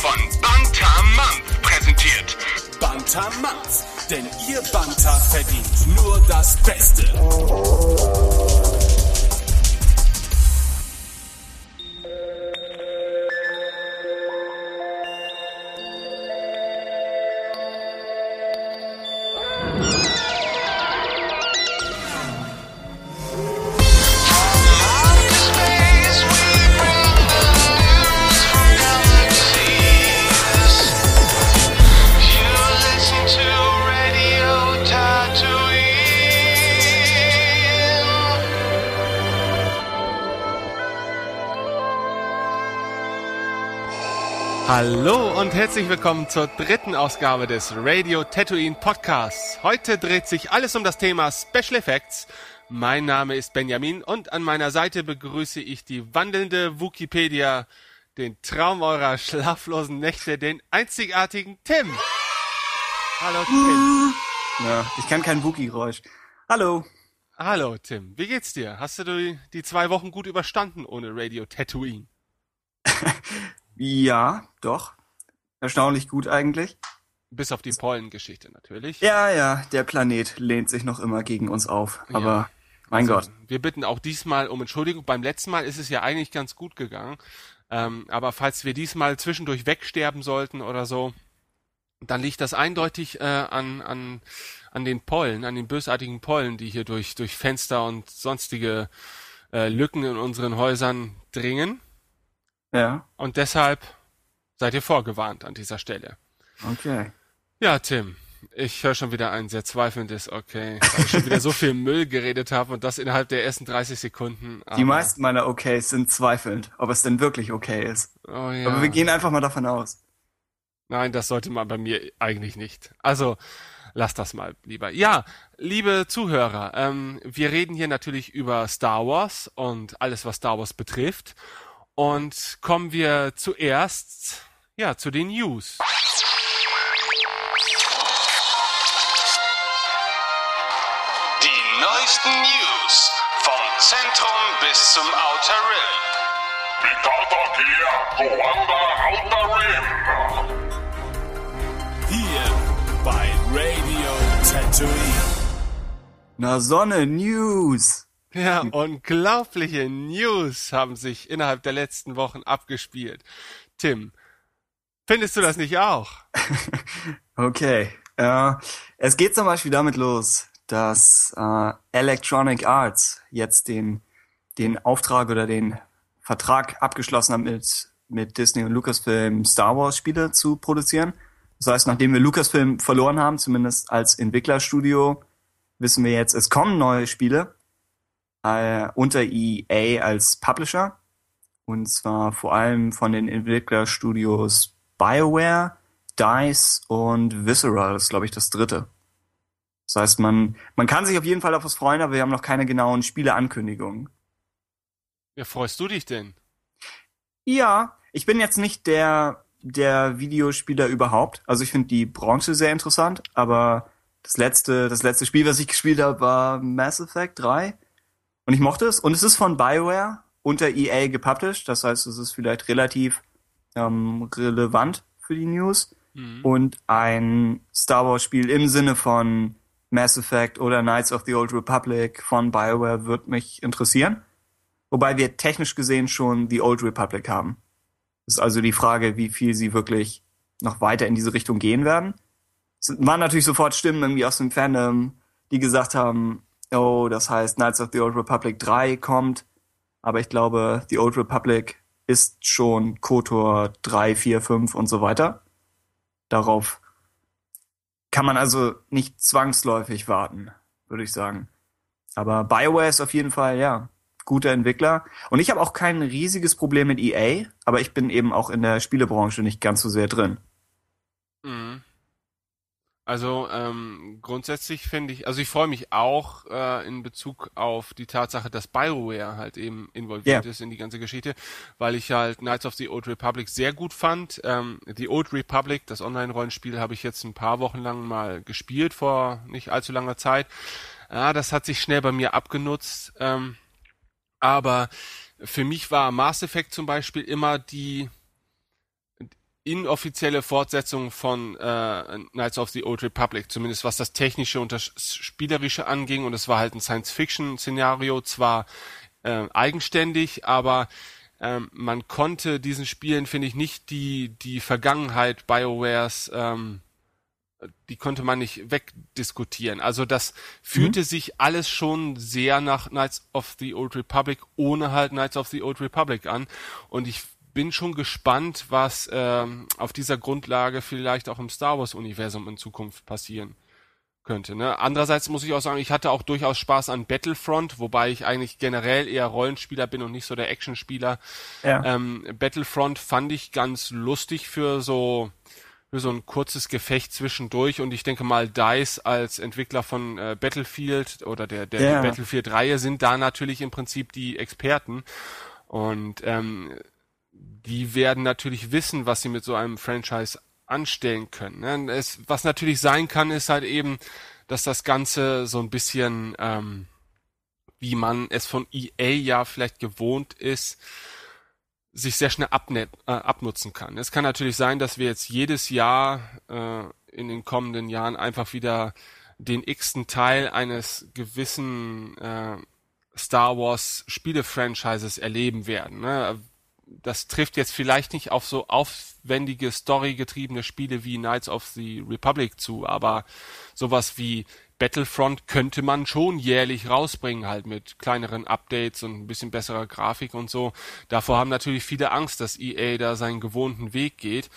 von Month präsentiert. Month, denn ihr Banta verdient nur das Beste. Und herzlich willkommen zur dritten Ausgabe des Radio Tatooine Podcasts. Heute dreht sich alles um das Thema Special Effects. Mein Name ist Benjamin und an meiner Seite begrüße ich die wandelnde Wikipedia, den Traum eurer schlaflosen Nächte, den einzigartigen Tim. Hallo Tim. Ja, ich kann kein Wookie-Geräusch. Hallo. Hallo Tim, wie geht's dir? Hast du die, die zwei Wochen gut überstanden ohne Radio Tatooine? Ja, doch. Erstaunlich gut eigentlich. Bis auf die Pollengeschichte natürlich. Ja, ja, der Planet lehnt sich noch immer gegen uns auf. Aber Ja. mein Also, Gott. Wir bitten auch diesmal um Entschuldigung. Beim letzten Mal ist es ja eigentlich ganz gut gegangen. Ähm, aber falls wir diesmal zwischendurch wegsterben sollten oder so, dann liegt das eindeutig äh, an, an, an den Pollen, an den bösartigen Pollen, die hier durch, durch Fenster und sonstige äh, Lücken in unseren Häusern dringen. Ja, Und deshalb seid ihr vorgewarnt an dieser Stelle. okay. Ja, Tim, ich höre schon wieder ein sehr zweifelndes Okay, weil ich schon wieder so viel Müll geredet habe und das innerhalb der ersten 30 Sekunden. Die meisten meiner Okays sind zweifelnd, ob es denn wirklich okay ist. Oh, ja. Aber wir gehen einfach mal davon aus. Nein, das sollte man bei mir eigentlich nicht. Also, lass das mal lieber. Ja, liebe Zuhörer, ähm, wir reden hier natürlich über Star Wars und alles, was Star Wars betrifft. Und kommen wir zuerst, ja, zu den News. Die neuesten News vom Zentrum bis zum Outer Rim. Hier bei Radio Tatooine. Na Sonne, News. Ja, unglaubliche News haben sich innerhalb der letzten Wochen abgespielt. Tim, findest du das nicht auch? Okay. Äh, es geht zum Beispiel damit los, dass äh, Electronic Arts jetzt den, den Auftrag oder den Vertrag abgeschlossen hat mit, mit Disney und Lucasfilm Star Wars Spiele zu produzieren. Das heißt, nachdem wir Lucasfilm verloren haben, zumindest als Entwicklerstudio, wissen wir jetzt, es kommen neue Spiele äh, unter EA als Publisher. Und zwar vor allem von den Entwicklerstudios BioWare, DICE und Visceral ist, glaube ich, das dritte. Das heißt, man, man kann sich auf jeden Fall auf was freuen, aber wir haben noch keine genauen Spieleankündigungen. Ja, freust du dich denn? Ja, ich bin jetzt nicht der, der Videospieler überhaupt. Also ich finde die Branche sehr interessant, aber das letzte, das letzte Spiel, was ich gespielt habe, war Mass Effect 3. Und ich mochte es. Und es ist von BioWare unter EA gepublished. Das heißt, es ist vielleicht relativ ähm, relevant für die News. Und ein Star Wars Spiel im Sinne von Mass Effect oder Knights of the Old Republic von BioWare wird mich interessieren. Wobei wir technisch gesehen schon The Old Republic haben. Das ist also die Frage, wie viel sie wirklich noch weiter in diese Richtung gehen werden. Es waren natürlich sofort Stimmen irgendwie aus dem Fandom, die gesagt haben, oh, das heißt Knights of the Old Republic 3 kommt. Aber ich glaube, The Old Republic ist schon KOTOR 3, 4, 5 und so weiter. Darauf kann man also nicht zwangsläufig warten, würde ich sagen. Aber BioWare ist auf jeden Fall, ja, guter Entwickler. Und ich habe auch kein riesiges Problem mit EA, aber ich bin eben auch in der Spielebranche nicht ganz so sehr drin. Mhm. Also ähm, grundsätzlich finde ich, also ich freue mich auch äh, in Bezug auf die Tatsache, dass Bioware halt eben involviert Ja. ist in die ganze Geschichte, weil ich halt Knights of the Old Republic sehr gut fand. Ähm, the Old Republic, das Online-Rollenspiel, habe ich jetzt ein paar Wochen lang mal gespielt vor nicht allzu langer Zeit. Ja, das hat sich schnell bei mir abgenutzt. Ähm, aber für mich war Mass Effect zum Beispiel immer die inoffizielle Fortsetzung von äh, Knights of the Old Republic, zumindest was das technische und das spielerische anging. Und es war halt ein Science-Fiction-Szenario, zwar äh, eigenständig, aber ähm, man konnte diesen Spielen, finde ich, nicht die, die Vergangenheit BioWares, ähm, die konnte man nicht wegdiskutieren. Also das fühlte mhm. sich alles schon sehr nach Knights of the Old Republic, ohne halt Knights of the Old Republic an. Und ich bin schon gespannt, was ähm, auf dieser Grundlage vielleicht auch im Star Wars-Universum in Zukunft passieren könnte. Ne? Andererseits muss ich auch sagen, ich hatte auch durchaus Spaß an Battlefront, wobei ich eigentlich generell eher Rollenspieler bin und nicht so der Actionspieler. Ja. Ähm, Battlefront fand ich ganz lustig für so für so ein kurzes Gefecht zwischendurch und ich denke mal DICE als Entwickler von äh, Battlefield oder der, der ja. Battlefield-Reihe sind da natürlich im Prinzip die Experten und ähm, die werden natürlich wissen, was sie mit so einem Franchise anstellen können. Ne? Es, was natürlich sein kann, ist halt eben, dass das Ganze so ein bisschen, ähm, wie man es von EA ja vielleicht gewohnt ist, sich sehr schnell abnet, äh, abnutzen kann. Es kann natürlich sein, dass wir jetzt jedes Jahr äh, in den kommenden Jahren einfach wieder den x-ten Teil eines gewissen äh, Star Wars Spiele-Franchises erleben werden. Ne? Das trifft jetzt vielleicht nicht auf so aufwendige, storygetriebene Spiele wie Knights of the Republic zu, aber sowas wie Battlefront könnte man schon jährlich rausbringen, halt mit kleineren Updates und ein bisschen besserer Grafik und so. Davor haben natürlich viele Angst, dass EA da seinen gewohnten Weg geht.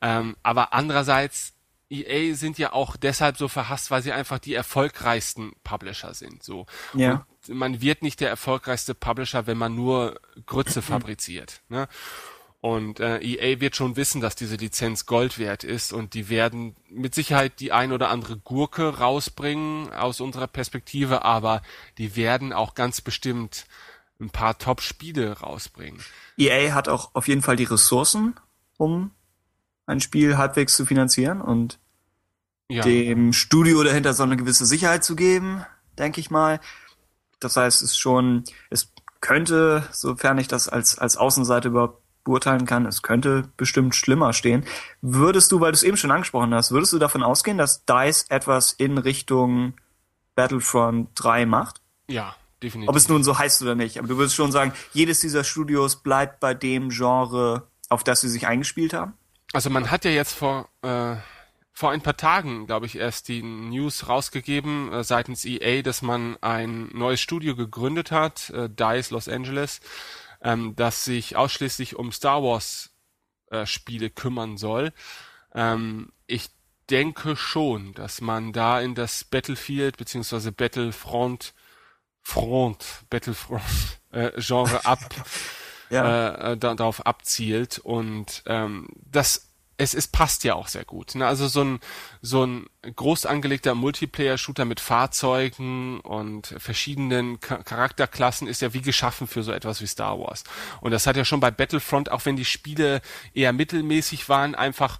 Ähm, aber andererseits EA sind ja auch deshalb so verhasst, weil sie einfach die erfolgreichsten Publisher sind. So. Ja. Und man wird nicht der erfolgreichste Publisher, wenn man nur Grütze fabriziert. Ne? Und äh, EA wird schon wissen, dass diese Lizenz Gold wert ist und die werden mit Sicherheit die ein oder andere Gurke rausbringen aus unserer Perspektive, aber die werden auch ganz bestimmt ein paar Top-Spiele rausbringen. EA hat auch auf jeden Fall die Ressourcen, um ein Spiel halbwegs zu finanzieren und ja. dem Studio dahinter so eine gewisse Sicherheit zu geben, denke ich mal. Das heißt, es ist schon, es könnte, sofern ich das als, als Außenseite überhaupt beurteilen kann, es könnte bestimmt schlimmer stehen. Würdest du, weil du es eben schon angesprochen hast, würdest du davon ausgehen, dass DICE etwas in Richtung Battlefront 3 macht? Ja, definitiv. Ob es nun so heißt oder nicht, aber du würdest schon sagen, jedes dieser Studios bleibt bei dem Genre, auf das sie sich eingespielt haben? Also man hat ja jetzt vor äh, vor ein paar Tagen, glaube ich, erst die News rausgegeben äh, seitens EA, dass man ein neues Studio gegründet hat, äh, DICE Los Angeles, ähm, das sich ausschließlich um Star Wars äh, Spiele kümmern soll. Ähm, ich denke schon, dass man da in das Battlefield beziehungsweise Battlefront Front Battlefront äh, Genre ab ja. äh, äh darauf abzielt und ähm, das es, es passt ja auch sehr gut. Ne? Also so ein, so ein groß angelegter Multiplayer-Shooter mit Fahrzeugen und verschiedenen Charakterklassen ist ja wie geschaffen für so etwas wie Star Wars. Und das hat ja schon bei Battlefront, auch wenn die Spiele eher mittelmäßig waren, einfach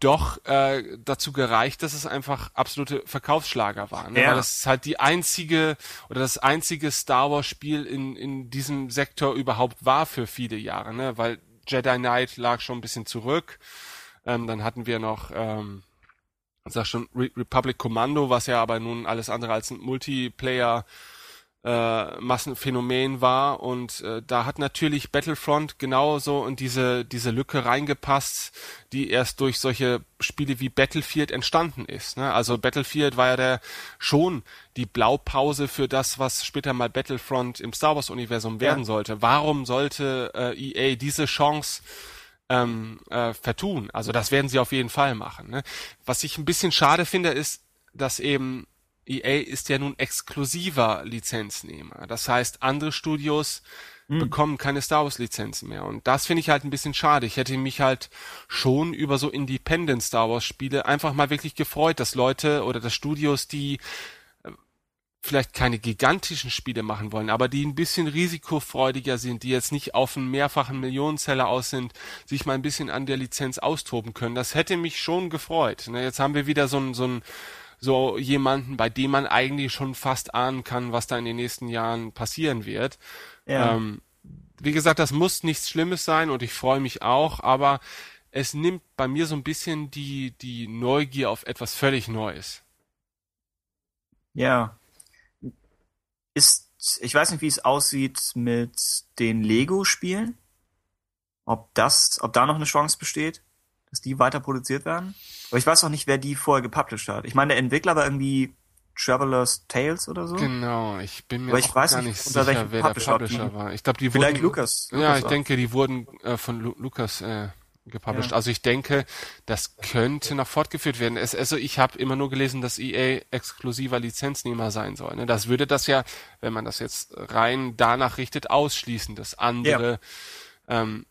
doch äh, dazu gereicht, dass es einfach absolute Verkaufsschlager waren. Ne? Ja. Weil das ist halt die einzige oder das einzige Star Wars Spiel in, in diesem Sektor überhaupt war für viele Jahre, ne? Weil Jedi Knight lag schon ein bisschen zurück. Ähm, dann hatten wir noch, ähm, sag schon, Re Republic Commando, was ja aber nun alles andere als ein Multiplayer äh, Massenphänomen war und äh, da hat natürlich Battlefront genauso in diese diese Lücke reingepasst, die erst durch solche Spiele wie Battlefield entstanden ist. Ne? Also Battlefield war ja der schon die Blaupause für das, was später mal Battlefront im Star Wars Universum werden ja. sollte. Warum sollte äh, EA diese Chance ähm, äh, vertun? Also das werden sie auf jeden Fall machen. Ne? Was ich ein bisschen schade finde, ist, dass eben EA ist ja nun exklusiver Lizenznehmer. Das heißt, andere Studios hm. bekommen keine Star Wars Lizenzen mehr. Und das finde ich halt ein bisschen schade. Ich hätte mich halt schon über so Independent Star Wars Spiele einfach mal wirklich gefreut, dass Leute oder dass Studios, die vielleicht keine gigantischen Spiele machen wollen, aber die ein bisschen risikofreudiger sind, die jetzt nicht auf einen mehrfachen Millionenzeller aus sind, sich mal ein bisschen an der Lizenz austoben können. Das hätte mich schon gefreut. Ne, jetzt haben wir wieder so ein, so ein so jemanden, bei dem man eigentlich schon fast ahnen kann, was da in den nächsten Jahren passieren wird. Ja. Ähm, wie gesagt, das muss nichts Schlimmes sein und ich freue mich auch, aber es nimmt bei mir so ein bisschen die, die Neugier auf etwas völlig Neues. Ja. Ist, ich weiß nicht, wie es aussieht mit den Lego-Spielen. Ob das, ob da noch eine Chance besteht, dass die weiter produziert werden. Aber ich weiß auch nicht, wer die vorher gepublished hat. Ich meine, der Entwickler war irgendwie Traveler's Tales oder so. Genau, ich bin mir Aber ich gar nicht, sicher, wer der Publisher Publisher die- war. Ich glaube, die Vielleicht wurden, Lucas. Ja, Lucas ich auch. denke, die wurden äh, von Lu Lukas äh, gepublished. Ja. Also ich denke, das könnte noch fortgeführt werden. Es, also ich habe immer nur gelesen, dass EA exklusiver Lizenznehmer sein soll. Ne? Das würde das ja, wenn man das jetzt rein danach richtet, ausschließen, dass andere ähm,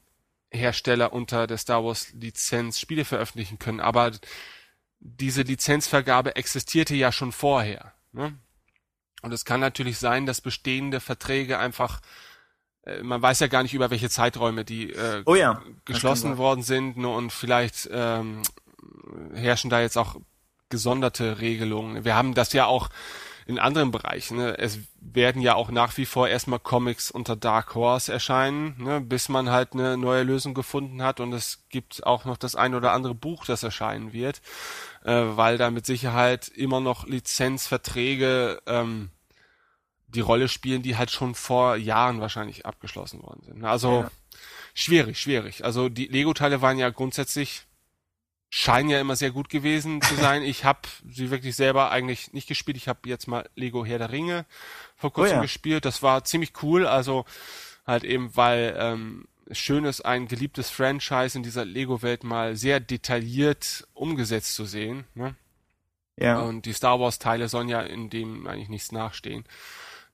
Hersteller unter der Star Wars Lizenz Spiele veröffentlichen können. Aber diese Lizenzvergabe existierte ja schon vorher. Ne? Und es kann natürlich sein, dass bestehende Verträge einfach, man weiß ja gar nicht über welche Zeiträume die äh, Oh ja. geschlossen worden sind ne, und vielleicht ähm, herrschen da jetzt auch gesonderte Regelungen. Wir haben das ja auch in anderen Bereichen. Ne? Es werden ja auch nach wie vor erstmal Comics unter Dark Horse erscheinen, ne? bis man halt eine neue Lösung gefunden hat und es gibt auch noch das ein oder andere Buch, das erscheinen wird, äh, weil da mit Sicherheit immer noch Lizenzverträge ähm, die Rolle spielen, die halt schon vor Jahren wahrscheinlich abgeschlossen worden sind. Also Ja. schwierig, schwierig. Also die Lego-Teile waren ja grundsätzlich scheinen ja immer sehr gut gewesen zu sein. Ich habe sie wirklich selber eigentlich nicht gespielt. Ich habe jetzt mal Lego Herr der Ringe vor kurzem ja. gespielt. Das war ziemlich cool. Also halt eben, weil ähm, es schön ist, ein geliebtes Franchise in dieser Lego-Welt mal sehr detailliert umgesetzt zu sehen. Ne? Ja. Und die Star Wars-Teile sollen ja in dem eigentlich nichts nachstehen.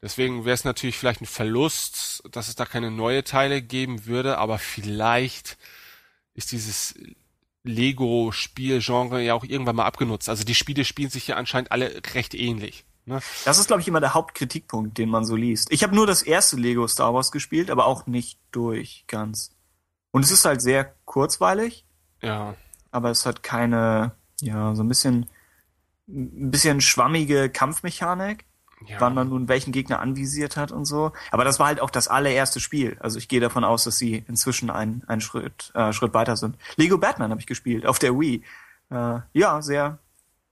Deswegen wäre es natürlich vielleicht ein Verlust, dass es da keine neue Teile geben würde, aber vielleicht ist dieses Lego-Spielgenre ja auch irgendwann mal abgenutzt. Also die Spiele spielen sich ja anscheinend alle recht ähnlich. Ne? Das ist, glaube ich, immer der Hauptkritikpunkt, den man so liest. Ich habe nur das erste Lego Star Wars gespielt, aber auch nicht durch ganz. Und es ist halt sehr kurzweilig, Ja. aber es hat keine, ja, so ein bisschen, ein bisschen schwammige Kampfmechanik, ja. wann man nun welchen Gegner anvisiert hat und so. Aber das war halt auch das allererste Spiel. Also ich gehe davon aus, dass sie inzwischen einen, einen Schritt, äh, Schritt weiter sind. Lego Batman habe ich gespielt auf der Wii. Äh, ja, sehr,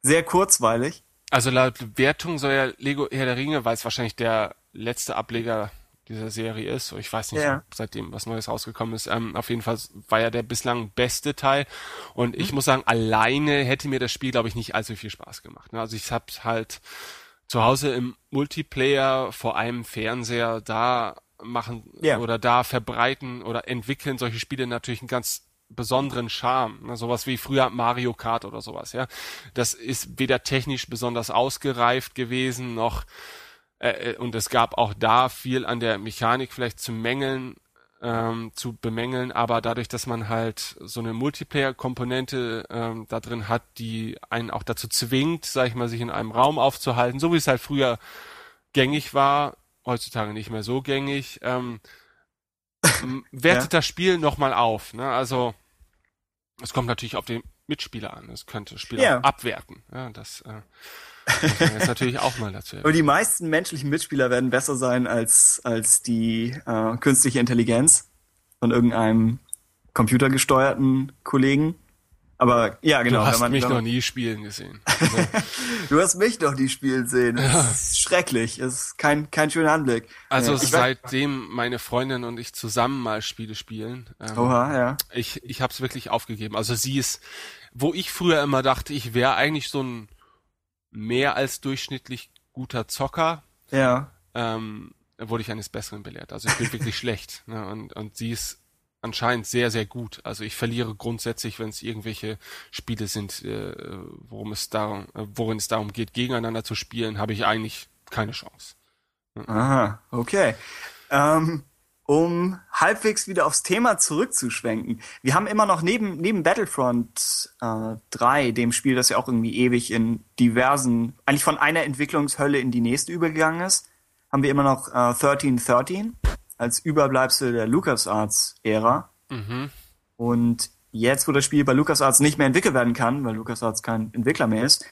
sehr kurzweilig. Also laut Wertung soll ja Lego Herr der Ringe, weil es wahrscheinlich der letzte Ableger dieser Serie ist. Ich weiß nicht, Ja. seitdem was Neues rausgekommen ist. Ähm, auf jeden Fall war ja der bislang beste Teil. Und ich muss sagen, alleine hätte mir das Spiel, glaube ich, nicht allzu viel Spaß gemacht. ne? Also ich habe halt zu Hause im Multiplayer vor einem Fernseher da machen Ja. oder da verbreiten oder entwickeln solche Spiele natürlich einen ganz besonderen Charme. Ne? Sowas wie früher Mario Kart oder sowas, ja. Das ist weder technisch besonders ausgereift gewesen, noch äh, und es gab auch da viel an der Mechanik vielleicht zu mängeln, ähm, zu bemängeln, aber dadurch, dass man halt so eine Multiplayer-Komponente ähm, da drin hat, die einen auch dazu zwingt, sag ich mal, sich in einem Raum aufzuhalten, so wie es halt früher gängig war, heutzutage nicht mehr so gängig, ähm, wertet Ja. das Spiel nochmal auf. Ne? Also es kommt natürlich auf den Mitspieler an. Es könnte Spieler Ja. abwerten. Ja, das äh, man jetzt natürlich auch mal dazu Aber die meisten menschlichen Mitspieler werden besser sein als, als die äh, künstliche Intelligenz von irgendeinem computergesteuerten Kollegen. Aber ja, genau. du hast man, mich noch nie spielen gesehen. Also, Du hast mich noch nie spielen sehen. Das ist schrecklich. Das ist kein, kein schöner Anblick. also Ja, seitdem meine Freundin und ich zusammen mal Spiele spielen, ähm, Oha, ja. ich, ich habe es wirklich aufgegeben. Also sie ist, wo ich früher immer dachte, ich wäre eigentlich so ein mehr als durchschnittlich guter Zocker, Ja. ähm, wurde ich eines Besseren belehrt. Also ich bin wirklich schlecht. Ne? Und, und sie ist anscheinend sehr, sehr gut. Also ich verliere grundsätzlich, wenn es irgendwelche Spiele sind, äh, worum es darum, äh, worin es darum geht, gegeneinander zu spielen, habe ich eigentlich keine Chance. Aha, okay. Ähm, um halbwegs wieder aufs Thema zurückzuschwenken. Wir haben immer noch neben, neben Battlefront äh, 3, dem Spiel, das ja auch irgendwie ewig in diversen, eigentlich von einer Entwicklungshölle in die nächste übergegangen ist, haben wir immer noch äh, 1313 als Überbleibsel der LucasArts-Ära. Mhm. Und jetzt, wo das Spiel bei LucasArts nicht mehr entwickelt werden kann, weil LucasArts kein Entwickler mehr ist,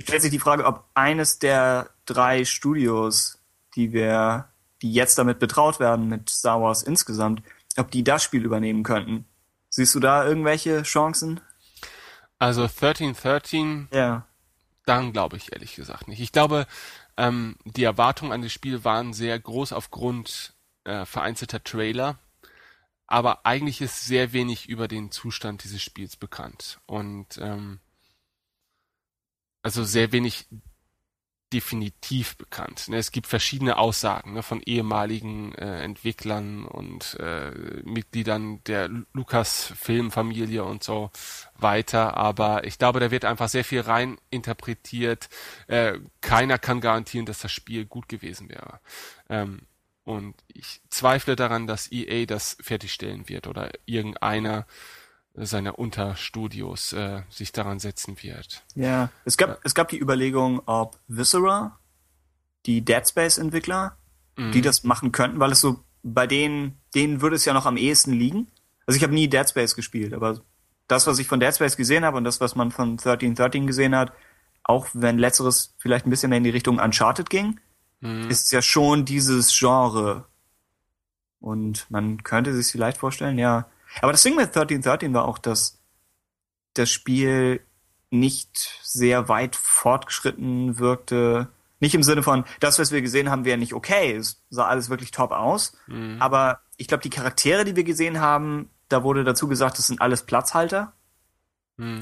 stellt sich die Frage, ob eines der drei Studios, die wir, die jetzt damit betraut werden, mit Star Wars insgesamt, ob die das Spiel übernehmen könnten. Siehst du da irgendwelche Chancen? Also 1313, Ja. dann glaube ich ehrlich gesagt nicht. Ich glaube, ähm, die Erwartungen an das Spiel waren sehr groß aufgrund äh, vereinzelter Trailer, aber eigentlich ist sehr wenig über den Zustand dieses Spiels bekannt und ähm, also sehr wenig definitiv bekannt. Ne? Es gibt verschiedene Aussagen ne, von ehemaligen äh, Entwicklern und äh, Mitgliedern der Lukas-Filmfamilie und so weiter, aber ich glaube, da wird einfach sehr viel rein interpretiert. Äh, keiner kann garantieren, dass das Spiel gut gewesen wäre. Ähm, und ich zweifle daran, dass EA das fertigstellen wird oder irgendeiner seiner Unterstudios äh, sich daran setzen wird. Ja. Es gab, es gab die Überlegung, ob Viscera, die Dead Space Entwickler, die das machen könnten, weil es so bei denen, denen würde es ja noch am ehesten liegen. Also ich habe nie Dead Space gespielt, aber das, was ich von Dead Space gesehen habe und das, was man von 1313 gesehen hat, auch wenn letzteres vielleicht ein bisschen mehr in die Richtung Uncharted ging, ist ja schon dieses Genre. Und man könnte sich vielleicht vorstellen, ja. Aber das Ding mit 1313 war auch, dass das Spiel nicht sehr weit fortgeschritten wirkte. Nicht im Sinne von, das, was wir gesehen haben, wäre nicht okay. Es sah alles wirklich top aus. Aber ich glaube, die Charaktere, die wir gesehen haben, da wurde dazu gesagt, das sind alles Platzhalter.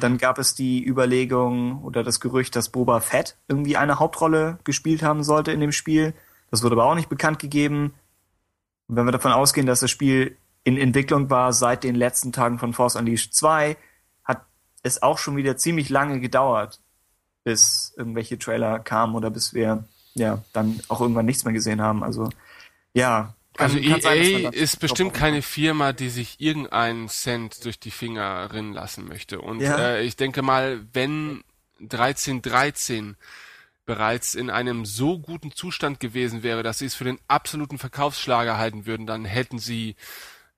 Dann gab es die Überlegung oder das Gerücht, dass Boba Fett irgendwie eine Hauptrolle gespielt haben sollte in dem Spiel. Das wurde aber auch nicht bekannt gegeben. Und wenn wir davon ausgehen, dass das Spiel in Entwicklung war seit den letzten Tagen von Force Unleashed 2, hat es auch schon wieder ziemlich lange gedauert, bis irgendwelche Trailer kamen oder bis wir ja dann auch irgendwann nichts mehr gesehen haben. Also ja. kann- Also kann sein, EA das ist bestimmt keine Firma, die sich irgendeinen Cent durch die Finger rinnen lassen möchte. Und Ja. äh, ich denke mal, wenn 1313 bereits in einem so guten Zustand gewesen wäre, dass sie es für den absoluten Verkaufsschlager halten würden, dann hätten sie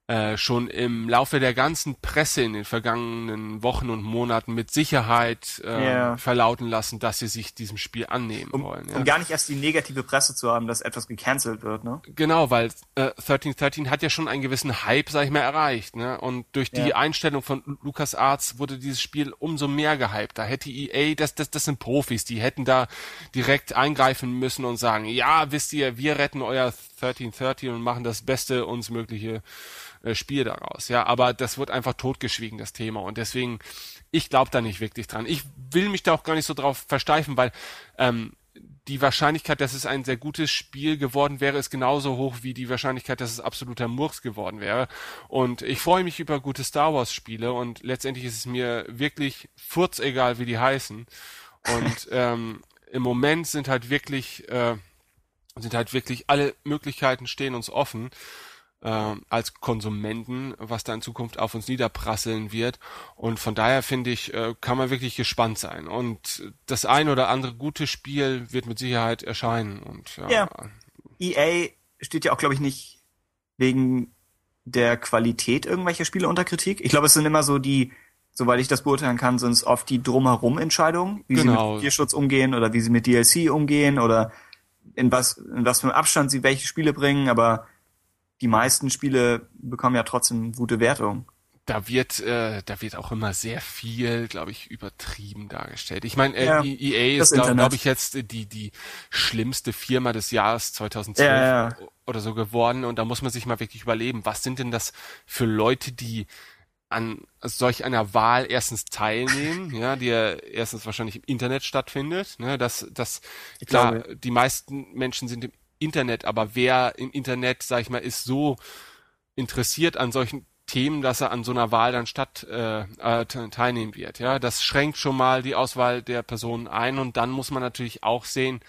äh, schon im Laufe der ganzen Presse in den vergangenen Wochen und Monaten mit Sicherheit äh, Ja. verlauten lassen, dass sie sich diesem Spiel annehmen um, wollen. Ja. um gar nicht erst die negative Presse zu haben, dass etwas gecancelt wird, ne? Genau, weil äh, 1313 hat ja schon einen gewissen Hype, sag ich mal, erreicht. Ne? Und durch die Ja. Einstellung von Lu- Lucas Arts wurde dieses Spiel umso mehr gehypt. Da hätte EA, das, das, das sind Profis, die hätten da direkt eingreifen müssen und sagen, ja, wisst ihr, wir retten euer 1313 und machen das beste uns mögliche äh, Spiel daraus. Ja, aber das wird einfach totgeschwiegen, das Thema. Und deswegen, ich glaube da nicht wirklich dran. Ich will mich da auch gar nicht so drauf versteifen, weil ähm, die Wahrscheinlichkeit, dass es ein sehr gutes Spiel geworden wäre, ist genauso hoch wie die Wahrscheinlichkeit, dass es absoluter Murks geworden wäre. Und ich freue mich über gute Star Wars Spiele und letztendlich ist es mir wirklich furzegal, wie die heißen. Und ähm, im Moment sind halt wirklich äh, sind halt wirklich alle Möglichkeiten stehen uns offen äh, als Konsumenten, was da in Zukunft auf uns niederprasseln wird. Und von daher finde ich, äh, kann man wirklich gespannt sein. Und das ein oder andere gute Spiel wird mit Sicherheit erscheinen. Und ja, Ja. EA steht ja auch, glaube ich, nicht wegen der Qualität irgendwelcher Spiele unter Kritik. Ich glaube, es sind immer so die, soweit ich das beurteilen kann, sind es oft die drumherum Entscheidungen, wie sie Genau. mit Tierschutz umgehen oder wie sie mit DLC umgehen oder in was, in was für einem Abstand sie welche Spiele bringen, aber die meisten Spiele bekommen ja trotzdem gute Wertungen. da wird, äh, da wird auch immer sehr viel, glaube ich, übertrieben dargestellt. Ich meine, äh, Ja, EA ist, glaube glaub ich, jetzt die, die schlimmste Firma des Jahres 2012 Ja, ja. oder so geworden. Und da muss man sich mal wirklich überlegen, was sind denn das für Leute, die an solch einer Wahl erstens teilnehmen, ja, die ja erstens wahrscheinlich im Internet stattfindet, ne, dass, dass, Ich klar, glaube- die meisten Menschen sind im Internet, aber wer im Internet, sag ich mal, ist so interessiert an solchen Themen, dass er an so einer Wahl dann statt äh, äh, te- teilnehmen wird. Ja, das schränkt schon mal die Auswahl der Personen ein und dann muss man natürlich auch sehen,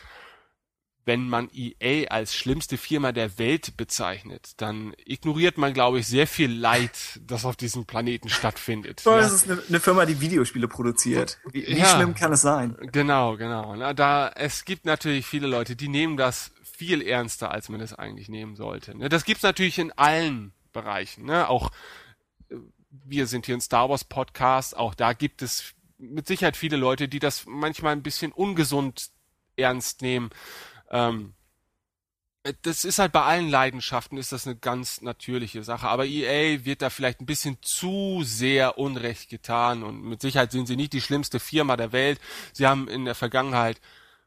wenn man EA als schlimmste Firma der Welt bezeichnet, dann ignoriert man, glaube ich, sehr viel Leid, das auf diesem Planeten stattfindet. Oh, ja. das ist eine, eine Firma, die Videospiele produziert. Wie, wie Ja. schlimm kann es sein? Genau, genau. Na, da es gibt natürlich viele Leute, die nehmen das viel ernster, als man es eigentlich nehmen sollte. Ne? Das gibt's natürlich in allen Bereichen. Ne? Auch äh, wir sind hier ein Star Wars Podcast. Auch da gibt es mit Sicherheit viele Leute, die das manchmal ein bisschen ungesund ernst nehmen. Ähm, das ist halt bei allen Leidenschaften ist das eine ganz natürliche Sache. Aber EA wird da vielleicht ein bisschen zu sehr Unrecht getan und mit Sicherheit sind sie nicht die schlimmste Firma der Welt. Sie haben in der Vergangenheit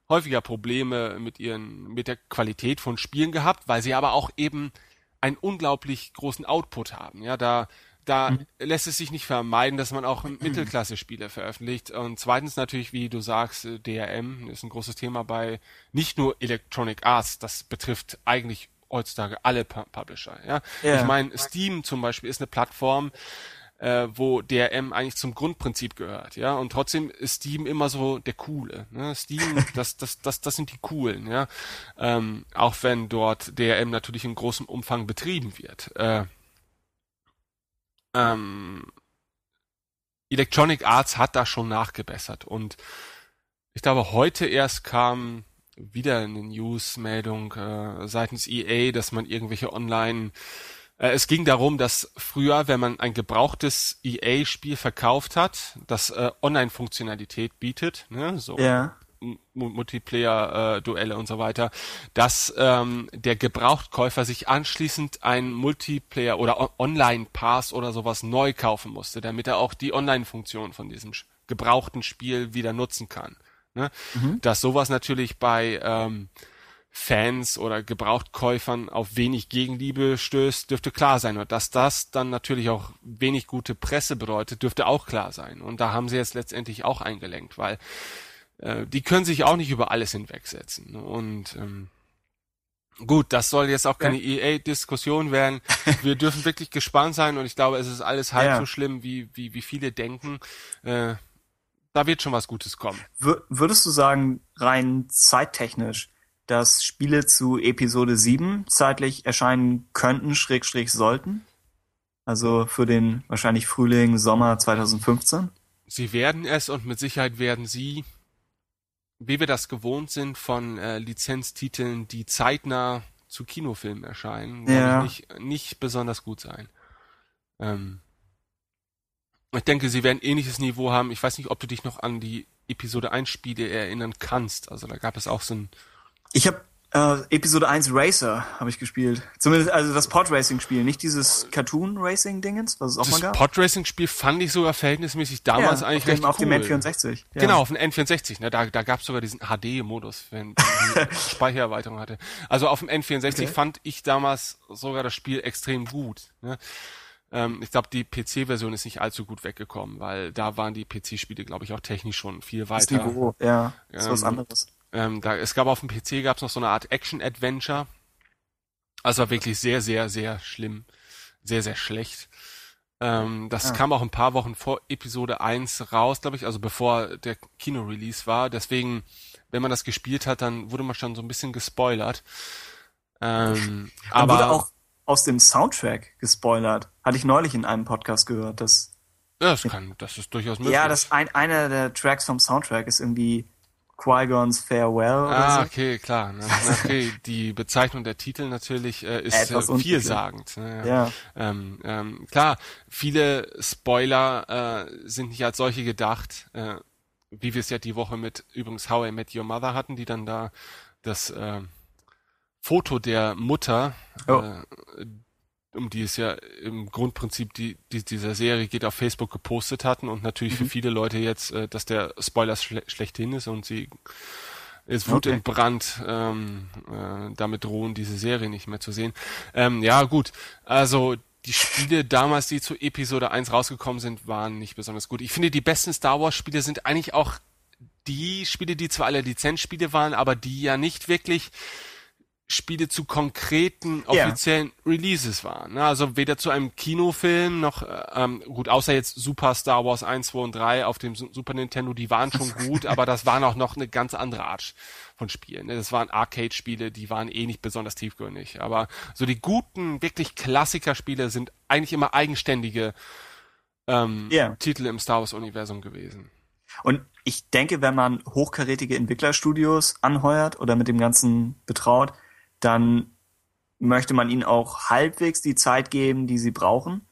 häufiger Probleme mit ihren, mit der Qualität von Spielen gehabt, weil sie aber auch eben einen unglaublich großen Output haben. Ja, da da mhm. lässt es sich nicht vermeiden, dass man auch Mittelklasse-Spiele veröffentlicht. Und zweitens natürlich, wie du sagst, äh, DRM ist ein großes Thema bei nicht nur Electronic Arts, das betrifft eigentlich heutzutage alle Publisher. Ja? ja. Ich meine, Steam zum Beispiel ist eine Plattform, äh, wo DRM eigentlich zum Grundprinzip gehört, ja, und trotzdem ist Steam immer so der Coole. Ne? Steam, das, das, das, das sind die Coolen, ja, ähm, auch wenn dort DRM natürlich in großem Umfang betrieben wird. Äh, ähm, Electronic Arts hat da schon nachgebessert und ich glaube, heute erst kam wieder eine Newsmeldung äh, seitens EA, dass man irgendwelche Online äh, es ging darum, dass früher, wenn man ein gebrauchtes EA-Spiel verkauft hat, das äh, Online-Funktionalität bietet, ne, so ja. Multiplayer-Duelle und so weiter, dass ähm, der Gebrauchtkäufer sich anschließend ein Multiplayer oder Online-Pass oder sowas neu kaufen musste, damit er auch die Online-Funktion von diesem gebrauchten Spiel wieder nutzen kann. Ne? Mhm. Dass sowas natürlich bei ähm, Fans oder Gebrauchtkäufern auf wenig Gegenliebe stößt, dürfte klar sein. Und dass das dann natürlich auch wenig gute Presse bedeutet, dürfte auch klar sein. Und da haben sie jetzt letztendlich auch eingelenkt, weil äh, die können sich auch nicht über alles hinwegsetzen. Und ähm, gut, das soll jetzt auch keine ja. EA-Diskussion werden. Wir dürfen wirklich gespannt sein und ich glaube, es ist alles halb ja. so schlimm, wie, wie, wie viele denken. Äh, da wird schon was Gutes kommen. Würdest du sagen, rein zeittechnisch, dass Spiele zu Episode 7 zeitlich erscheinen könnten, schrägstrich sollten? Also für den wahrscheinlich Frühling, Sommer 2015? Sie werden es und mit Sicherheit werden sie wie wir das gewohnt sind von äh, Lizenztiteln, die zeitnah zu Kinofilmen erscheinen, ja. nicht, nicht besonders gut sein. Ähm, ich denke, sie werden ähnliches Niveau haben. Ich weiß nicht, ob du dich noch an die Episode 1 Spiele erinnern kannst. Also da gab es auch so ein. Ich habe äh, Episode 1 Racer habe ich gespielt. Zumindest also das Pod-Racing-Spiel, nicht dieses Cartoon-Racing-Dingens, was es auch das mal gab. Das Pod-Racing-Spiel fand ich sogar verhältnismäßig damals ja, eigentlich auf recht dem, Auf dem N64. Ja. Genau, auf dem N64. Ne, da da gab es sogar diesen HD-Modus, wenn man die Speichererweiterung hatte. Also auf dem N64 okay. fand ich damals sogar das Spiel extrem gut. Ne? Ähm, ich glaube, die PC-Version ist nicht allzu gut weggekommen, weil da waren die PC-Spiele, glaube ich, auch technisch schon viel weiter. Das Niveau, ja, ist ähm, was anderes. Ähm, da, es gab auf dem PC gab es noch so eine Art Action-Adventure. Also war wirklich sehr, sehr, sehr schlimm. Sehr, sehr schlecht. Ähm, das ah. kam auch ein paar Wochen vor Episode 1 raus, glaube ich, also bevor der Kino-Release war. Deswegen, wenn man das gespielt hat, dann wurde man schon so ein bisschen gespoilert. Ähm, aber wurde auch aus dem Soundtrack gespoilert. Hatte ich neulich in einem Podcast gehört, dass ja, das kann, das ist durchaus möglich. Ja, das ein, einer der Tracks vom Soundtrack ist irgendwie Qui-Gons Farewell. Ah, so. okay, klar. Ne? Okay, die Bezeichnung der Titel natürlich äh, ist äh, vielsagend. Ne? Ja. Ähm, ähm, klar, viele Spoiler äh, sind nicht als solche gedacht, äh, wie wir es ja die Woche mit übrigens How I Met Your Mother hatten, die dann da das äh, Foto der Mutter oh. äh, um die es ja im Grundprinzip die, die dieser Serie geht, auf Facebook gepostet hatten und natürlich mhm. für viele Leute jetzt, äh, dass der Spoiler schle schlechthin ist und sie ist Wut okay. in Brand ähm, äh, damit drohen, diese Serie nicht mehr zu sehen. Ähm, ja, gut. Also die Spiele damals, die zu Episode 1 rausgekommen sind, waren nicht besonders gut. Ich finde, die besten Star Wars Spiele sind eigentlich auch die Spiele, die zwar alle Lizenzspiele waren, aber die ja nicht wirklich Spiele zu konkreten offiziellen yeah. Releases waren. Ne? Also weder zu einem Kinofilm noch, äh, ähm, gut, außer jetzt Super Star Wars 1, 2 und 3 auf dem Super Nintendo, die waren schon gut, aber das waren auch noch eine ganz andere Art von Spielen. Ne? Das waren Arcade-Spiele, die waren eh nicht besonders tiefgründig. Aber so die guten, wirklich Klassiker-Spiele sind eigentlich immer eigenständige ähm, yeah. Titel im Star Wars-Universum gewesen. Und ich denke, wenn man hochkarätige Entwicklerstudios anheuert oder mit dem Ganzen betraut, dann möchte man ihnen auch halbwegs die Zeit geben, die sie brauchen.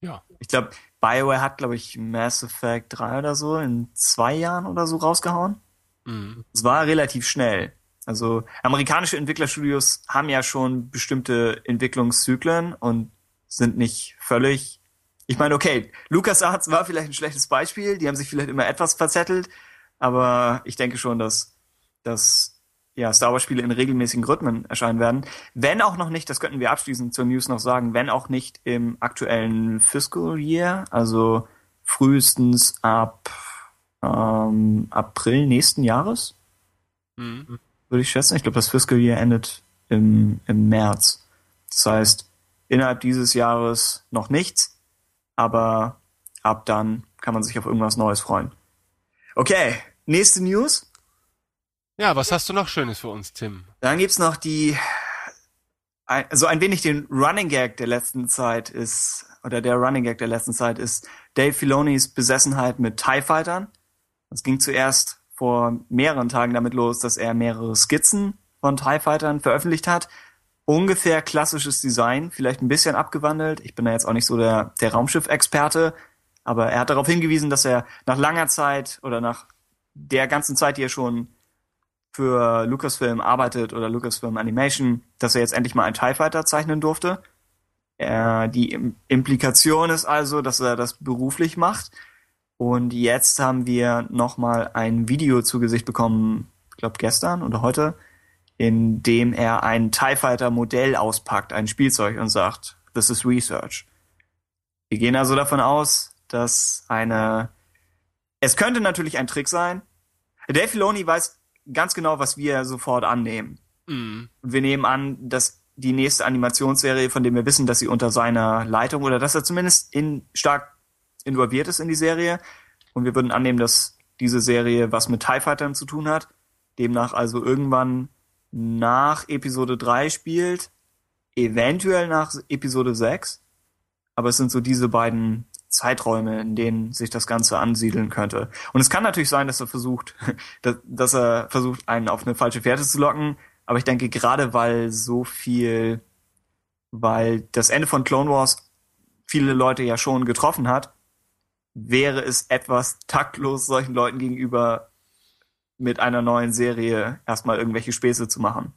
Ja. Ich glaube, BioWare hat, glaube ich, Mass Effect 3 oder so in zwei Jahren oder so rausgehauen. Mhm. Es war relativ schnell. Also amerikanische Entwicklerstudios haben ja schon bestimmte Entwicklungszyklen und sind nicht völlig. Ich meine, okay, LucasArts war vielleicht ein schlechtes Beispiel, die haben sich vielleicht immer etwas verzettelt, aber ich denke schon, dass, dass ja, Star Wars Spiele in regelmäßigen Rhythmen erscheinen werden. Wenn auch noch nicht, das könnten wir abschließend zur News noch sagen, wenn auch nicht im aktuellen Fiscal Year, also frühestens ab ähm, April nächsten Jahres, Mhm. würde ich schätzen. Ich glaube, das Fiscal Year endet im, im März. Das heißt, innerhalb dieses Jahres noch nichts, aber ab dann kann man sich auf irgendwas Neues freuen. Okay, nächste News. Ja, was hast du noch Schönes für uns, Tim? Dann gibt's noch die, so ein wenig den Running Gag der letzten Zeit ist, oder der Running Gag der letzten Zeit ist Dave Filonis Besessenheit mit TIE Fightern. Es ging zuerst vor mehreren Tagen damit los, dass er mehrere Skizzen von TIE Fightern veröffentlicht hat. Ungefähr klassisches Design, vielleicht ein bisschen abgewandelt. Ich bin da jetzt auch nicht so der, der Raumschiff-Experte, aber er hat darauf hingewiesen, dass er nach langer Zeit oder nach der ganzen Zeit, die er schon für Lucasfilm arbeitet oder Lucasfilm Animation, dass er jetzt endlich mal einen TIE Fighter zeichnen durfte. Äh, die Im Implikation ist also, dass er das beruflich macht. Und jetzt haben wir nochmal ein Video zu Gesicht bekommen, ich glaube gestern oder heute, in dem er ein TIE Fighter Modell auspackt, ein Spielzeug und sagt, this is research. Wir gehen also davon aus, dass eine, es könnte natürlich ein Trick sein. Dave Filoni weiß ganz genau, was wir sofort annehmen. Mhm. Und wir nehmen an, dass die nächste Animationsserie, von dem wir wissen, dass sie unter seiner Leitung oder dass er zumindest in, stark involviert ist in die Serie. Und wir würden annehmen, dass diese Serie was mit TIE Fightern zu tun hat. Demnach also irgendwann nach Episode 3 spielt, eventuell nach Episode 6. Aber es sind so diese beiden Zeiträume, in denen sich das Ganze ansiedeln könnte. Und es kann natürlich sein, dass er versucht, dass, er versucht, einen auf eine falsche Fährte zu locken. Aber ich denke, gerade weil so viel, weil das Ende von Clone Wars viele Leute ja schon getroffen hat, wäre es etwas taktlos solchen Leuten gegenüber mit einer neuen Serie erstmal irgendwelche Späße zu machen.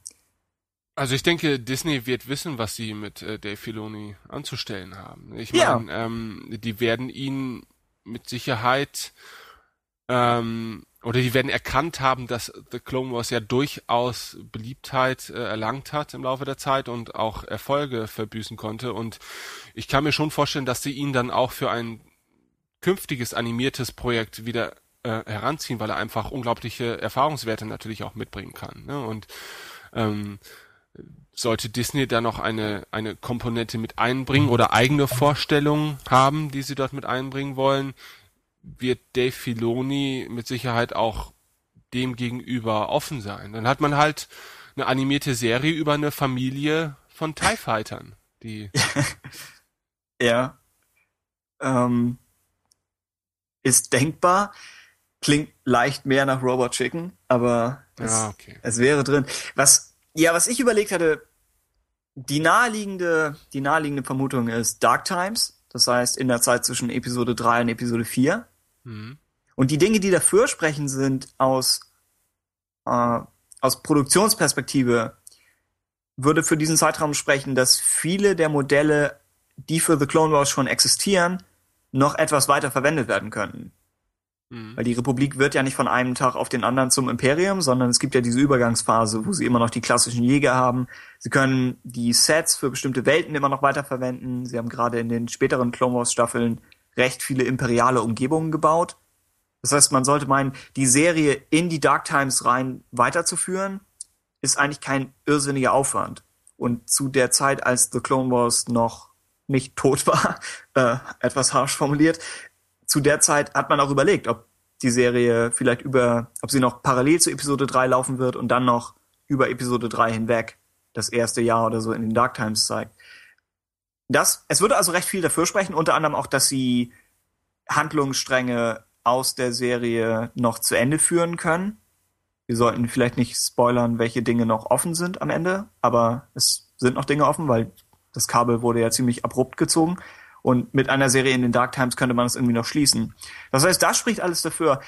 Also ich denke, Disney wird wissen, was sie mit äh, Dave Filoni anzustellen haben. Ich Ja. meine, ähm, die werden ihn mit Sicherheit ähm, oder die werden erkannt haben, dass The Clone Wars ja durchaus Beliebtheit äh, erlangt hat im Laufe der Zeit und auch Erfolge verbüßen konnte. Und ich kann mir schon vorstellen, dass sie ihn dann auch für ein künftiges animiertes Projekt wieder äh, heranziehen, weil er einfach unglaubliche Erfahrungswerte natürlich auch mitbringen kann. Ne? Und ähm, sollte Disney da noch eine, eine Komponente mit einbringen oder eigene Vorstellungen haben, die sie dort mit einbringen wollen, wird Dave Filoni mit Sicherheit auch dem gegenüber offen sein. Dann hat man halt eine animierte Serie über eine Familie von TIE Fightern, die Ja. Ähm, ist denkbar. Klingt leicht mehr nach Robot Chicken, aber es, Ja, okay. es wäre drin. Was, ja, was ich überlegt hatte, die naheliegende, die naheliegende Vermutung ist Dark Times. Das heißt, in der Zeit zwischen Episode 3 und Episode 4. Mhm. Und die Dinge, die dafür sprechen, sind aus, äh, aus Produktionsperspektive würde für diesen Zeitraum sprechen, dass viele der Modelle, die für The Clone Wars schon existieren, noch etwas weiter verwendet werden könnten. Mhm. Weil die Republik wird ja nicht von einem Tag auf den anderen zum Imperium, sondern es gibt ja diese Übergangsphase, wo sie immer noch die klassischen Jäger haben. Sie können die Sets für bestimmte Welten immer noch weiterverwenden. Sie haben gerade in den späteren Clone Wars Staffeln recht viele imperiale Umgebungen gebaut. Das heißt, man sollte meinen, die Serie in die Dark Times rein weiterzuführen, ist eigentlich kein irrsinniger Aufwand. Und zu der Zeit, als The Clone Wars noch nicht tot war, äh, etwas harsch formuliert, zu der Zeit hat man auch überlegt, ob die Serie vielleicht über, ob sie noch parallel zu Episode 3 laufen wird und dann noch über Episode 3 hinweg das erste Jahr oder so in den Dark Times zeigt. Das, es würde also recht viel dafür sprechen, unter anderem auch, dass sie Handlungsstränge aus der Serie noch zu Ende führen können. Wir sollten vielleicht nicht spoilern, welche Dinge noch offen sind am Ende, aber es sind noch Dinge offen, weil das Kabel wurde ja ziemlich abrupt gezogen. Und mit einer Serie in den Dark Times könnte man es irgendwie noch schließen. Das heißt, das spricht alles dafür.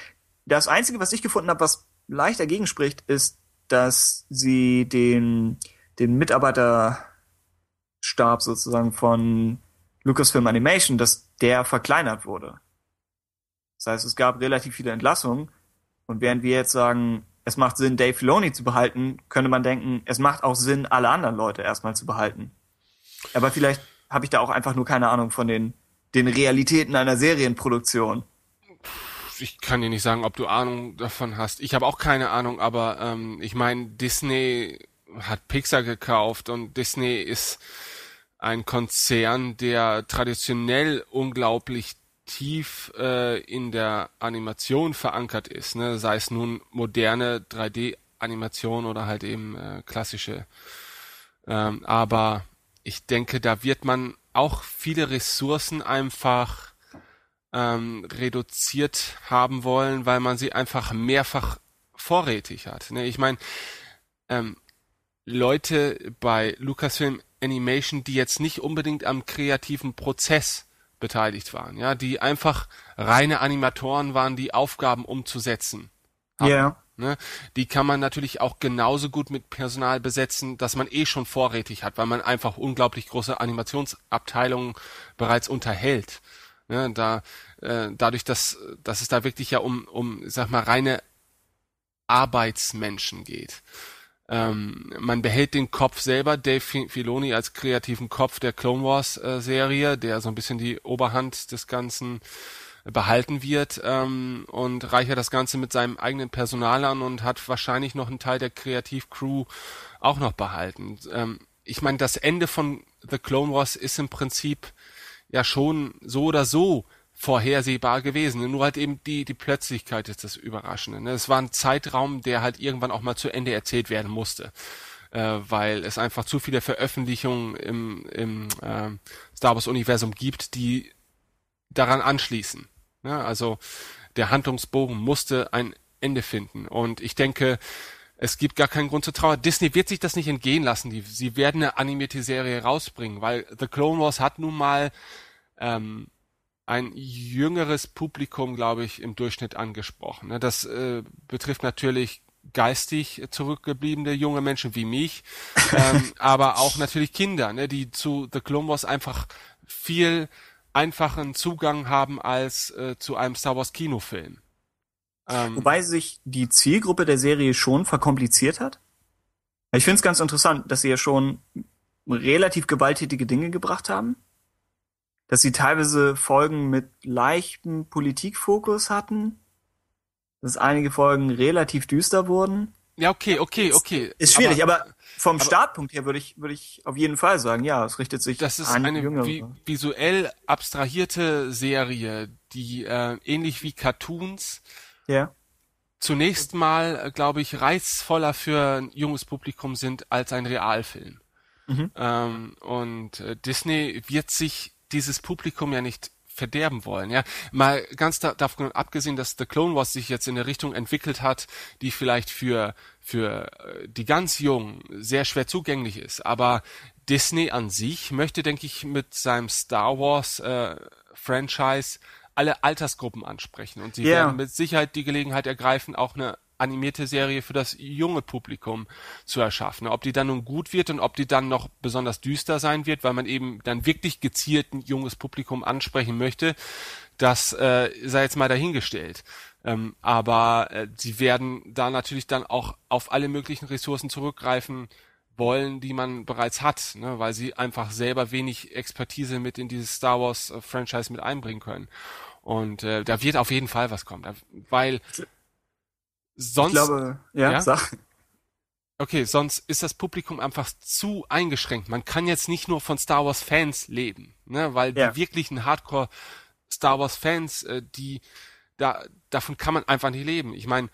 Das Einzige, was ich gefunden habe, was leicht dagegen spricht, ist, dass sie den, den Mitarbeiterstab sozusagen von Lucasfilm Animation, dass der verkleinert wurde. Das heißt, es gab relativ viele Entlassungen. Und während wir jetzt sagen, es macht Sinn, Dave Filoni zu behalten, könnte man denken, es macht auch Sinn, alle anderen Leute erstmal zu behalten. Aber vielleicht habe ich da auch einfach nur keine Ahnung von den, den Realitäten einer Serienproduktion. Ich kann dir nicht sagen, ob du Ahnung davon hast. Ich habe auch keine Ahnung, aber ähm, ich meine, Disney hat Pixar gekauft und Disney ist ein Konzern, der traditionell unglaublich tief äh, in der Animation verankert ist, ne? sei es nun moderne 3D-Animation oder halt eben äh, klassische. Ähm, aber ich denke, da wird man auch viele Ressourcen einfach ähm, reduziert haben wollen, weil man sie einfach mehrfach vorrätig hat. Ne? Ich meine, ähm, Leute bei Lucasfilm Animation, die jetzt nicht unbedingt am kreativen Prozess beteiligt waren, ja, die einfach reine Animatoren waren, die Aufgaben umzusetzen. Ja. Yeah. Ne? Die kann man natürlich auch genauso gut mit Personal besetzen, dass man eh schon vorrätig hat, weil man einfach unglaublich große Animationsabteilungen bereits unterhält. Ne? Da, äh, dadurch, dass, dass es da wirklich ja um, um, sag mal, reine Arbeitsmenschen geht. Ähm, man behält den Kopf selber, Dave Filoni als kreativen Kopf der Clone Wars äh, Serie, der so ein bisschen die Oberhand des Ganzen behalten wird ähm, und reichert das Ganze mit seinem eigenen Personal an und hat wahrscheinlich noch einen Teil der Kreativcrew auch noch behalten. Ähm, ich meine, das Ende von The Clone Wars ist im Prinzip ja schon so oder so vorhersehbar gewesen. Nur halt eben die, die Plötzlichkeit ist das Überraschende. Ne? Es war ein Zeitraum, der halt irgendwann auch mal zu Ende erzählt werden musste. Äh, weil es einfach zu viele Veröffentlichungen im, im äh, Star Wars-Universum gibt, die daran anschließen. Ne? Also der Handlungsbogen musste ein Ende finden. Und ich denke, es gibt gar keinen Grund zur Trauer. Disney wird sich das nicht entgehen lassen. Die, sie werden eine animierte Serie rausbringen, weil The Clone Wars hat nun mal ähm, ein jüngeres Publikum, glaube ich, im Durchschnitt angesprochen. Ne? Das äh, betrifft natürlich geistig zurückgebliebene junge Menschen wie mich, ähm, aber auch natürlich Kinder, ne, die zu The Clone Wars einfach viel einfachen Zugang haben als äh, zu einem Star Wars Kinofilm. Ähm, Wobei sich die Zielgruppe der Serie schon verkompliziert hat. Ich finde es ganz interessant, dass sie ja schon relativ gewalttätige Dinge gebracht haben dass sie teilweise Folgen mit leichtem Politikfokus hatten, dass einige Folgen relativ düster wurden. Ja, okay, okay, okay. Ist schwierig, aber, aber vom aber, Startpunkt her würde ich, würde ich auf jeden Fall sagen, ja, es richtet sich das ist an eine Jüngere. Vi visuell abstrahierte Serie, die äh, ähnlich wie Cartoons ja. zunächst mal, äh, glaube ich, reizvoller für ein junges Publikum sind als ein Realfilm. Mhm. Ähm, und äh, Disney wird sich dieses Publikum ja nicht verderben wollen. Ja, mal ganz da, davon abgesehen, dass The Clone Wars sich jetzt in eine Richtung entwickelt hat, die vielleicht für für äh, die ganz Jungen sehr schwer zugänglich ist. Aber Disney an sich möchte, denke ich, mit seinem Star Wars äh, Franchise alle Altersgruppen ansprechen und sie yeah. werden mit Sicherheit die Gelegenheit ergreifen, auch eine animierte Serie für das junge Publikum zu erschaffen. Ob die dann nun gut wird und ob die dann noch besonders düster sein wird, weil man eben dann wirklich gezielt ein junges Publikum ansprechen möchte, das äh, sei jetzt mal dahingestellt. Ähm, aber äh, sie werden da natürlich dann auch auf alle möglichen Ressourcen zurückgreifen wollen, die man bereits hat, ne? weil sie einfach selber wenig Expertise mit in dieses Star Wars äh, Franchise mit einbringen können. Und äh, da wird auf jeden Fall was kommen, weil Sonst, ich glaube, ja, ja? sag. Okay, sonst ist das Publikum einfach zu eingeschränkt. Man kann jetzt nicht nur von Star Wars Fans leben, ne, weil ja. die wirklichen Hardcore Star Wars Fans, äh, die da davon kann man einfach nicht leben. Ich meine,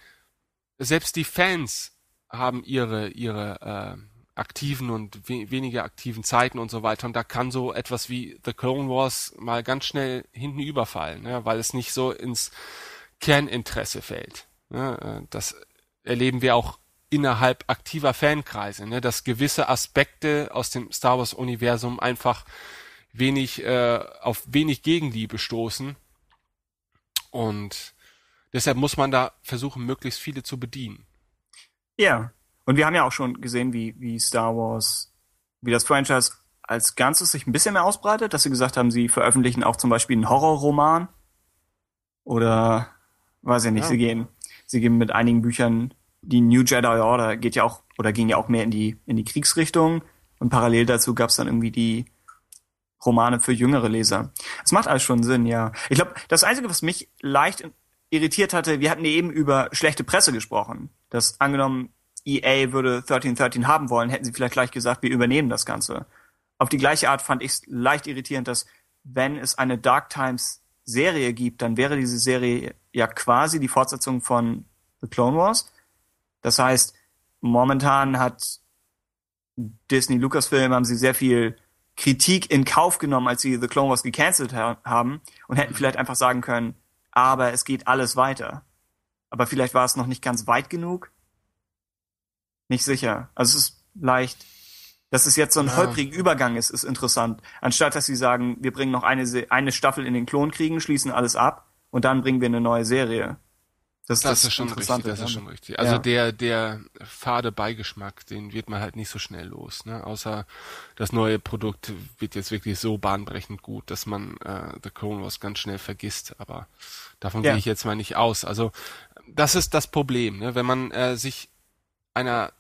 selbst die Fans haben ihre ihre äh, aktiven und we weniger aktiven Zeiten und so weiter und da kann so etwas wie The Clone Wars mal ganz schnell hinten überfallen, ne, weil es nicht so ins Kerninteresse fällt. Ne, äh, das erleben wir auch innerhalb aktiver Fankreise, ne, dass gewisse Aspekte aus dem Star Wars Universum einfach wenig äh, auf wenig Gegenliebe stoßen und deshalb muss man da versuchen, möglichst viele zu bedienen. Ja, Und wir haben ja auch schon gesehen, wie, wie Star Wars, wie das Franchise als Ganzes sich ein bisschen mehr ausbreitet, dass sie gesagt haben, sie veröffentlichen auch zum Beispiel einen Horrorroman. Oder weiß ich nicht, Ja. sie gehen, sie gehen mit einigen Büchern, die New Jedi Order geht ja auch, oder ging ja auch mehr in die, in die Kriegsrichtung. Und parallel dazu gab es dann irgendwie die Romane für jüngere Leser. Das macht alles schon Sinn, ja. Ich glaube, das Einzige, was mich leicht irritiert hatte, wir hatten eben über schlechte Presse gesprochen. Dass angenommen, EA würde 1313 haben wollen, hätten sie vielleicht gleich gesagt, wir übernehmen das Ganze. Auf die gleiche Art fand ich es leicht irritierend, dass wenn es eine Dark Times Serie gibt, dann wäre diese Serie ja quasi die Fortsetzung von The Clone Wars. Das heißt, momentan hat Disney Lucasfilm haben sie sehr viel Kritik in Kauf genommen, als sie The Clone Wars gecancelt ha haben und hätten vielleicht einfach sagen können, aber es geht alles weiter. Aber vielleicht war es noch nicht ganz weit genug. Nicht sicher. Also es ist leicht. Dass es jetzt so ein Ja. holpriger Übergang ist, ist interessant. Anstatt dass sie sagen, wir bringen noch eine, eine Staffel in den Klonkriegen, schließen alles ab und dann bringen wir eine neue Serie. Das, Das, ist schon richtig, das ist schon richtig. Also Ja. der, der fade Beigeschmack, den wird man halt nicht so schnell los, ne? Außer das neue Produkt wird jetzt wirklich so bahnbrechend gut, dass man äh, The Clone Wars ganz schnell vergisst. Aber davon Ja. gehe ich jetzt mal nicht aus. Also das ist das Problem, ne? Wenn man äh, sich einer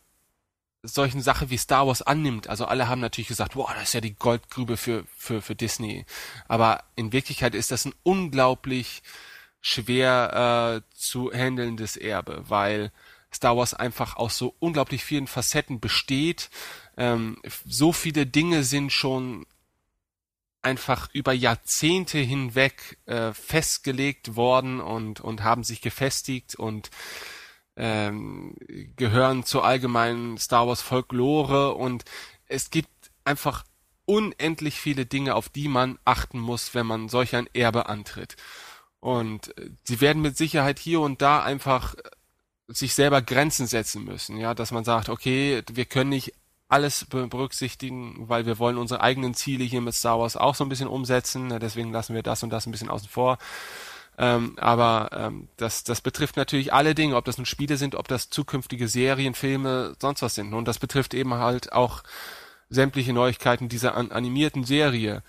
solchen Sache wie Star Wars annimmt. Also alle haben natürlich gesagt, wow, das ist ja die Goldgrube für, für, für Disney. Aber in Wirklichkeit ist das ein unglaublich schwer äh, zu handelndes Erbe, weil Star Wars einfach aus so unglaublich vielen Facetten besteht. Ähm, so viele Dinge sind schon einfach über Jahrzehnte hinweg äh, festgelegt worden und, und haben sich gefestigt und ähm, gehören zur allgemeinen Star Wars Folklore und es gibt einfach unendlich viele Dinge, auf die man achten muss, wenn man solch ein Erbe antritt. Und äh, sie werden mit Sicherheit hier und da einfach äh, sich selber Grenzen setzen müssen, ja, dass man sagt, okay, wir können nicht alles be- berücksichtigen, weil wir wollen unsere eigenen Ziele hier mit Star Wars auch so ein bisschen umsetzen, ne, deswegen lassen wir das und das ein bisschen außen vor. Ähm, aber ähm, das, das betrifft natürlich alle Dinge, ob das nun Spiele sind, ob das zukünftige Serien, Filme, sonst was sind. Und das betrifft eben halt auch sämtliche Neuigkeiten dieser an animierten Serie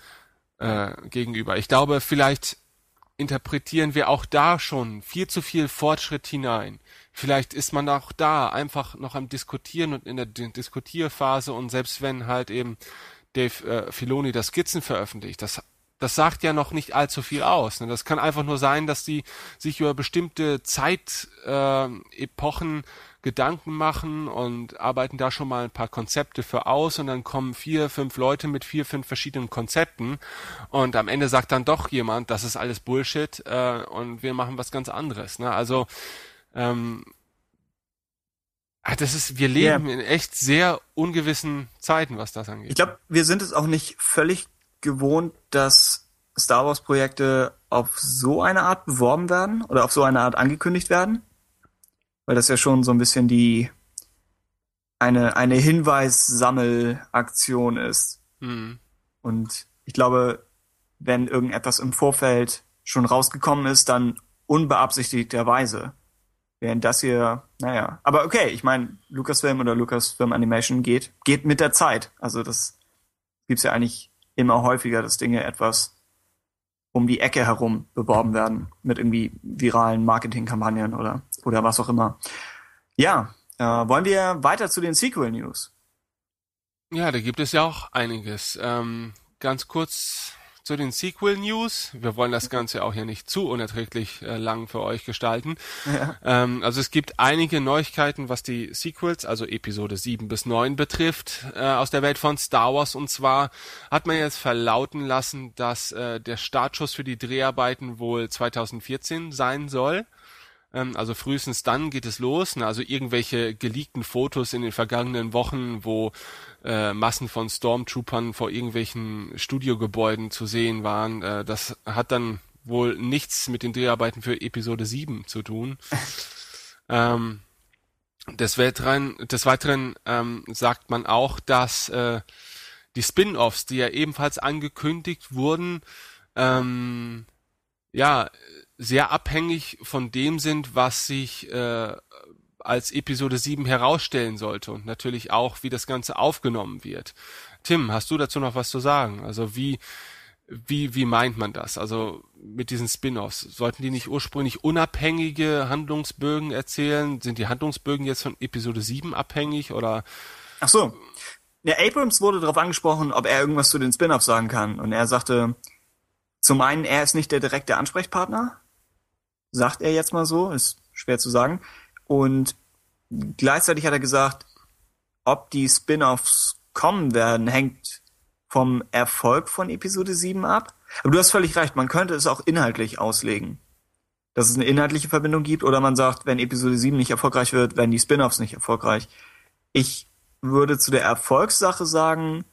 äh, gegenüber. Ich glaube, vielleicht interpretieren wir auch da schon viel zu viel Fortschritt hinein. Vielleicht ist man auch da einfach noch am Diskutieren und in der Diskutierphase und selbst wenn halt eben Dave äh, Filoni das Skizzen veröffentlicht, das das sagt ja noch nicht allzu viel aus. Ne? Das kann einfach nur sein, dass die sich über bestimmte Zeitepochen äh, Gedanken machen und arbeiten da schon mal ein paar Konzepte für aus und dann kommen vier, fünf Leute mit vier, fünf verschiedenen Konzepten und am Ende sagt dann doch jemand, das ist alles Bullshit äh, und wir machen was ganz anderes. Ne? Also ähm, ah, das ist, wir leben in echt sehr ungewissen Zeiten, was das angeht. Ich glaube, wir sind es auch nicht völlig gewohnt, dass Star Wars Projekte auf so eine Art beworben werden oder auf so eine Art angekündigt werden. Weil das ja schon so ein bisschen die eine, eine Hinweissammelaktion ist. Hm. Und ich glaube, wenn irgendetwas im Vorfeld schon rausgekommen ist, dann unbeabsichtigterweise. Während das hier, naja. Aber okay, ich meine, Lucasfilm oder Lucasfilm Animation geht, geht mit der Zeit. Also das gibt's ja eigentlich immer häufiger, dass Dinge etwas um die Ecke herum beworben werden. Mit irgendwie viralen Marketingkampagnen oder, oder was auch immer. Ja, äh, wollen wir weiter zu den Sequel-News? Ja, da gibt es ja auch einiges. Ähm, ganz kurz zu den Sequel-News. Wir wollen das Ganze auch hier nicht zu unerträglich äh, lang für euch gestalten. Ja. Ähm, also es gibt einige Neuigkeiten, was die Sequels, also Episode 7 bis 9 betrifft, äh, aus der Welt von Star Wars. Und zwar hat man jetzt verlauten lassen, dass äh, der Startschuss für die Dreharbeiten wohl 2014 sein soll. Ähm, also frühestens dann geht es los. Ne? Also irgendwelche geleakten Fotos in den vergangenen Wochen, wo äh, Massen von Stormtroopern vor irgendwelchen Studiogebäuden zu sehen waren. Äh, das hat dann wohl nichts mit den Dreharbeiten für Episode 7 zu tun. ähm, des Weiteren, des Weiteren ähm, sagt man auch, dass äh, die Spin-offs, die ja ebenfalls angekündigt wurden, ähm, ja, sehr abhängig von dem sind, was sich äh, als Episode 7 herausstellen sollte und natürlich auch, wie das Ganze aufgenommen wird. Tim, hast du dazu noch was zu sagen? Also wie, wie, wie meint man das? Also mit diesen Spin-offs, sollten die nicht ursprünglich unabhängige Handlungsbögen erzählen? Sind die Handlungsbögen jetzt von Episode 7 abhängig oder? Ach so. Ja, Abrams wurde darauf angesprochen, ob er irgendwas zu den Spin-offs sagen kann. Und er sagte, zum einen, er ist nicht der direkte Ansprechpartner. Sagt er jetzt mal so, ist schwer zu sagen. Und gleichzeitig hat er gesagt, ob die Spin-offs kommen werden, hängt vom Erfolg von Episode 7 ab. Aber du hast völlig recht, man könnte es auch inhaltlich auslegen. Dass es eine inhaltliche Verbindung gibt oder man sagt, wenn Episode 7 nicht erfolgreich wird, werden die Spin-offs nicht erfolgreich. Ich würde zu der Erfolgssache sagen,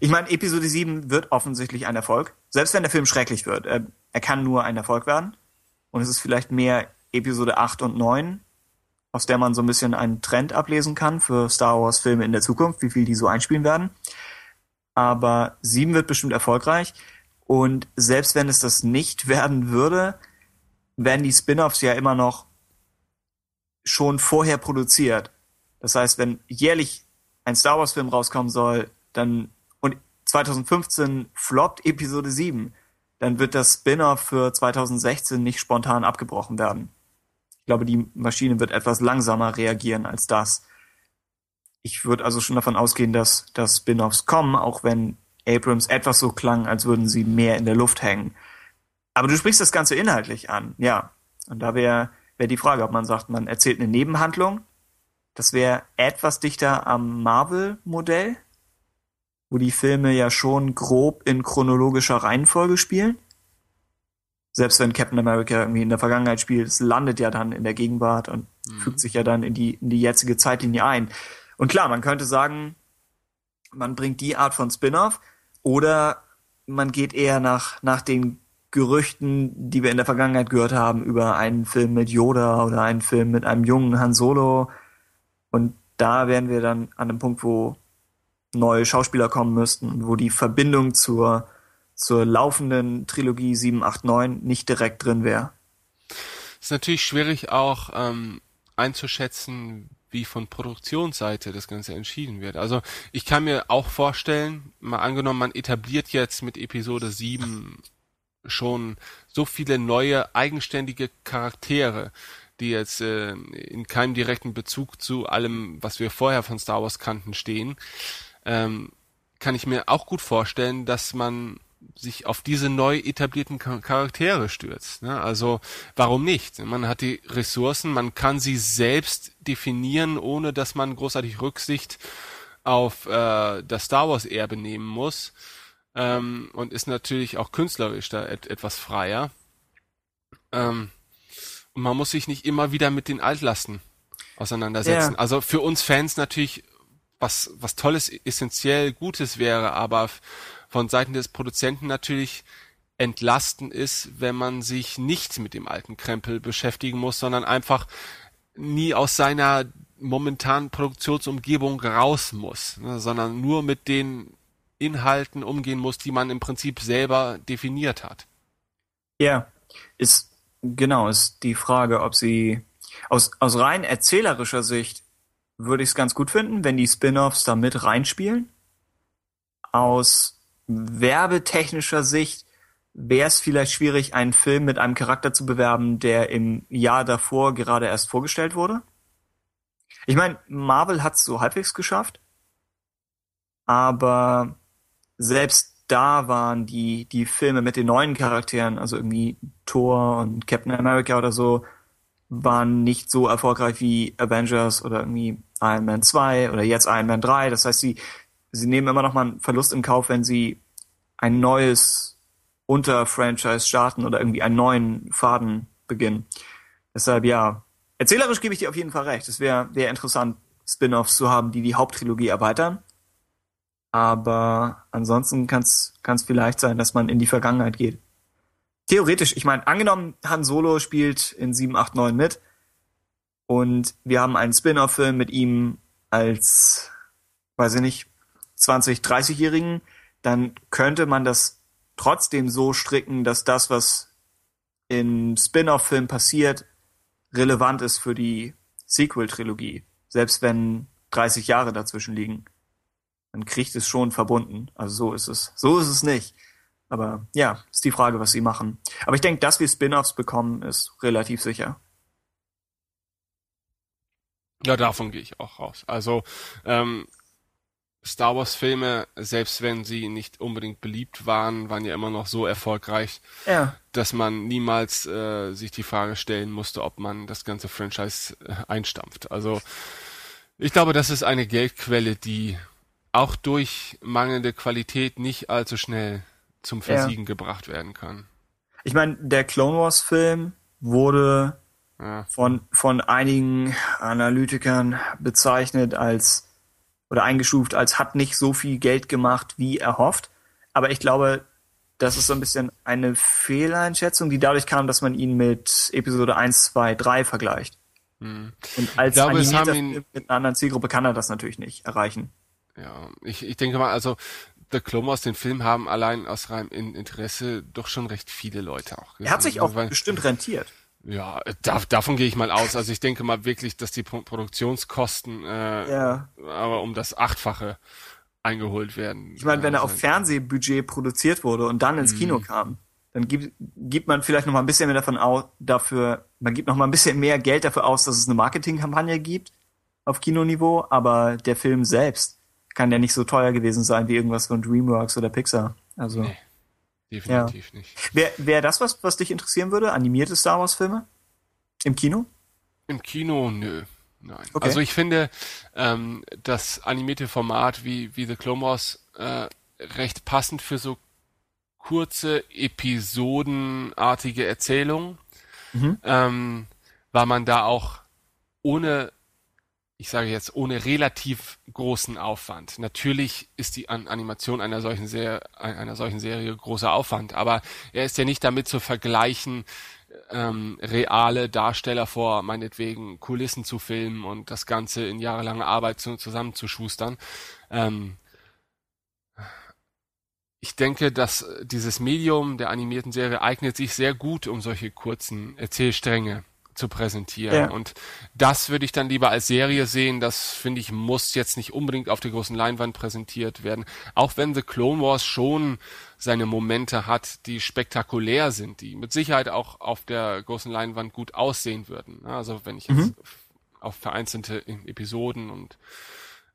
ich meine, Episode 7 wird offensichtlich ein Erfolg. Selbst wenn der Film schrecklich wird. Er, er kann nur ein Erfolg werden. Und es ist vielleicht mehr Episode 8 und 9, aus der man so ein bisschen einen Trend ablesen kann für Star Wars Filme in der Zukunft, wie viel die so einspielen werden. Aber 7 wird bestimmt erfolgreich. Und selbst wenn es das nicht werden würde, werden die Spin-offs ja immer noch schon vorher produziert. Das heißt, wenn jährlich ein Star Wars Film rauskommen soll, dann und 2015 floppt Episode 7, dann wird das Spin-off für 2016 nicht spontan abgebrochen werden. Ich glaube, die Maschine wird etwas langsamer reagieren als das. Ich würde also schon davon ausgehen, dass, dass Spin-offs kommen, auch wenn Abrams etwas so klang, als würden sie mehr in der Luft hängen. Aber du sprichst das Ganze inhaltlich an, ja. Und da wäre wär die Frage, ob man sagt, man erzählt eine Nebenhandlung. Das wäre etwas dichter am Marvel-Modell, wo die Filme ja schon grob in chronologischer Reihenfolge spielen. Selbst wenn Captain America irgendwie in der Vergangenheit spielt, es landet ja dann in der Gegenwart und mhm. fügt sich ja dann in die, in die jetzige Zeitlinie ein. Und klar, man könnte sagen, man bringt die Art von Spin-off oder man geht eher nach, nach den Gerüchten, die wir in der Vergangenheit gehört haben, über einen Film mit Yoda oder einen Film mit einem jungen Han Solo. Und da wären wir dann an einem Punkt, wo neue Schauspieler kommen müssten, wo die Verbindung zur, zur laufenden Trilogie 7, 8, 9 nicht direkt drin wäre. Ist natürlich schwierig auch ähm, einzuschätzen, wie von Produktionsseite das Ganze entschieden wird. Also ich kann mir auch vorstellen, mal angenommen, man etabliert jetzt mit Episode 7 schon so viele neue eigenständige Charaktere, die jetzt äh, in keinem direkten Bezug zu allem, was wir vorher von Star Wars kannten, stehen, ähm, kann ich mir auch gut vorstellen, dass man sich auf diese neu etablierten Charaktere stürzt. Ne? Also warum nicht? Man hat die Ressourcen, man kann sie selbst definieren, ohne dass man großartig Rücksicht auf äh, das Star Wars Erbe nehmen muss ähm, und ist natürlich auch künstlerisch da et etwas freier. Ähm, und man muss sich nicht immer wieder mit den Altlasten auseinandersetzen. Ja. Also für uns Fans natürlich was was tolles, essentiell Gutes wäre, aber von Seiten des Produzenten natürlich entlasten ist, wenn man sich nicht mit dem alten Krempel beschäftigen muss, sondern einfach nie aus seiner momentanen Produktionsumgebung raus muss, ne, sondern nur mit den Inhalten umgehen muss, die man im Prinzip selber definiert hat. Ja, ist genau, ist die Frage, ob sie aus, aus rein erzählerischer Sicht würde ich es ganz gut finden, wenn die Spin-offs da mit reinspielen. Aus werbetechnischer Sicht wäre es vielleicht schwierig, einen Film mit einem Charakter zu bewerben, der im Jahr davor gerade erst vorgestellt wurde. Ich meine, Marvel hat es so halbwegs geschafft, aber selbst da waren die, die Filme mit den neuen Charakteren, also irgendwie Thor und Captain America oder so, waren nicht so erfolgreich wie Avengers oder irgendwie Iron Man 2 oder jetzt Iron Man 3. Das heißt, sie, sie nehmen immer noch mal einen Verlust in Kauf, wenn sie ein neues Unterfranchise starten oder irgendwie einen neuen Faden beginnen. Deshalb ja, erzählerisch gebe ich dir auf jeden Fall recht. Es wäre wär interessant, Spin-offs zu haben, die die Haupttrilogie erweitern. Aber ansonsten kann es vielleicht sein, dass man in die Vergangenheit geht. Theoretisch, ich meine, angenommen, Han Solo spielt in 7, 8, 9 mit und wir haben einen Spin-off-Film mit ihm als, weiß ich nicht, 20, 30-Jährigen, dann könnte man das trotzdem so stricken, dass das, was im Spin-off-Film passiert, relevant ist für die Sequel-Trilogie. Selbst wenn 30 Jahre dazwischen liegen. Man kriegt es schon verbunden. Also so ist es. So ist es nicht. Aber ja, ist die Frage, was sie machen. Aber ich denke, dass wir Spin-offs bekommen, ist relativ sicher. Ja, davon gehe ich auch raus. Also ähm, Star Wars Filme, selbst wenn sie nicht unbedingt beliebt waren, waren ja immer noch so erfolgreich, Ja. dass man niemals äh, sich die Frage stellen musste, ob man das ganze Franchise äh, einstampft. Also ich glaube, das ist eine Geldquelle, die auch durch mangelnde Qualität nicht allzu schnell zum Versiegen gebracht werden kann. Ich meine, der Clone Wars Film wurde Ja. von, von einigen Analytikern bezeichnet als oder eingestuft als hat nicht so viel Geld gemacht, wie erhofft. Aber ich glaube, das ist so ein bisschen eine Fehleinschätzung, die dadurch kam, dass man ihn mit Episode 1, 2, 3 vergleicht. Und als Ich glaube, es haben ihn- mit einer anderen Zielgruppe kann er das natürlich nicht erreichen. Ja, ich, ich denke mal, also The Clone Wars, den Film haben allein aus reinem In- Interesse doch schon recht viele Leute auch gesehen. Er hat sich auch Also, weil- bestimmt rentiert. Ja, da, davon gehe ich mal aus. Also ich denke mal wirklich, dass die Pro Produktionskosten äh, Ja. aber um das Achtfache eingeholt werden. Ich meine, wenn er Also, auf Fernsehbudget produziert wurde und dann ins Mhm. Kino kam, dann gibt, gibt man vielleicht noch mal ein bisschen mehr davon aus, dafür, man gibt noch mal ein bisschen mehr Geld dafür aus, dass es eine Marketingkampagne gibt auf Kinoniveau, aber der Film selbst kann ja nicht so teuer gewesen sein wie irgendwas von DreamWorks oder Pixar. Also, Nee. Definitiv nicht. wäre wär das was, was dich interessieren würde? Animierte Star Wars Filme? Im Kino? Im Kino, nö. Nein. Okay. Also ich finde, ähm, das animierte Format wie, wie The Clone Wars äh, recht passend für so kurze, episodenartige Erzählungen, Mhm. ähm, weil man da auch ohne, ich sage jetzt, ohne relativ großen Aufwand. Natürlich ist die An Animation einer solchen, Ser einer solchen Serie großer Aufwand, aber er ist ja nicht damit zu vergleichen, ähm, reale Darsteller vor meinetwegen Kulissen zu filmen und das Ganze in jahrelanger Arbeit zu, zusammenzuschustern. Ähm, ich denke, dass dieses Medium der animierten Serie eignet sich sehr gut, um solche kurzen Erzählstränge zu präsentieren. Ja. Und das würde ich dann lieber als Serie sehen. Das finde ich muss jetzt nicht unbedingt auf der großen Leinwand präsentiert werden. Auch wenn The Clone Wars schon seine Momente hat, die spektakulär sind, die mit Sicherheit auch auf der großen Leinwand gut aussehen würden. Also wenn ich jetzt auf vereinzelte Episoden und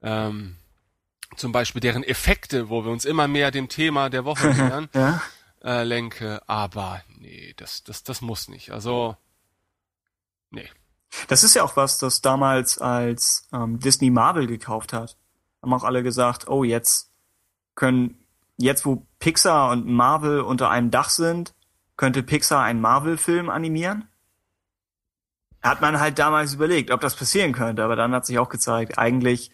ähm, zum Beispiel deren Effekte, wo wir uns immer mehr dem Thema der Woche nähern, Ja. äh, lenke. Aber nee, das, das, das muss nicht. Also, nee. Das ist ja auch was, das damals als ähm, Disney Marvel gekauft hat. Haben auch alle gesagt, oh, jetzt können, jetzt wo Pixar und Marvel unter einem Dach sind, könnte Pixar einen Marvel-Film animieren? Hat man halt damals überlegt, ob das passieren könnte, aber dann hat sich auch gezeigt, eigentlich,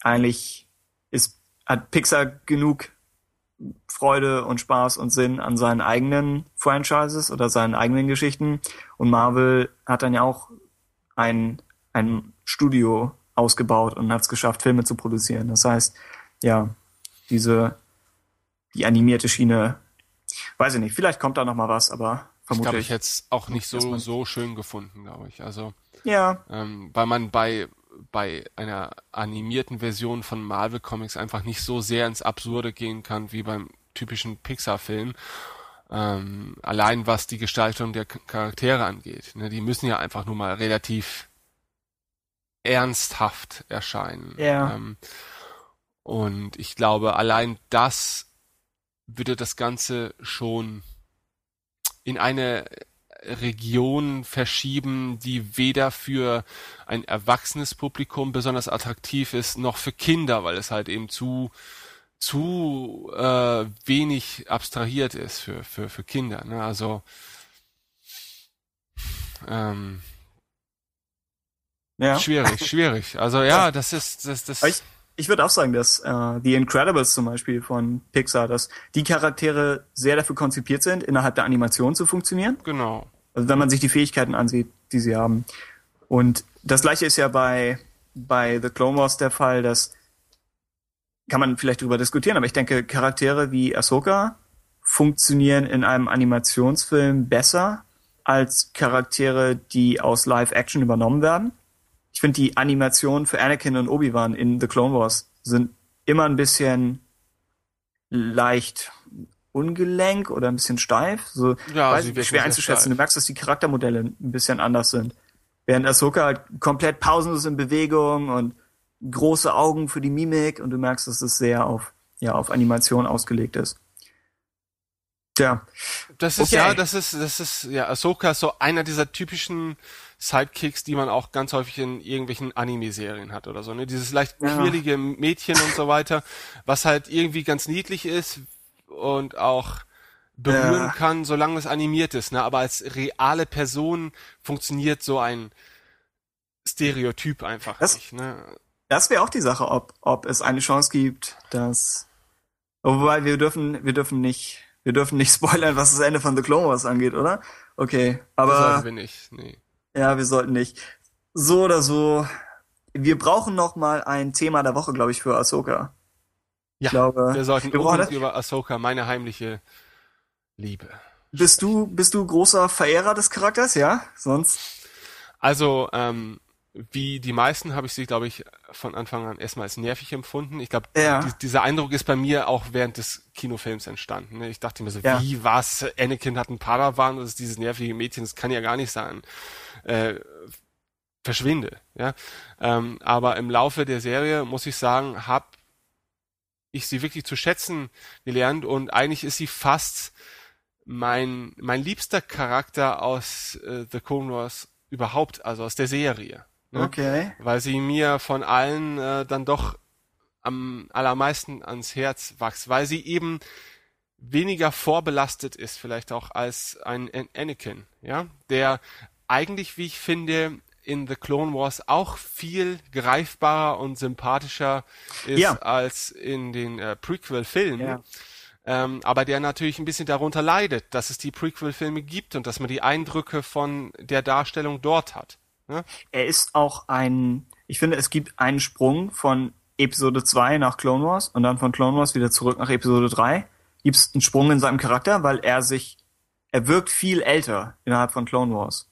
eigentlich ist, hat Pixar genug Freude und Spaß und Sinn an seinen eigenen Franchises oder seinen eigenen Geschichten. Und Marvel hat dann ja auch ein, ein Studio ausgebaut und hat es geschafft, Filme zu produzieren. Das heißt, ja, diese, die animierte Schiene, weiß ich nicht, vielleicht kommt da noch mal was, aber Ich glaube, vermutlich. ich hätte es auch nicht so, so schön gefunden, glaube ich. Also, ja, ähm, weil man bei, bei einer animierten Version von Marvel Comics einfach nicht so sehr ins Absurde gehen kann wie beim typischen Pixar-Film. Ähm, allein was die Gestaltung der Charaktere angeht. Ne, die müssen ja einfach nur mal relativ ernsthaft erscheinen. Ja. Ähm, und ich glaube, allein das würde das Ganze schon in eine Region verschieben, die weder für ein erwachsenes Publikum besonders attraktiv ist, noch für Kinder, weil es halt eben zu zu äh, wenig abstrahiert ist für für für Kinder. Ne? Also ähm, ja. schwierig, schwierig. Also ja, das ist das das. Ich, ich würde auch sagen, dass äh, The Incredibles zum Beispiel von Pixar, dass die Charaktere sehr dafür konzipiert sind, innerhalb der Animation zu funktionieren. genau. Also wenn man sich die Fähigkeiten ansieht, die sie haben. Und das gleiche ist ja bei, bei The Clone Wars der Fall, dass kann man vielleicht darüber diskutieren, aber ich denke, Charaktere wie Ahsoka funktionieren in einem Animationsfilm besser als Charaktere, die aus Live-Action übernommen werden. Ich finde die Animationen für Anakin und Obi-Wan in The Clone Wars sind immer ein bisschen leicht ungelenk oder ein bisschen steif. So Ja, weiß schwer einzuschätzen. steif. Du merkst, dass die Charaktermodelle ein bisschen anders sind. Während Ahsoka halt komplett pausenlos in Bewegung und große Augen für die Mimik und du merkst, dass es sehr auf, ja, auf Animation ausgelegt ist. Tja, Das ist Okay. ja, das ist, das ist, ja, Ahsoka ist so einer dieser typischen Sidekicks, die man auch ganz häufig in irgendwelchen Anime-Serien hat oder so, ne? Dieses leicht Ja. quirlige Mädchen und so weiter, was halt irgendwie ganz niedlich ist und auch berühren Ja. kann, solange es animiert ist, ne? Aber als reale Person funktioniert so ein Stereotyp einfach Das- nicht, ne? das wäre auch die Sache, ob, ob es eine Chance gibt, dass, wobei wir dürfen, wir dürfen nicht, wir dürfen nicht spoilern, was das Ende von The Clone Wars angeht, oder? Okay, Das aber. sollten wir nicht, nee. Ja, wir sollten nicht. So oder so. Wir brauchen noch mal ein Thema der Woche, glaube ich, für Ahsoka. Ja, Ich glaube, wir sollten wir brauchen unbedingt über Ahsoka, meine heimliche Liebe. Bist du, bist du großer Verehrer des Charakters, ja? Sonst. Also, ähm, wie die meisten habe ich sie, glaube ich, von Anfang an erstmal als nervig empfunden. Ich glaube, Ja. die, dieser Eindruck ist bei mir auch während des Kinofilms entstanden. Ne? Ich dachte mir so, Ja. wie was? Anakin hat einen Padawan, das ist dieses nervige Mädchen, das kann ja gar nicht sein. Äh, verschwinde, ja. Ähm, aber im Laufe der Serie, muss ich sagen, habe ich sie wirklich zu schätzen gelernt und eigentlich ist sie fast mein, mein liebster Charakter aus äh, The Clone Wars überhaupt, also aus der Serie. Ne? Okay. Weil sie mir von allen äh, dann doch am allermeisten ans Herz wächst, weil sie eben weniger vorbelastet ist, vielleicht auch als ein An- Anakin, ja, der eigentlich, wie ich finde, in The Clone Wars auch viel greifbarer und sympathischer ist Ja. als in den äh, Prequel-Filmen. Ja. Ähm, aber der natürlich ein bisschen darunter leidet, dass es die Prequel-Filme gibt und dass man die Eindrücke von der Darstellung dort hat. Ne? Er ist auch ein, ich finde, es gibt einen Sprung von Episode 2 nach Clone Wars und dann von Clone Wars wieder zurück nach Episode 3. Gibt es einen Sprung in seinem Charakter, weil er sich, er wirkt viel älter innerhalb von Clone Wars.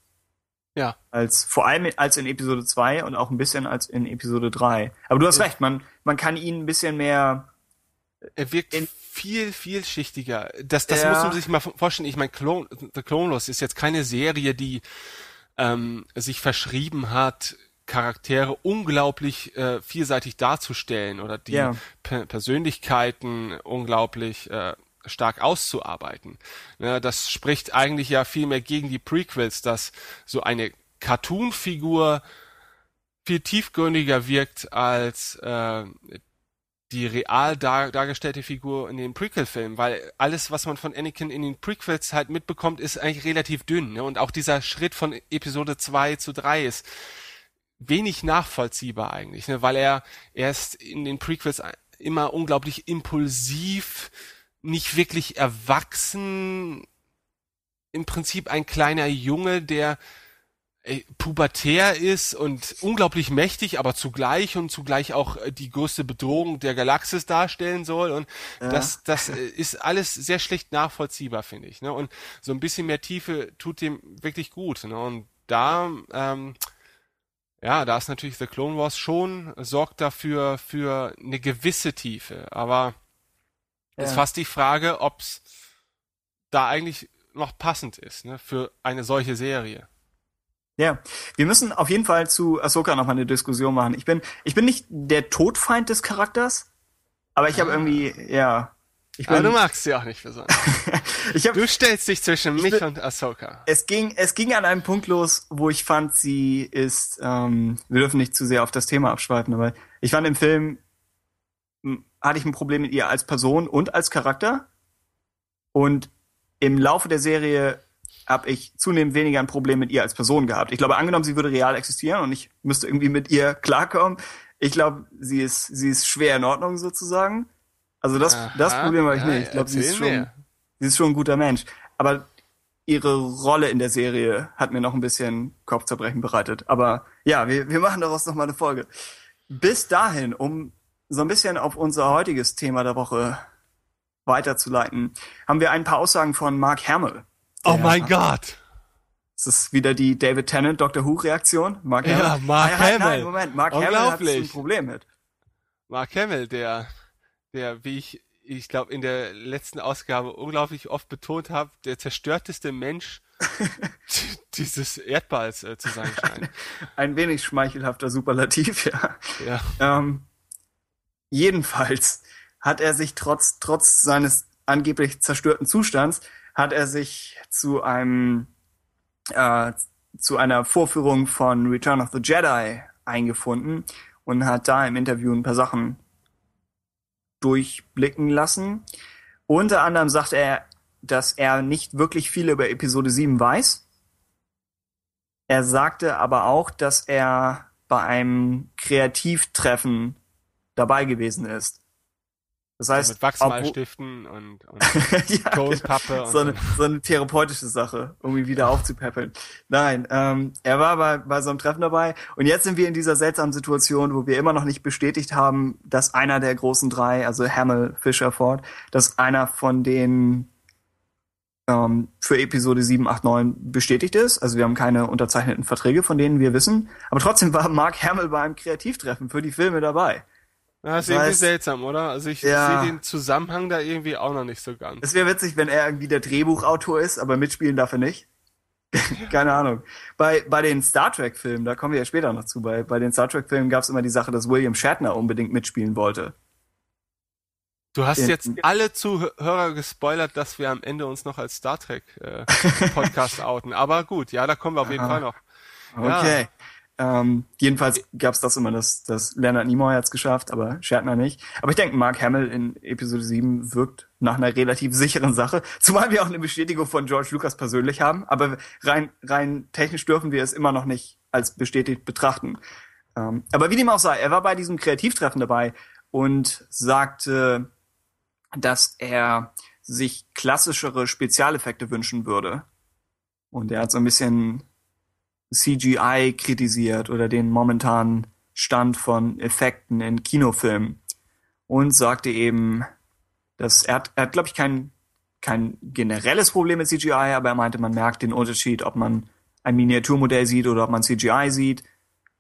Ja. Als, vor allem als in Episode 2 und auch ein bisschen als in Episode 3. Aber du hast recht, man, man kann ihn ein bisschen mehr, Er wirkt In- viel, vielschichtiger. Das, das Ja. muss man sich mal vorstellen. Ich meine, Clone, The Clone Wars ist jetzt keine Serie, die ähm, sich verschrieben hat, Charaktere unglaublich äh, vielseitig darzustellen oder die Ja. per Persönlichkeiten unglaublich äh, stark auszuarbeiten. Ne, das spricht eigentlich ja viel mehr gegen die Prequels, dass so eine Cartoon-Figur viel tiefgründiger wirkt als äh, die real dar dargestellte Figur in den Prequel-Filmen, weil alles, was man von Anakin in den Prequels halt mitbekommt, ist eigentlich relativ dünn. Ne? Und auch dieser Schritt von Episode 2 zu 3 ist wenig nachvollziehbar eigentlich, ne? weil er erst in den Prequels immer unglaublich impulsiv, nicht wirklich erwachsen, im Prinzip ein kleiner Junge, der äh, pubertär ist und unglaublich mächtig, aber zugleich und zugleich auch äh, die größte Bedrohung der Galaxis darstellen soll. Und das, das äh, ist alles sehr schlecht nachvollziehbar, finde ich. Ne? Und so ein bisschen mehr Tiefe tut dem wirklich gut. Ne? Und da, ähm, ja, da ist natürlich The Clone Wars schon, sorgt dafür für eine gewisse Tiefe. Aber ist Ja. fast die Frage, ob's da eigentlich noch passend ist, ne, für eine solche Serie. Ja, wir müssen auf jeden Fall zu Ahsoka noch mal eine Diskussion machen. Ich bin, ich bin nicht der Todfeind des Charakters, aber ich habe irgendwie, ja, ich Aber bin, du magst sie auch nicht besonders. ich habe, Du stellst dich zwischen mich bin- und Ahsoka. es ging, es ging an einem Punkt los, wo ich fand, sie ist, ähm, wir dürfen nicht zu sehr auf das Thema abschweifen, aber ich fand im Film hatte ich ein Problem mit ihr als Person und als Charakter und im Laufe der Serie habe ich zunehmend weniger ein Problem mit ihr als Person gehabt. Ich glaube, angenommen, sie würde real existieren und ich müsste irgendwie mit ihr klarkommen. Ich glaube, sie ist, sie ist schwer in Ordnung sozusagen. Also das, das Aha, Problem habe ich ja, nicht. Ich glaube, sie ist schon, sie ist schon ein guter Mensch. Aber ihre Rolle in der Serie hat mir noch ein bisschen Kopfzerbrechen bereitet. Aber ja, wir, wir machen daraus noch mal eine Folge. Bis dahin, um so ein bisschen auf unser heutiges Thema der Woche weiterzuleiten, haben wir ein paar Aussagen von Mark Hamill. Oh mein Gott! Es ist wieder die David Tennant Doctor Who Reaktion. Mark Ja, Hamill. Mark Nein, Hamill. Nein, Moment, Mark Hamill hat ein Problem mit. Mark Hamill, der, der, wie ich, ich glaube, in der letzten Ausgabe unglaublich oft betont habe, der zerstörteste Mensch dieses Erdballs äh, zu sein scheint. Ein wenig schmeichelhafter Superlativ, ja. Ja. Ähm, jedenfalls hat er sich trotz, trotz seines angeblich zerstörten Zustands, hat er sich zu einem, äh, zu einer Vorführung von Return of the Jedi eingefunden und hat da im Interview ein paar Sachen durchblicken lassen. Unter anderem sagt er, dass er nicht wirklich viel über Episode 7 weiß. Er sagte aber auch, dass er bei einem Kreativtreffen dabei gewesen ist. Das heißt, mit Wachsmalstiften und, und ja, Tonpappe und so eine, so eine therapeutische Sache, irgendwie wieder aufzupäppeln. Nein, ähm, er war bei, bei so einem Treffen dabei und jetzt sind wir in dieser seltsamen Situation, wo wir immer noch nicht bestätigt haben, dass einer der großen drei, also Hamill, Fisher, Ford, dass einer von denen ähm, für Episode 7, 8, 9 bestätigt ist. Also wir haben keine unterzeichneten Verträge, von denen wir wissen. Aber trotzdem war Mark Hamill bei einem Kreativtreffen für die Filme dabei. Ja, ist Das irgendwie heißt- seltsam, oder? Also ich Ja. sehe den Zusammenhang da irgendwie auch noch nicht so ganz. Es wäre witzig, wenn er irgendwie der Drehbuchautor ist, aber mitspielen darf er nicht. Keine Ahnung. Bei, bei den Star Trek-Filmen, da kommen wir ja später noch zu, bei, bei den Star Trek-Filmen gab es immer die Sache, dass William Shatner unbedingt mitspielen wollte. Du hast in- jetzt alle Zuhörer gespoilert, dass wir am Ende uns noch als Star Trek äh, Podcast outen. Aber gut, ja, da kommen wir auf jeden Aha. Fall noch. Ja. Ähm, jedenfalls gab es das immer, dass, dass Leonard Nimoy hat's geschafft, aber Shatner nicht. Aber ich denke, Mark Hamill in Episode 7 wirkt nach einer relativ sicheren Sache. Zumal wir auch eine Bestätigung von George Lucas persönlich haben. Aber rein, rein technisch dürfen wir es immer noch nicht als bestätigt betrachten. Ähm, aber wie dem auch sei, er war bei diesem Kreativtreffen dabei und sagte, dass er sich klassischere Spezialeffekte wünschen würde. Und er hat so ein bisschen CGI kritisiert oder den momentanen Stand von Effekten in Kinofilmen und sagte eben, dass er hat, er hat glaube ich, kein, kein generelles Problem mit CGI, aber er meinte, man merkt den Unterschied, ob man ein Miniaturmodell sieht oder ob man CGI sieht.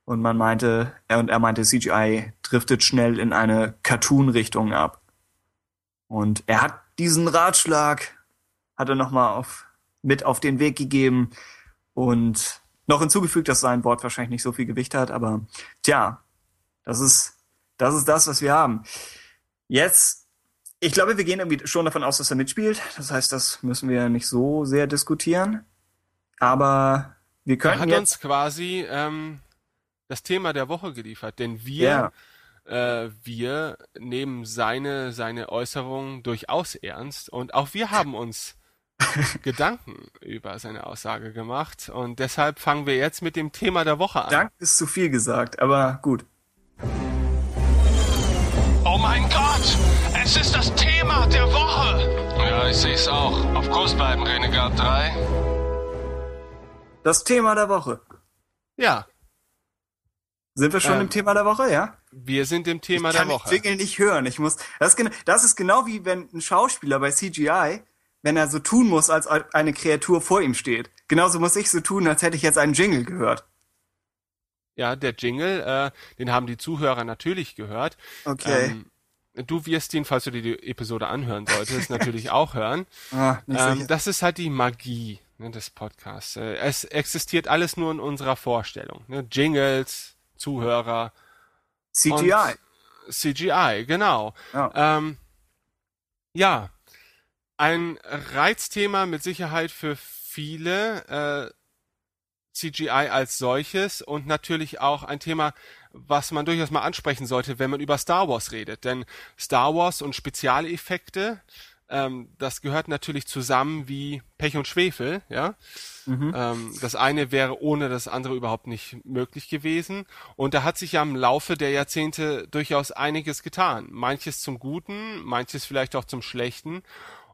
Und man meinte, er und er meinte, CGI driftet schnell in eine Cartoon-Richtung ab. Und er hat diesen Ratschlag, hat er nochmal auf, mit auf den Weg gegeben und noch hinzugefügt, dass sein Wort wahrscheinlich nicht so viel Gewicht hat, aber tja, das ist, das ist das, was wir haben. Jetzt, ich glaube, wir gehen irgendwie schon davon aus, dass er mitspielt. Das heißt, das müssen wir nicht so sehr diskutieren. Aber wir Er könnten hat jetzt, uns quasi ähm, das Thema der Woche geliefert, denn wir, äh, wir nehmen seine, seine Äußerungen durchaus ernst und auch wir haben uns Gedanken über seine Aussage gemacht und deshalb fangen wir jetzt mit dem Thema der Woche an. Dank ist zu viel gesagt, aber gut. Oh mein Gott! Es ist das Thema der Woche! Ja, ich sehe es auch. Auf Kurs bleiben, Renegade 3. Das Thema der Woche. Ja, Sind wir schon Ähm, im Thema der Woche, ja? wir sind im Thema ich der kann Woche. den Jingle nicht hören. Ich muss. Das ist, genau, das ist genau wie wenn ein Schauspieler bei CGI, wenn er so tun muss, als eine Kreatur vor ihm steht. Genauso muss ich so tun, als hätte ich jetzt einen Jingle gehört. Ja, der Jingle, äh, den haben die Zuhörer natürlich gehört. Okay. Ähm, du wirst ihn, falls du dir die Episode anhören solltest, natürlich auch hören. ah, Ähm, das ist halt die Magie ne, des Podcasts. Äh, es existiert alles nur in unserer Vorstellung. Ne? Jingles, Zuhörer, CGI. CGI, genau. Ja. Ähm, ja, ein Reizthema mit Sicherheit für viele. Äh, CGI als solches und natürlich auch ein Thema, was man durchaus mal ansprechen sollte, wenn man über Star Wars redet. Denn Star Wars und Spezialeffekte, ähm, das gehört natürlich zusammen wie Pech und Schwefel, ja. Ähm, das eine wäre ohne das andere überhaupt nicht möglich gewesen. Und da hat sich ja im Laufe der Jahrzehnte durchaus einiges getan. Manches zum Guten, manches vielleicht auch zum Schlechten.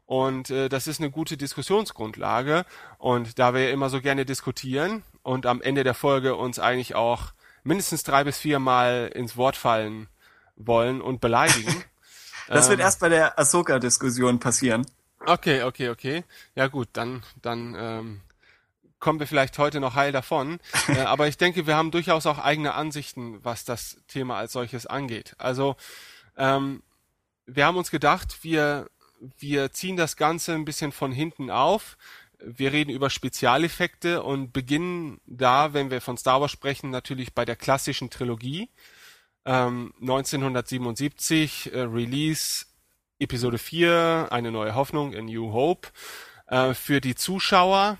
Und äh, das ist eine gute Diskussionsgrundlage. Und da wir ja immer so gerne diskutieren und am Ende der Folge uns eigentlich auch mindestens drei bis vier Mal ins Wort fallen wollen und beleidigen. Das wird ähm, erst bei der Ahsoka-Diskussion passieren. Okay, okay, okay. Ja gut, dann, dann ähm, kommen wir vielleicht heute noch heil davon. äh, aber ich denke, wir haben durchaus auch eigene Ansichten, was das Thema als solches angeht. Also ähm, wir haben uns gedacht, wir, wir ziehen das Ganze ein bisschen von hinten auf. Wir reden über Spezialeffekte und beginnen da, wenn wir von Star Wars sprechen, natürlich bei der klassischen Trilogie. Ähm, 1977 äh, Release Episode 4, eine neue Hoffnung, A New Hope. Äh, für die Zuschauer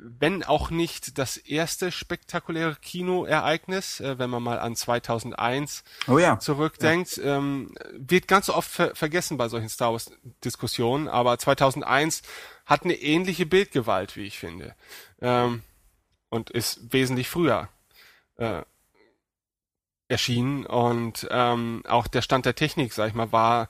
wenn auch nicht das erste spektakuläre Kinoereignis, äh, wenn man mal an 2001 Oh ja. zurückdenkt, ähm, wird ganz oft ver vergessen bei solchen Star Wars Diskussionen, aber 2001 hat eine ähnliche Bildgewalt, wie ich finde, ähm, und ist wesentlich früher äh, erschienen und ähm, auch der Stand der Technik, sag ich mal, war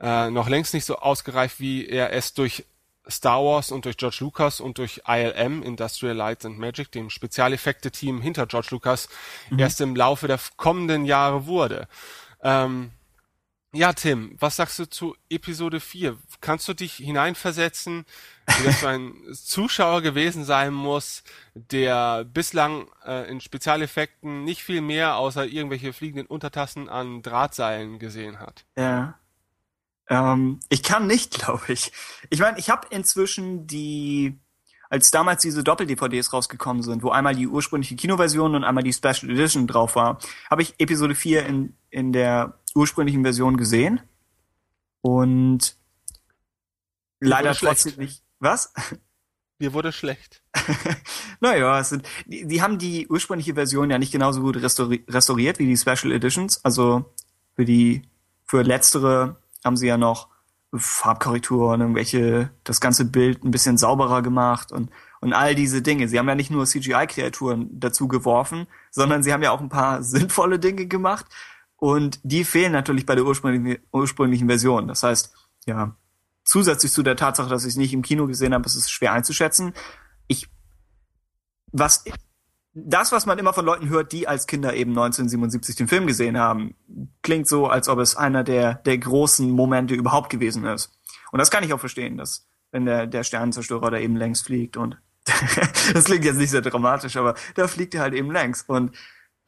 äh, noch längst nicht so ausgereift, wie er es durch Star Wars und durch George Lucas und durch ILM, Industrial Light and Magic, dem Spezialeffekte-Team hinter George Lucas, mhm. erst im Laufe der kommenden Jahre wurde. Ähm, ja, Tim, was sagst du zu Episode 4? Kannst du dich hineinversetzen, wie das für ein Zuschauer gewesen sein muss, der bislang äh, in Spezialeffekten nicht viel mehr außer irgendwelche fliegenden Untertassen an Drahtseilen gesehen hat? Ja. Ähm, ich kann nicht, glaube ich. Ich meine, ich habe inzwischen die, als damals diese Doppel-DVDs rausgekommen sind, wo einmal die ursprüngliche Kinoversion und einmal die Special Edition drauf war, habe ich Episode 4 in, in der ursprünglichen Version gesehen. Und leider trotzdem nicht. Was? Mir wurde schlecht. naja, es sind, die, die haben die ursprüngliche Version ja nicht genauso gut restauriert wie die Special Editions. Also für die, für letztere haben sie ja noch Farbkorrekturen, irgendwelche, das ganze Bild ein bisschen sauberer gemacht und, und all diese Dinge. Sie haben ja nicht nur CGI-Kreaturen dazu geworfen, sondern sie haben ja auch ein paar sinnvolle Dinge gemacht und die fehlen natürlich bei der ursprünglichen, ursprünglichen Version. Das heißt, ja, zusätzlich zu der Tatsache, dass ich es nicht im Kino gesehen habe, ist es schwer einzuschätzen. Ich, was das, was man immer von Leuten hört, die als Kinder eben 1977 den Film gesehen haben, klingt so, als ob es einer der, der großen Momente überhaupt gewesen ist. Und das kann ich auch verstehen, dass wenn der, der Sternenzerstörer da eben längs fliegt und das klingt jetzt nicht sehr dramatisch, aber da fliegt er halt eben längs. Und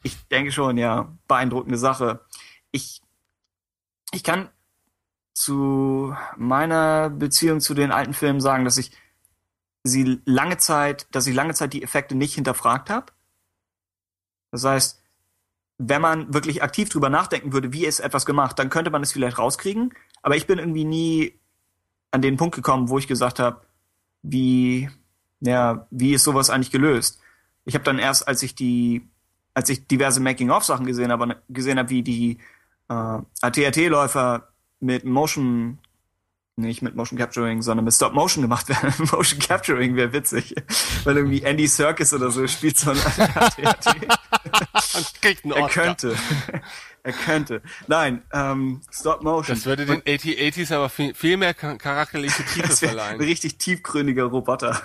ich denke schon, ja, beeindruckende Sache. Ich, ich kann zu meiner Beziehung zu den alten Filmen sagen, dass ich sie lange Zeit, dass ich lange Zeit die Effekte nicht hinterfragt habe. Das heißt, wenn man wirklich aktiv drüber nachdenken würde, wie ist etwas gemacht, dann könnte man es vielleicht rauskriegen. Aber ich bin irgendwie nie an den Punkt gekommen, wo ich gesagt habe, wie, ja, wie ist sowas eigentlich gelöst? Ich habe dann erst, als ich die, als ich diverse Making-of-Sachen gesehen habe, gesehen habe, wie die äh, ATRT-Läufer mit Motion nicht mit Motion Capturing, sondern mit Stop Motion gemacht werden. Motion Capturing wäre witzig. Weil irgendwie Andy Serkis oder so spielt so ein kriegt einen Er könnte. er könnte. Nein, ähm, Stop Motion. Das würde den 8080s aber viel, viel mehr charakterliche Tiefe verleihen. Ein richtig tiefgründiger Roboter.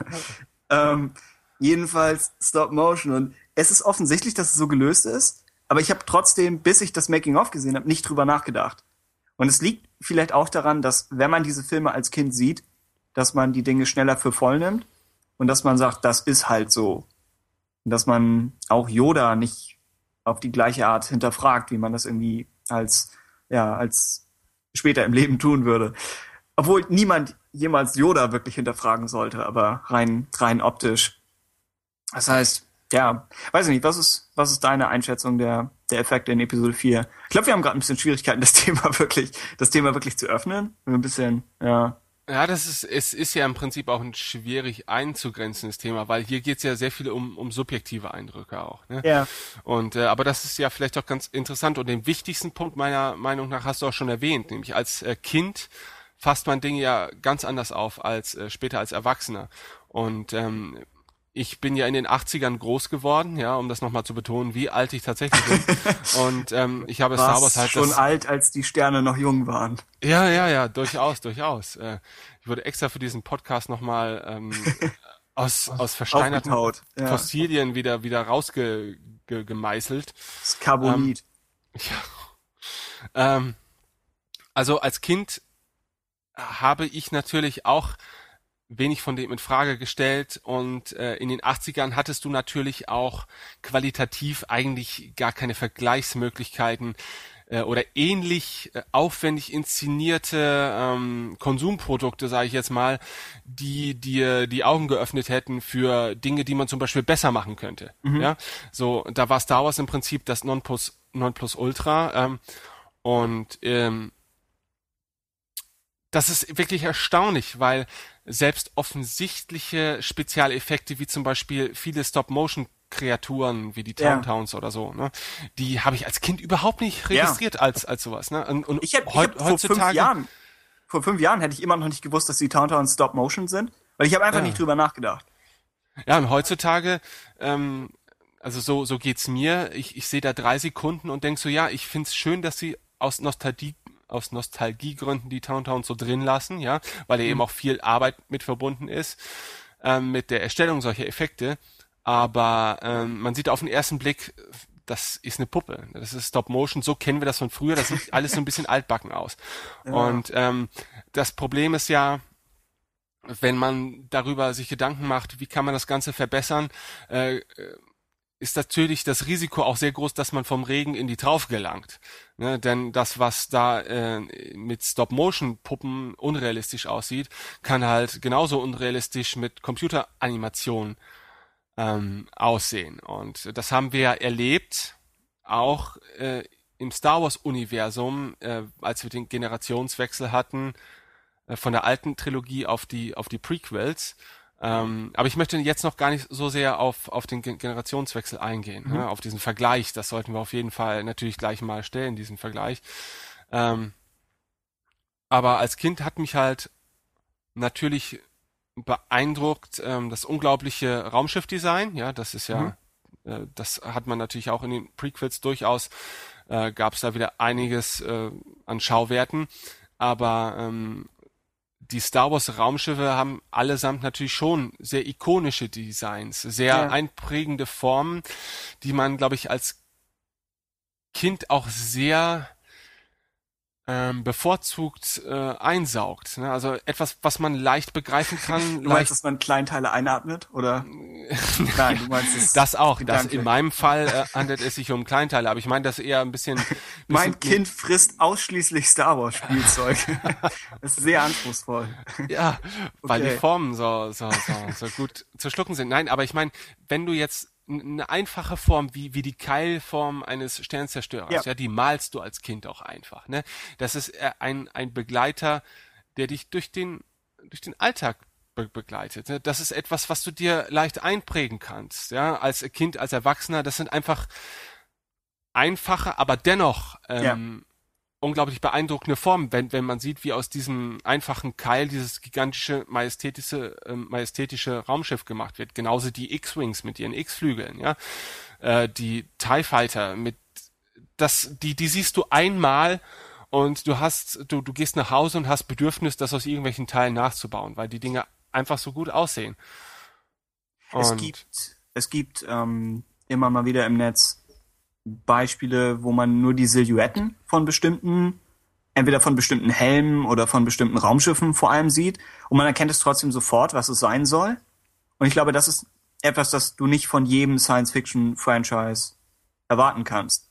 ähm, jedenfalls Stop Motion. Und es ist offensichtlich, dass es so gelöst ist. Aber ich habe trotzdem, bis ich das Making-of gesehen habe, nicht drüber nachgedacht. Und es liegt vielleicht auch daran, dass wenn man diese Filme als Kind sieht, dass man die Dinge schneller für voll nimmt und dass man sagt, das ist halt so. Und dass man auch Yoda nicht auf die gleiche Art hinterfragt, wie man das irgendwie als, ja, als später im Leben tun würde. Obwohl niemand jemals Yoda wirklich hinterfragen sollte, aber rein, rein optisch. Das heißt, ja, weiß ich nicht, was ist, was ist deine Einschätzung der, der Effekte in Episode 4? Ich glaube, wir haben gerade ein bisschen Schwierigkeiten, das Thema wirklich, das Thema wirklich zu öffnen. Ein bisschen, ja. Ja, das ist, es ist ja im Prinzip auch ein schwierig einzugrenzendes Thema, weil hier geht es ja sehr viel um, um subjektive Eindrücke auch. Ne? Ja. Und äh, aber das ist ja vielleicht auch ganz interessant und den wichtigsten Punkt meiner Meinung nach hast du auch schon erwähnt, nämlich als äh, Kind fasst man Dinge ja ganz anders auf als äh, später als Erwachsener. Und ähm, ich bin ja in den 80ern groß geworden, ja, um das nochmal zu betonen, wie alt ich tatsächlich bin. Und ähm, ich habe Star Wars halt schon alt, als die Sterne noch jung waren. Ja, ja, ja, durchaus, durchaus. Äh, ich wurde extra für diesen Podcast nochmal ähm, aus, aus versteinerten ja. Fossilien wieder wieder rausgemeißelt. Ge, das Carbonit. Ähm, ja. Ähm, also als Kind habe ich natürlich auch wenig von dem in Frage gestellt und äh, in den 80ern hattest du natürlich auch qualitativ eigentlich gar keine Vergleichsmöglichkeiten äh, oder ähnlich äh, aufwendig inszenierte ähm, Konsumprodukte, sage ich jetzt mal, die dir die Augen geöffnet hätten für Dinge, die man zum Beispiel besser machen könnte. Mhm. Ja, so da war Star Wars im Prinzip das Nonplus Nonplusultra ähm, und ähm, das ist wirklich erstaunlich, weil selbst offensichtliche Spezialeffekte wie zum Beispiel viele Stop-Motion-Kreaturen wie die Ja. Towntowns oder so, ne, die habe ich als Kind überhaupt nicht registriert als als sowas. Ne? Und, und Ich habe heut- hab vor fünf Jahren, vor fünf Jahren hätte ich immer noch nicht gewusst, dass die Towntowns Stop Motion sind, weil ich habe einfach Ja. nicht drüber nachgedacht. Ja, und heutzutage, ähm, also so, so geht's mir. Ich, ich sehe da drei Sekunden und denk so, ja, ich find's schön, dass sie aus Nostalgie, aus Nostalgiegründen die Towntowns so drin lassen, ja, weil da eben auch viel Arbeit mit verbunden ist, ähm, mit der Erstellung solcher Effekte. Aber ähm, man sieht auf den ersten Blick, das ist eine Puppe. Das ist Stop Motion. So kennen wir das von früher. Das sieht alles so ein bisschen altbacken aus. Und ähm, das Problem ist ja, wenn man darüber sich Gedanken macht, wie kann man das Ganze verbessern, äh, äh, ist natürlich das Risiko auch sehr groß, dass man vom Regen in die Traufe gelangt. Ne? Denn das, was da äh, mit Stop-Motion-Puppen unrealistisch aussieht, kann halt genauso unrealistisch mit Computeranimation ähm, aussehen. Und das haben wir ja erlebt, auch äh, im Star Wars-Universum, äh, als wir den Generationswechsel hatten, äh, von der alten Trilogie auf die auf die Prequels. Ähm, aber ich möchte jetzt noch gar nicht so sehr auf auf den Gen- Generationswechsel eingehen, ne, auf diesen Vergleich. Das sollten wir auf jeden Fall natürlich gleich mal stellen, diesen Vergleich. Ähm, aber als Kind hat mich halt natürlich beeindruckt ähm, das unglaubliche Raumschiffdesign. Ja, das ist ja, äh, das hat man natürlich auch in den Prequels durchaus. Äh, Gab es da wieder einiges äh, an Schauwerten, aber ähm, die Star Wars Raumschiffe haben allesamt natürlich schon sehr ikonische Designs, sehr Ja. einprägende Formen, die man, glaube ich, als Kind auch sehr ähm, bevorzugt äh, einsaugt. Ne? Also etwas, was man leicht begreifen kann, Du meinst, dass man Kleinteile einatmet? Oder? Nein, du meinst es. das auch. Das in meinem Fall äh, handelt es sich um Kleinteile, aber ich meine das eher ein bisschen. bisschen Mein Kind frisst ausschließlich Star Wars Spielzeug. das ist sehr anspruchsvoll. Ja, weil Okay. die Formen so, so, so, so gut zu schlucken sind. Nein, aber ich meine, wenn du jetzt eine einfache Form wie, wie die Keilform eines Sternzerstörers, ja. Ja. die malst du als Kind auch einfach. Ne? Das ist äh, ein, ein Begleiter, der dich durch den, durch den Alltag be begleitet. Ne? Das ist etwas, was du dir leicht einprägen kannst. Ja, als Kind, als Erwachsener, das sind einfach einfache, aber dennoch ähm, unglaublich beeindruckende Form, wenn, wenn man sieht, wie aus diesem einfachen Keil dieses gigantische, majestätische, ähm, majestätische Raumschiff gemacht wird. Genauso die X-Wings mit ihren X-Flügeln, ja. Äh, die TIE Fighter mit, das, die, die siehst du einmal und du hast, du, du gehst nach Hause und hast Bedürfnis, das aus irgendwelchen Teilen nachzubauen, weil die Dinge einfach so gut aussehen. Es Und- gibt, es gibt ähm, immer mal wieder im Netz Beispiele, wo man nur die Silhouetten von bestimmten, entweder von bestimmten Helmen oder von bestimmten Raumschiffen vor allem sieht. Und man erkennt es trotzdem sofort, was es sein soll. Und ich glaube, das ist etwas, das du nicht von jedem Science-Fiction-Franchise erwarten kannst.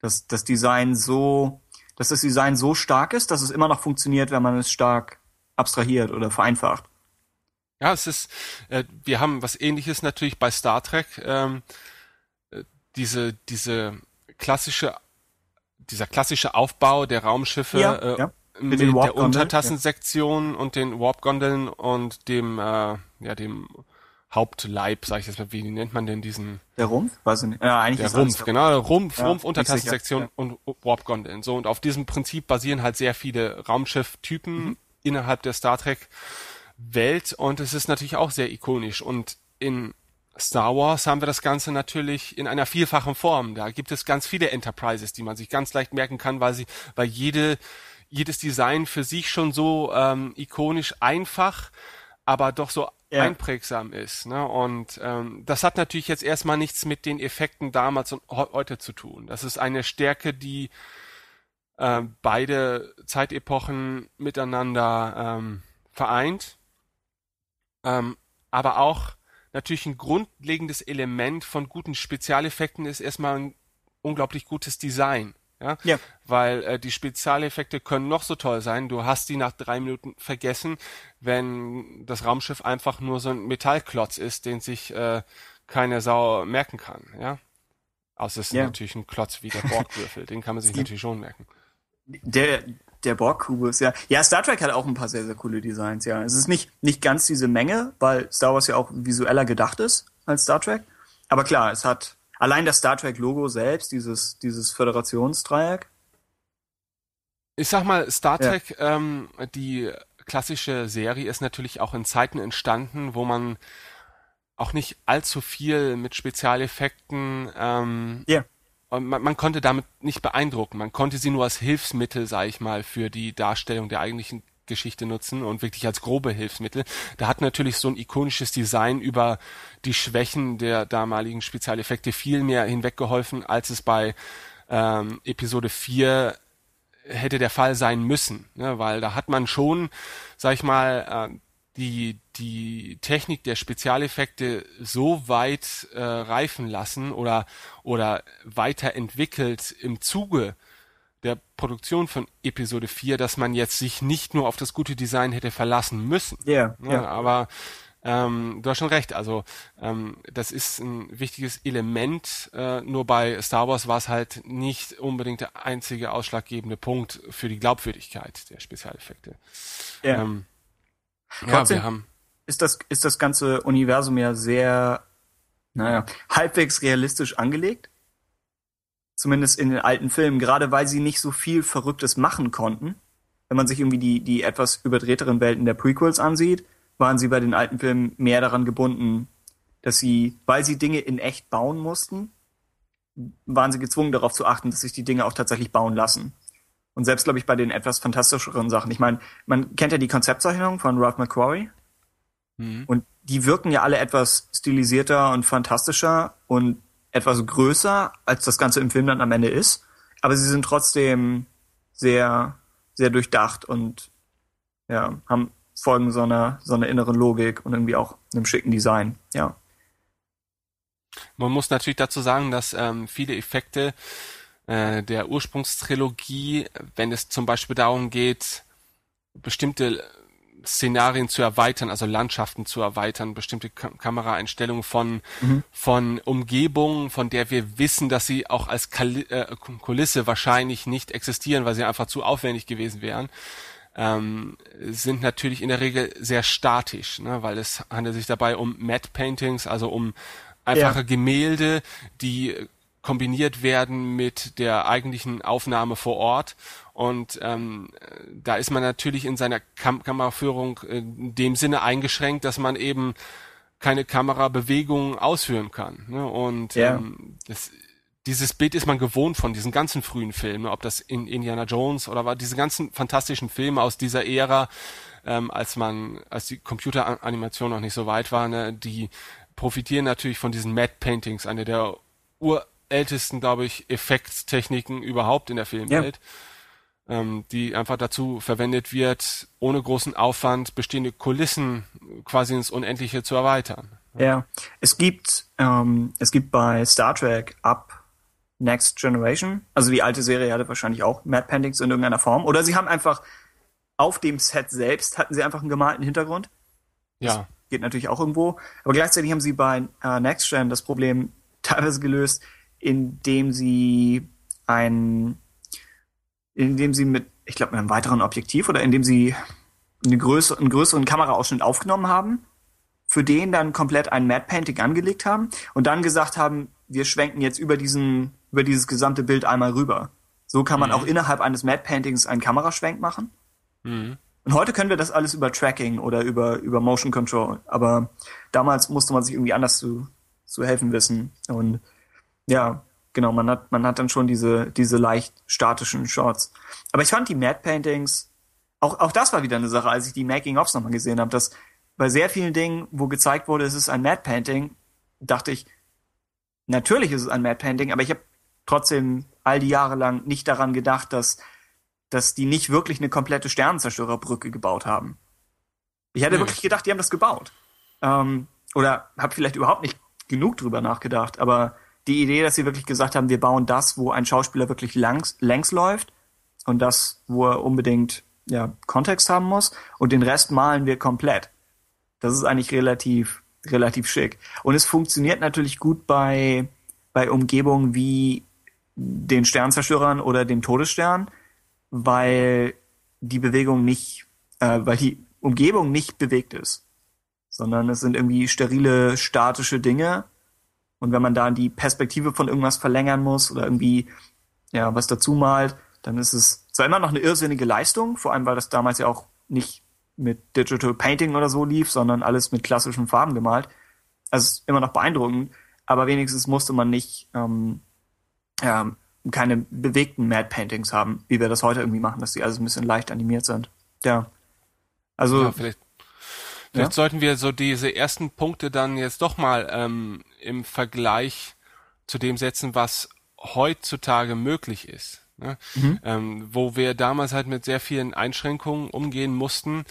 Dass das Design so, dass das Design so stark ist, dass es immer noch funktioniert, wenn man es stark abstrahiert oder vereinfacht. Ja, es ist, äh, wir haben was ähnliches natürlich bei Star Trek, ähm, äh, diese, diese klassische, dieser klassische Aufbau der Raumschiffe Ja, äh, ja. mit, den der Untertassensektion und den Warp-Gondeln und dem, äh, ja, dem Hauptleib, sag ich jetzt mal, wie nennt man denn diesen, Der Rumpf? Weiß ich nicht. Ja, eigentlich der ist Rumpf, genau, Rumpf, Ja, Rumpf, Untertassensektion sicher, und Warp-Gondeln. So, und auf diesem Prinzip basieren halt sehr viele Raumschifftypen Mhm. innerhalb der Star Trek Welt und es ist natürlich auch sehr ikonisch und in Star Wars haben wir das Ganze natürlich in einer vielfachen Form. Da gibt es ganz viele Enterprises, die man sich ganz leicht merken kann, weil sie, weil jede, jedes Design für sich schon so ähm, ikonisch einfach, aber doch so Ja. einprägsam ist. Ne? Und ähm, das hat natürlich jetzt erstmal nichts mit den Effekten damals und heu- heute zu tun. Das ist eine Stärke, die äh, beide Zeitepochen miteinander ähm, vereint. Ähm, aber auch natürlich ein grundlegendes Element von guten Spezialeffekten ist erstmal ein unglaublich gutes Design. Ja? Ja. Weil äh, die Spezialeffekte können noch so toll sein, du hast die nach drei Minuten vergessen, wenn das Raumschiff einfach nur so ein Metallklotz ist, den sich äh, keine Sau merken kann. Ja? Außer es ist Ja. natürlich ein Klotz wie der Borgwürfel, den kann man sich Die- natürlich schon merken. Der, der Borg-Kubus, ja. Ja, Star Trek hat auch ein paar sehr, sehr coole Designs, ja. Es ist nicht, nicht ganz diese Menge, weil Star Wars ja auch visueller gedacht ist als Star Trek. Aber klar, es hat allein das Star Trek-Logo selbst, dieses, dieses Föderationsdreieck. Ich sag mal, Star Ja. Trek, ähm, die klassische Serie ist natürlich auch in Zeiten entstanden, wo man auch nicht allzu viel mit Spezialeffekten ähm, Ja. Man, man konnte damit nicht beeindrucken. Man konnte sie nur als Hilfsmittel, sag ich mal, für die Darstellung der eigentlichen Geschichte nutzen und wirklich als grobe Hilfsmittel. Da hat natürlich so ein ikonisches Design über die Schwächen der damaligen Spezialeffekte viel mehr hinweggeholfen, als es bei ähm, Episode 4 hätte der Fall sein müssen, ne? weil da hat man schon, sag ich mal, äh, die die Technik der Spezialeffekte so weit äh, reifen lassen oder oder weiterentwickelt im Zuge der Produktion von Episode 4, dass man jetzt sich nicht nur auf das gute Design hätte verlassen müssen. Ja, Ne? ja. Aber ähm, du hast schon recht, also ähm, das ist ein wichtiges Element, äh, nur bei Star Wars war es halt nicht unbedingt der einzige ausschlaggebende Punkt für die Glaubwürdigkeit der Spezialeffekte. Ja. Ähm, ja, wir haben ist das, ist das ganze Universum ja sehr, naja, halbwegs realistisch angelegt. Zumindest in den alten Filmen, gerade weil sie nicht so viel Verrücktes machen konnten. Wenn man sich irgendwie die, die etwas überdrehteren Welten der Prequels ansieht, waren sie bei den alten Filmen mehr daran gebunden, dass sie, weil sie Dinge in echt bauen mussten, waren sie gezwungen darauf zu achten, dass sich die Dinge auch tatsächlich bauen lassen. Und selbst, glaube ich, bei den etwas fantastischeren Sachen. Ich meine, man kennt ja die Konzeptzeichnung von Ralph McQuarrie. Mhm. Und die wirken ja alle etwas stilisierter und fantastischer und etwas größer, als das Ganze im Film dann am Ende ist. Aber sie sind trotzdem sehr, sehr durchdacht und ja, haben folgen so einer, so einer inneren Logik und irgendwie auch einem schicken Design. Ja. Man muss natürlich dazu sagen, dass ähm, viele Effekte äh, der Ursprungstrilogie, wenn es zum Beispiel darum geht, bestimmte Szenarien zu erweitern, also Landschaften zu erweitern, bestimmte Ka Kameraeinstellungen von, von Umgebungen, von der wir wissen, dass sie auch als Kali äh, Kulisse wahrscheinlich nicht existieren, weil sie einfach zu aufwendig gewesen wären, ähm, sind natürlich in der Regel sehr statisch, ne, weil es handelt sich dabei um Matte Paintings, also um einfache Ja. Gemälde, die kombiniert werden mit der eigentlichen Aufnahme vor Ort. Und ähm, da ist man natürlich in seiner Kam Kameraführung in dem Sinne eingeschränkt, dass man eben keine Kamerabewegungen ausführen kann. Ne? Und Ja. ähm, das, dieses Bild ist man gewohnt von diesen ganzen frühen Filmen, ob das in Indiana Jones oder war diese ganzen fantastischen Filme aus dieser Ära, ähm, als man, als die Computeranimation noch nicht so weit war, ne, die profitieren natürlich von diesen Matte Paintings, eine der urältesten, glaube ich, Effektstechniken überhaupt in der Filmwelt, ähm, die einfach dazu verwendet wird, ohne großen Aufwand bestehende Kulissen quasi ins Unendliche zu erweitern. Ja. Es gibt, ähm, es gibt bei Star Trek ab Next Generation, also die alte Serie hatte wahrscheinlich auch Matte Paintings in irgendeiner Form. Oder sie haben einfach auf dem Set selbst hatten sie einfach einen gemalten Hintergrund. Ja. geht natürlich auch irgendwo. Aber gleichzeitig haben sie bei äh, Next Gen das Problem teilweise gelöst, indem sie ein, indem sie mit, ich glaube, mit einem weiteren Objektiv oder indem sie eine größere, einen größeren Kameraausschnitt aufgenommen haben, für den dann komplett ein Matte Painting angelegt haben und dann gesagt haben, wir schwenken jetzt über diesen, über dieses gesamte Bild einmal rüber. So kann man auch innerhalb eines Matte Paintings einen Kameraschwenk machen. Mhm. Und heute können wir das alles über Tracking oder über, über Motion Control. Aber damals musste man sich irgendwie anders zu, zu helfen wissen. Und ja, genau, man hat, man hat dann schon diese, diese leicht statischen Shots. Aber ich fand die Matte Paintings, auch, auch das war wieder eine Sache, als ich die Making-ofs nochmal gesehen habe, dass bei sehr vielen Dingen, wo gezeigt wurde, es ist ein Matte Painting, dachte ich, natürlich ist es ein Matte Painting, aber ich habe trotzdem all die Jahre lang nicht daran gedacht, dass dass die nicht wirklich eine komplette Sternenzerstörerbrücke gebaut haben. Ich hätte Nee. wirklich gedacht, die haben das gebaut. ähm, oder habe vielleicht überhaupt nicht genug drüber nachgedacht, aber die Idee, dass sie wirklich gesagt haben, wir bauen das, wo ein Schauspieler wirklich langs, längs läuft und das, wo er unbedingt ja, Kontext haben muss und den Rest malen wir komplett. Das ist eigentlich relativ, relativ schick. Und es funktioniert natürlich gut bei, bei Umgebungen wie den Sternzerstörern oder dem Todesstern, weil die Bewegung nicht, äh, weil die Umgebung nicht bewegt ist, sondern es sind irgendwie sterile, statische Dinge. Und wenn man da die Perspektive von irgendwas verlängern muss oder irgendwie ja was dazu malt, dann ist es zwar immer noch eine irrsinnige Leistung, vor allem weil das damals ja auch nicht mit Digital Painting oder so lief, sondern alles mit klassischen Farben gemalt. Also immer noch beeindruckend, aber wenigstens musste man nicht ähm, ja, keine bewegten Mad Paintings haben, wie wir das heute irgendwie machen, dass die alles ein bisschen leicht animiert sind. Ja. Also ja, vielleicht, vielleicht ja? sollten wir so diese ersten Punkte dann jetzt doch mal ähm, im Vergleich zu dem setzen, was heutzutage möglich ist. Ne? Mhm. Ähm, wo wir damals halt mit sehr vielen Einschränkungen umgehen mussten,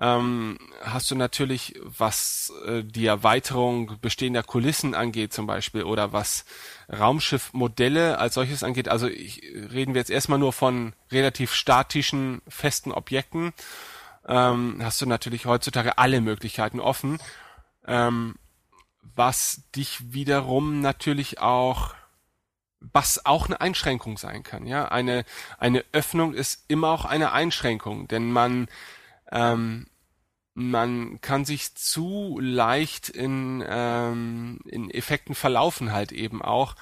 ähm, hast du natürlich, was äh, die Erweiterung bestehender Kulissen angeht zum Beispiel oder was Raumschiffmodelle als solches angeht, also ich, reden wir jetzt erstmal nur von relativ statischen, festen Objekten, ähm, hast du natürlich heutzutage alle Möglichkeiten offen, ähm, was dich wiederum natürlich auch was auch eine Einschränkung sein kann. Ja, eine eine Öffnung ist immer auch eine Einschränkung, denn man ähm, man kann sich zu leicht in ähm, in Effekten verlaufen halt eben auch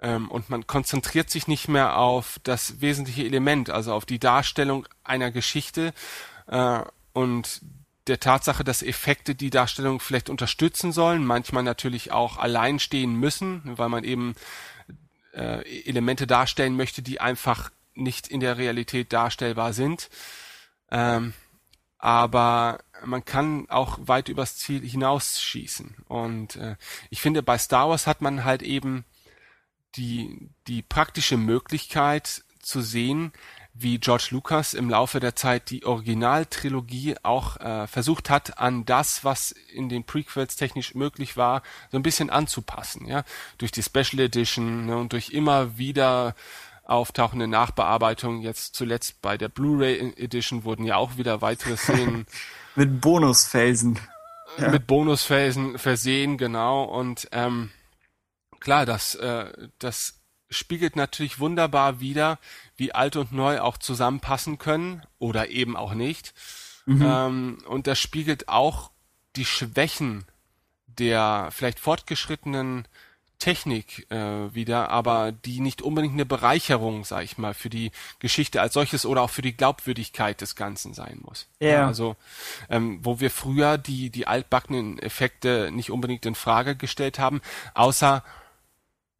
ähm, und man konzentriert sich nicht mehr auf das wesentliche Element, also auf die Darstellung einer Geschichte äh, und der Tatsache, dass Effekte die Darstellung vielleicht unterstützen sollen, manchmal natürlich auch allein stehen müssen, weil man eben äh, Elemente darstellen möchte, die einfach nicht in der Realität darstellbar sind. Ähm, aber man kann auch weit übers Ziel hinausschießen. Und äh, ich finde, bei Star Wars hat man halt eben die, die praktische Möglichkeit zu sehen, wie George Lucas im Laufe der Zeit die Originaltrilogie auch äh, versucht hat, an das, was in den Prequels technisch möglich war, so ein bisschen anzupassen, ja, durch die Special Edition ne, und durch immer wieder auftauchende Nachbearbeitung. Jetzt zuletzt bei der Blu-ray Edition wurden ja auch wieder weitere Szenen mit Bonusfelsen ja. mit Bonusfelsen versehen, genau. Und ähm, klar, das äh, das spiegelt natürlich wunderbar wider, wie alt und neu auch zusammenpassen können oder eben auch nicht. Mhm. Ähm, und das spiegelt auch die Schwächen der vielleicht fortgeschrittenen Technik äh, wieder, aber die nicht unbedingt eine Bereicherung, sag ich mal, für die Geschichte als solches oder auch für die Glaubwürdigkeit des Ganzen sein muss. Ja. ja also ähm, wo wir früher die die altbackenen Effekte nicht unbedingt in Frage gestellt haben, außer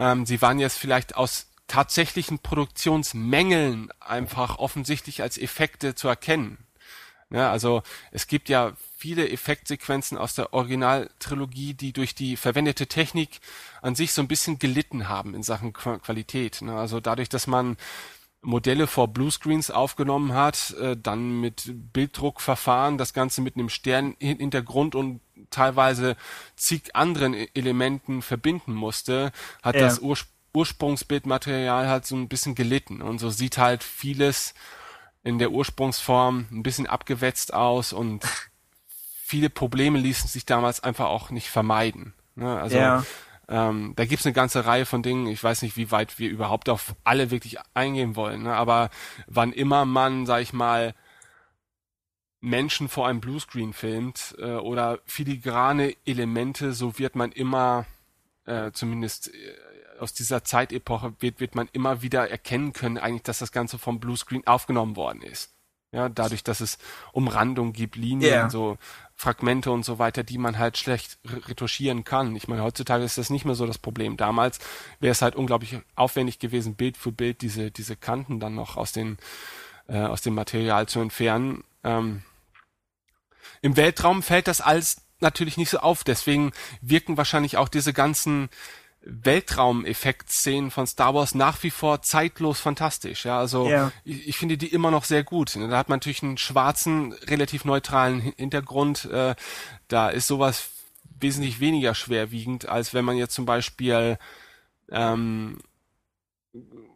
ähm, sie waren jetzt vielleicht aus tatsächlichen Produktionsmängeln einfach offensichtlich als Effekte zu erkennen. Ja, also es gibt ja viele Effektsequenzen aus der Originaltrilogie, die durch die verwendete Technik an sich so ein bisschen gelitten haben in Sachen Qualität. Ne? Also dadurch, dass man Modelle vor Bluescreens aufgenommen hat, äh, dann mit Bilddruckverfahren, das Ganze mit einem Sternhintergrund und teilweise zig anderen e-, Elementen verbinden musste, hat ja. das Ur Ursprungsbildmaterial halt so ein bisschen gelitten. Und so sieht halt vieles in der Ursprungsform ein bisschen abgewetzt aus und viele Probleme ließen sich damals einfach auch nicht vermeiden. Ne? Also ja. ähm, da gibt's eine ganze Reihe von Dingen. Ich weiß nicht, wie weit wir überhaupt auf alle wirklich eingehen wollen. Ne? Aber wann immer man, sag ich mal, Menschen vor einem Bluescreen filmt äh, oder filigrane Elemente, so wird man immer, äh, zumindest äh, aus dieser Zeitepoche, wird, wird man immer wieder erkennen können, eigentlich, dass das Ganze vom Bluescreen aufgenommen worden ist. Ja, dadurch, dass es Umrandung gibt, Linien, yeah. so Fragmente und so weiter, die man halt schlecht retuschieren kann. Ich meine, heutzutage ist das nicht mehr so das Problem. Damals wäre es halt unglaublich aufwendig gewesen, Bild für Bild diese, diese Kanten dann noch aus den, äh, aus dem Material zu entfernen. Ähm, im Weltraum fällt das alles natürlich nicht so auf. Deswegen wirken wahrscheinlich auch diese ganzen Weltraumeffekt-Szenen von Star Wars nach wie vor zeitlos fantastisch. Ja, also yeah. ich, ich, finde die immer noch sehr gut. Da hat man natürlich einen schwarzen, relativ neutralen Hintergrund. Äh, da ist sowas wesentlich weniger schwerwiegend, als wenn man jetzt zum Beispiel ähm,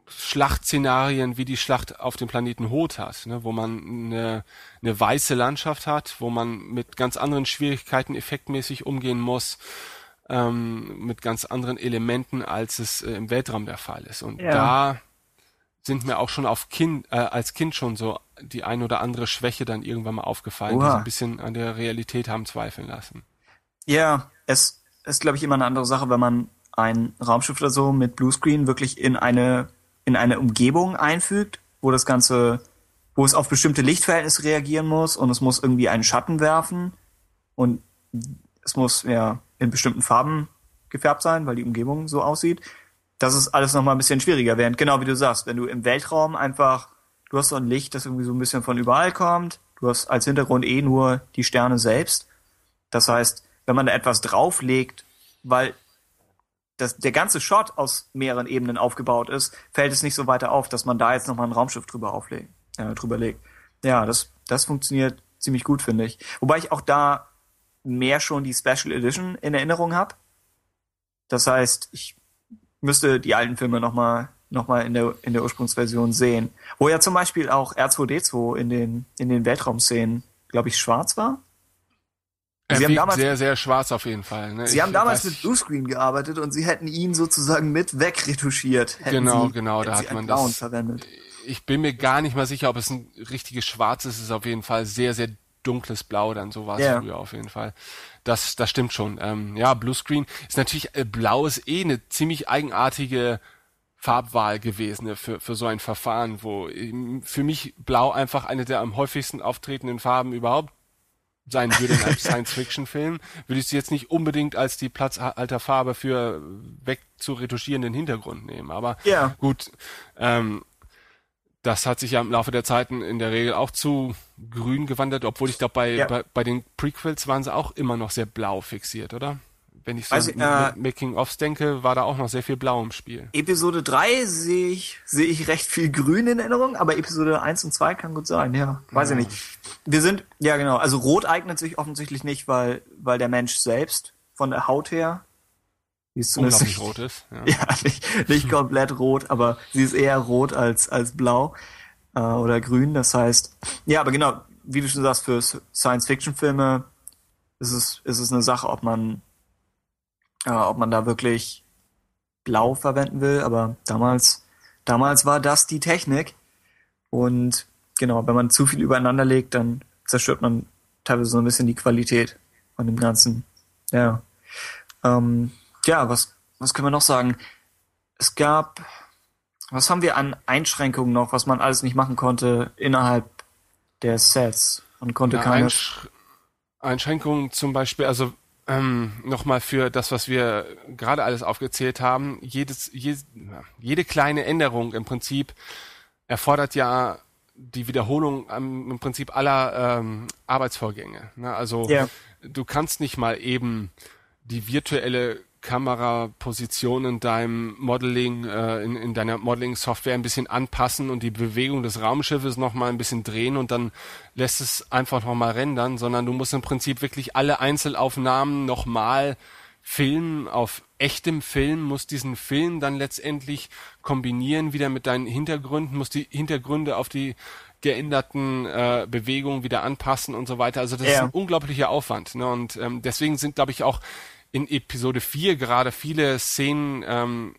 Schlachtszenarien wie die Schlacht auf dem Planeten Hoth hat, ne, wo man eine, eine weiße Landschaft hat, wo man mit ganz anderen Schwierigkeiten effektmäßig umgehen muss, ähm, mit ganz anderen Elementen, als es äh, im Weltraum der Fall ist. Und ja. da sind mir auch schon auf Kind, äh, als Kind schon so die ein oder andere Schwäche dann irgendwann mal aufgefallen, Oha. die so ein bisschen an der Realität haben zweifeln lassen. Ja, es ist, glaube ich, immer eine andere Sache, wenn man ein Raumschiff oder so mit Bluescreen wirklich in eine, in eine Umgebung einfügt, wo das Ganze, wo es auf bestimmte Lichtverhältnisse reagieren muss und es muss irgendwie einen Schatten werfen und es muss ja in bestimmten Farben gefärbt sein, weil die Umgebung so aussieht. Das ist alles nochmal ein bisschen schwieriger, während genau wie du sagst, wenn du im Weltraum einfach, du hast so ein Licht, das irgendwie so ein bisschen von überall kommt, du hast als Hintergrund eh nur die Sterne selbst. Das heißt, wenn man da etwas drauflegt, weil das, der ganze Shot aus mehreren Ebenen aufgebaut ist, fällt es nicht so weiter auf, dass man da jetzt nochmal ein Raumschiff drüber auflegt, äh, drüber legt. Ja, das, das funktioniert ziemlich gut, finde ich. Wobei ich auch da mehr schon die Special Edition in Erinnerung habe. Das heißt, ich müsste die alten Filme nochmal noch mal in der, in der Ursprungsversion sehen. Wo ja zum Beispiel auch R2D2 in den, in den Weltraumszenen, glaube ich, schwarz war. Sie haben damals, sehr, sehr schwarz auf jeden Fall. Ne? Sie ich haben damals mit Bluescreen gearbeitet und sie hätten ihn sozusagen mit wegretuschiert. Genau, sie, genau, da hat man das. Verwendet. Ich bin mir gar nicht mal sicher, ob es ein richtiges Schwarz ist. Es ist auf jeden Fall sehr, sehr dunkles Blau, dann so war es yeah. früher auf jeden Fall. Das, das stimmt schon. Ähm, ja, Bluescreen ist natürlich, äh, Blau ist eh eine ziemlich eigenartige Farbwahl gewesen ne, für, für so ein Verfahren, wo ähm, für mich Blau einfach eine der am häufigsten auftretenden Farben überhaupt sein würde in einem Science-Fiction-Film, würde ich sie jetzt nicht unbedingt als die Platzhalterfarbe für wegzuretuschierenden Hintergrund nehmen. Aber ja. gut, ähm, das hat sich ja im Laufe der Zeiten in der Regel auch zu grün gewandert, obwohl ich glaube, bei, ja. bei, bei den Prequels waren sie auch immer noch sehr blau fixiert, oder? Wenn ich so also, äh, Making-ofs denke, war da auch noch sehr viel Blau im Spiel. Episode 3 sehe ich, sehe ich recht viel Grün in Erinnerung, aber Episode 1 und 2 kann gut sein, ja. Weiß ja. ich nicht. Wir sind, ja genau, also Rot eignet sich offensichtlich nicht, weil, weil der Mensch selbst von der Haut her die ist unglaublich rot ist. Ja, ja nicht, nicht komplett rot, aber sie ist eher rot als, als blau äh, oder grün. Das heißt, ja, aber genau, wie du schon sagst, für Science-Fiction-Filme ist es, ist es eine Sache, ob man äh, ob man da wirklich blau verwenden will, aber damals, damals war das die Technik. Und genau, wenn man zu viel übereinander legt, dann zerstört man teilweise so ein bisschen die Qualität von dem Ganzen. Ja. Ähm, ja, was, was können wir noch sagen? Es gab, was haben wir an Einschränkungen noch, was man alles nicht machen konnte innerhalb der Sets? Man konnte ja, keine. Einsch Einschränkungen zum Beispiel, also ähm, nochmal für das, was wir gerade alles aufgezählt haben, jedes, je, jede kleine Änderung im Prinzip erfordert ja die Wiederholung ähm, im Prinzip aller ähm, Arbeitsvorgänge. Ne? Also ja. du kannst nicht mal eben die virtuelle Kameraposition in deinem Modeling, äh, in, in deiner Modeling-Software ein bisschen anpassen und die Bewegung des Raumschiffes nochmal ein bisschen drehen und dann lässt es einfach nochmal rendern, sondern du musst im Prinzip wirklich alle Einzelaufnahmen nochmal filmen auf echtem Film, musst diesen Film dann letztendlich kombinieren wieder mit deinen Hintergründen, musst die Hintergründe auf die geänderten äh, Bewegungen wieder anpassen und so weiter. Also das ja. ist ein unglaublicher Aufwand. Ne? Und ähm, deswegen sind, glaube ich, auch in Episode 4 gerade viele Szenen ähm,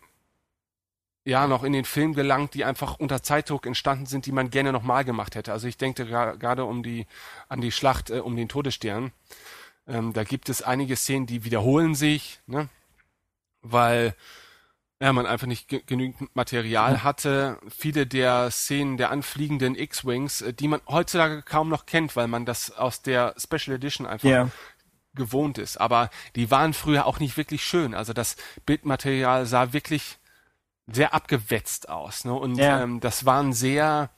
ja noch in den Film gelangt, die einfach unter Zeitdruck entstanden sind, die man gerne nochmal gemacht hätte. Also ich denke gerade um die an die Schlacht äh, um den Todesstern. Ähm, da gibt es einige Szenen, die wiederholen sich, ne? weil ja, man einfach nicht genügend Material hatte. Viele der Szenen der anfliegenden X-Wings, äh, die man heutzutage kaum noch kennt, weil man das aus der Special Edition einfach yeah gewohnt ist. Aber die waren früher auch nicht wirklich schön. Also das Bildmaterial sah wirklich sehr abgewetzt aus. Ne? Und ja. ähm, das waren sehr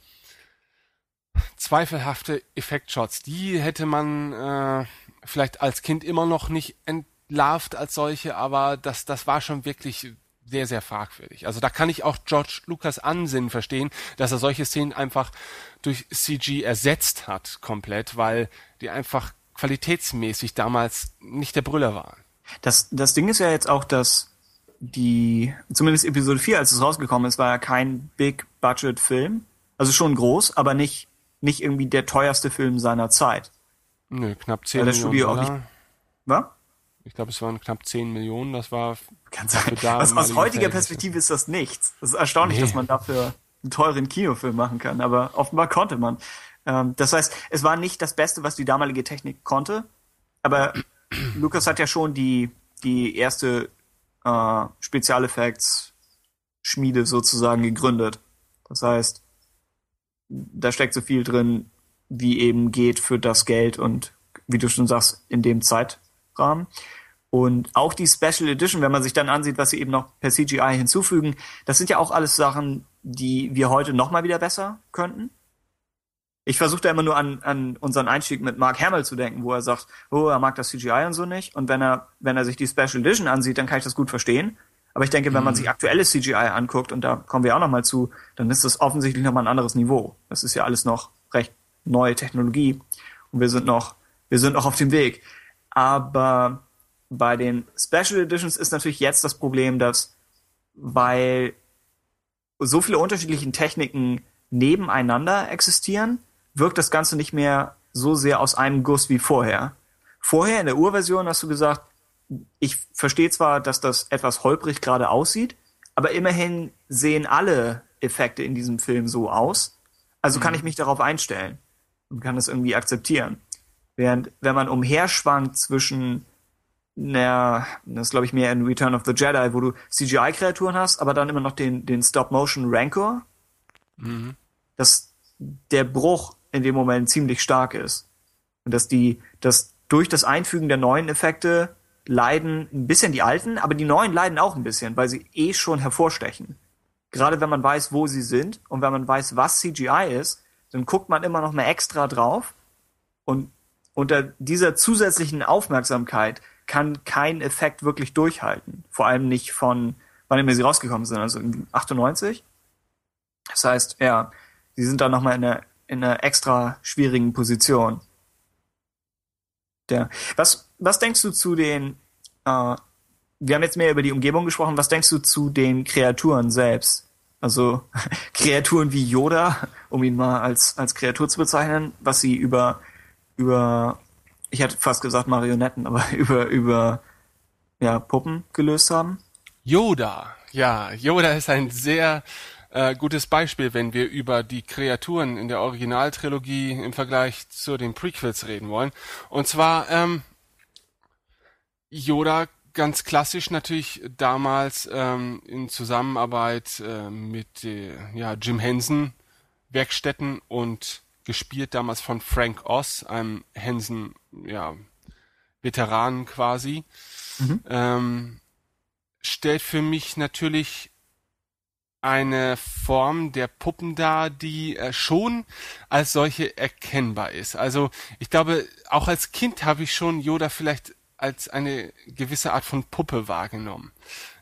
zweifelhafte Effektshots. Die hätte man äh, vielleicht als Kind immer noch nicht entlarvt als solche, aber das, das war schon wirklich sehr, sehr fragwürdig. Also da kann ich auch George Lucas Ansinnen verstehen, dass er solche Szenen einfach durch CG ersetzt hat komplett, weil die einfach qualitätsmäßig damals nicht der Brüller waren. Das, das Ding ist ja jetzt auch, dass die, zumindest Episode 4, als es rausgekommen ist, war ja kein Big-Budget-Film. Also schon groß, aber nicht, nicht irgendwie der teuerste Film seiner Zeit. Nö, knapp 10 Weil das Millionen Studio auch Dollar. nicht- Was? Ich glaube, es waren knapp 10 Millionen. Das war Kann sein. Aus, aus heutiger. Perspektive ist das nichts. Das ist erstaunlich, Nee. dass man dafür einen teuren Kinofilm machen kann, aber offenbar konnte man. Ähm, das heißt, es war nicht das Beste, was die damalige Technik konnte, aber Lucas hat ja schon die, die erste äh, Spezialeffekts Schmiede sozusagen gegründet. Das heißt, da steckt so viel drin, wie eben geht für das Geld und wie du schon sagst, in dem Zeitrahmen. Und auch die Special Edition, wenn man sich dann ansieht, was sie eben noch per CGI hinzufügen, das sind ja auch alles Sachen, die wir heute noch mal wieder besser könnten. Ich versuche da immer nur an, an unseren Einstieg mit Mark Hamill zu denken, wo er sagt, oh, er mag das CGI und so nicht. Und wenn er, wenn er sich die Special Edition ansieht, dann kann ich das gut verstehen. Aber ich denke, wenn man sich aktuelles CGI anguckt, und da kommen wir auch noch mal zu, dann ist das offensichtlich noch mal ein anderes Niveau. Das ist ja alles noch recht neue Technologie. Und wir sind noch, wir sind noch auf dem Weg. Aber bei den Special Editions ist natürlich jetzt das Problem, dass weil so viele unterschiedliche Techniken nebeneinander existieren, wirkt das Ganze nicht mehr so sehr aus einem Guss wie vorher. Vorher in der Urversion hast du gesagt, ich verstehe zwar, dass das etwas holprig gerade aussieht, aber immerhin sehen alle Effekte in diesem Film so aus. Also kann ich mich darauf einstellen und kann das irgendwie akzeptieren. Während, wenn man umherschwankt zwischen na, das glaube ich mehr in Return of the Jedi, wo du CGI-Kreaturen hast, aber dann immer noch den, den Stop-Motion-Rancor, dass der Bruch in dem Moment ziemlich stark ist. Und dass die, dass durch das Einfügen der neuen Effekte leiden ein bisschen die alten, aber die neuen leiden auch ein bisschen, weil sie eh schon hervorstechen. Gerade wenn man weiß, wo sie sind und wenn man weiß, was CGI ist, dann guckt man immer noch mal extra drauf und unter dieser zusätzlichen Aufmerksamkeit kann kein Effekt wirklich durchhalten. Vor allem nicht von, wann immer sie rausgekommen sind, also in 98. Das heißt, ja, sie sind da nochmal in einer, in einer extra schwierigen Position. Der, was, was denkst du zu den, äh, wir haben jetzt mehr über die Umgebung gesprochen, was denkst du zu den Kreaturen selbst? Also Kreaturen wie Yoda, um ihn mal als, als Kreatur zu bezeichnen, was sie über, über, ich hätte fast gesagt Marionetten, aber über, über, ja, Puppen gelöst haben? Yoda. Ja, Yoda ist ein sehr äh, gutes Beispiel, wenn wir über die Kreaturen in der Originaltrilogie im Vergleich zu den Prequels reden wollen. Und zwar ähm, Yoda ganz klassisch natürlich damals ähm, in Zusammenarbeit äh, mit äh, ja, Jim Henson Werkstätten und gespielt damals von Frank Oz, einem Henson ja, Veteranen quasi. Ähm, stellt für mich natürlich eine Form der Puppen dar, die äh, schon als solche erkennbar ist. Also ich glaube, auch als Kind habe ich schon Yoda vielleicht als eine gewisse Art von Puppe wahrgenommen.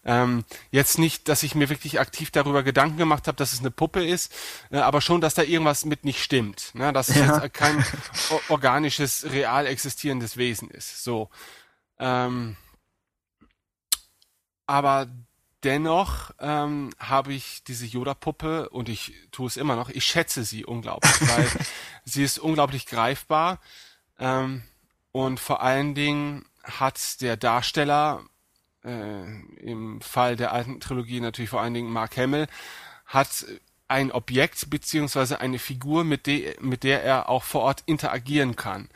Ähm, jetzt nicht, dass ich mir wirklich aktiv darüber Gedanken gemacht habe, dass es eine Puppe ist, äh, aber schon, dass da irgendwas mit nicht stimmt. Ne? Dass es Ja. jetzt kein organisches, real existierendes Wesen ist. So. Ähm, aber dennoch ähm, habe ich diese Yoda-Puppe und ich tue es immer noch. Ich schätze sie unglaublich, weil sie ist unglaublich greifbar ähm, und vor allen Dingen hat der Darsteller äh, im Fall der alten Trilogie natürlich vor allen Dingen Mark Hamill hat ein Objekt beziehungsweise eine Figur, mit der, mit der er auch vor Ort interagieren kann.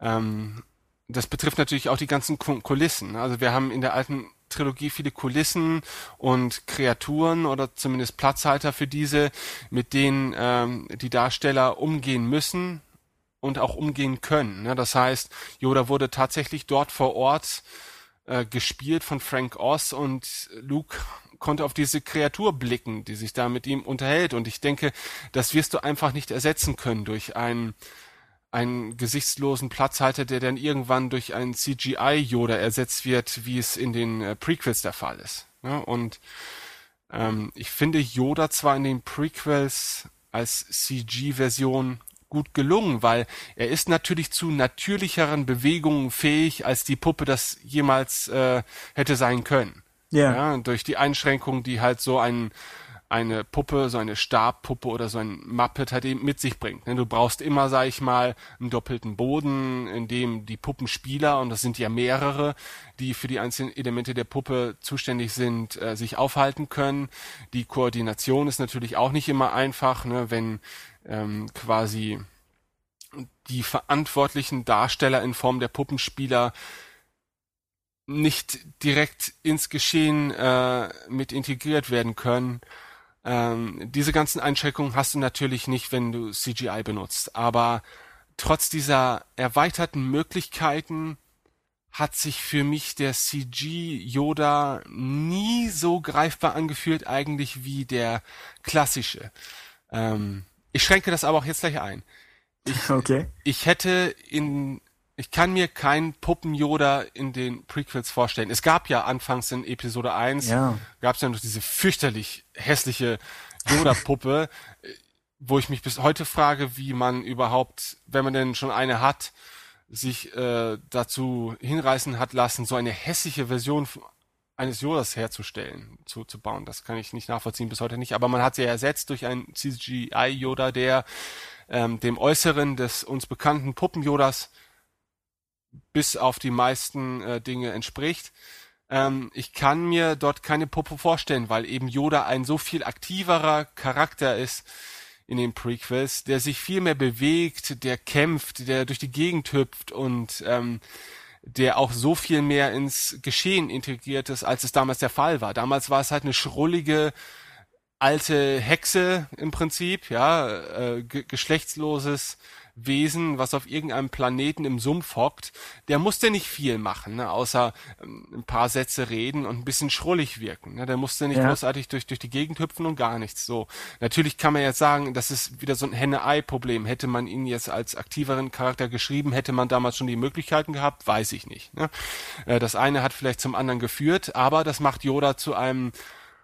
Ähm, das betrifft natürlich auch die ganzen Ku- Kulissen. Also wir haben in der alten Trilogie viele Kulissen und Kreaturen oder zumindest Platzhalter für diese, mit denen ähm, die Darsteller umgehen müssen und auch umgehen können. Ne? Das heißt, Yoda wurde tatsächlich dort vor Ort äh, gespielt von Frank Oz und Luke konnte auf diese Kreatur blicken, die sich da mit ihm unterhält. Und ich denke, das wirst du einfach nicht ersetzen können durch einen einen gesichtslosen Platzhalter, der dann irgendwann durch einen CGI-Yoda ersetzt wird, wie es in den äh, Prequels der Fall ist. Ja, und ähm, ich finde Yoda zwar in den Prequels als CG-Version gut gelungen, weil er ist natürlich zu natürlicheren Bewegungen fähig, als die Puppe das jemals äh, hätte sein können. Ja. ja. Durch die Einschränkungen, die halt so ein eine Puppe, so eine Stabpuppe oder so ein Muppet halt eben mit sich bringt. Ne, Du brauchst immer, sag ich mal, einen doppelten Boden, in dem die Puppenspieler, und das sind ja mehrere, die für die einzelnen Elemente der Puppe zuständig sind, äh, sich aufhalten können. Die Koordination ist natürlich auch nicht immer einfach, ne, wenn ähm, quasi die verantwortlichen Darsteller in Form der Puppenspieler nicht direkt ins Geschehen äh, mit integriert werden können. Ähm, diese ganzen Einschränkungen hast du natürlich nicht, wenn du CGI benutzt. Aber trotz dieser erweiterten Möglichkeiten hat sich für mich der CG Yoda nie so greifbar angefühlt eigentlich wie der klassische. Ähm, ich schränke das aber auch jetzt gleich ein. Okay. Ich hätte in ich kann mir keinen Puppen-Yoda in den Prequels vorstellen. Es gab ja anfangs in Episode 1, Ja. gab es ja noch diese fürchterlich hässliche Yoda-Puppe, wo ich mich bis heute frage, wie man überhaupt, wenn man denn schon eine hat, sich äh, dazu hinreißen hat lassen, so eine hässliche Version eines Yodas herzustellen, zu, zu bauen. Das kann ich nicht nachvollziehen, bis heute nicht. Aber man hat sie ersetzt durch einen CGI-Yoda, der ähm, dem Äußeren des uns bekannten Puppen-Yodas bis auf die meisten äh, Dinge entspricht. Ähm, ich kann mir dort keine Puppe vorstellen, weil eben Yoda ein so viel aktiverer Charakter ist in den Prequels, der sich viel mehr bewegt, der kämpft, der durch die Gegend hüpft und ähm, der auch so viel mehr ins Geschehen integriert ist, als es damals der Fall war. Damals war es halt eine schrullige alte Hexe im Prinzip, ja, äh, ge geschlechtsloses Wesen, was auf irgendeinem Planeten im Sumpf hockt, der musste nicht viel machen, ne, außer ähm, ein paar Sätze reden und ein bisschen schrullig wirken. Ne, der musste nicht Ja. großartig durch, durch die Gegend hüpfen und gar nichts. So, natürlich kann man jetzt sagen, das ist wieder so ein Henne-Ei-Problem. Hätte man ihn jetzt als aktiveren Charakter geschrieben, hätte man damals schon die Möglichkeiten gehabt, weiß ich nicht. Ne? Äh, Das eine hat vielleicht zum anderen geführt, aber das macht Yoda zu einem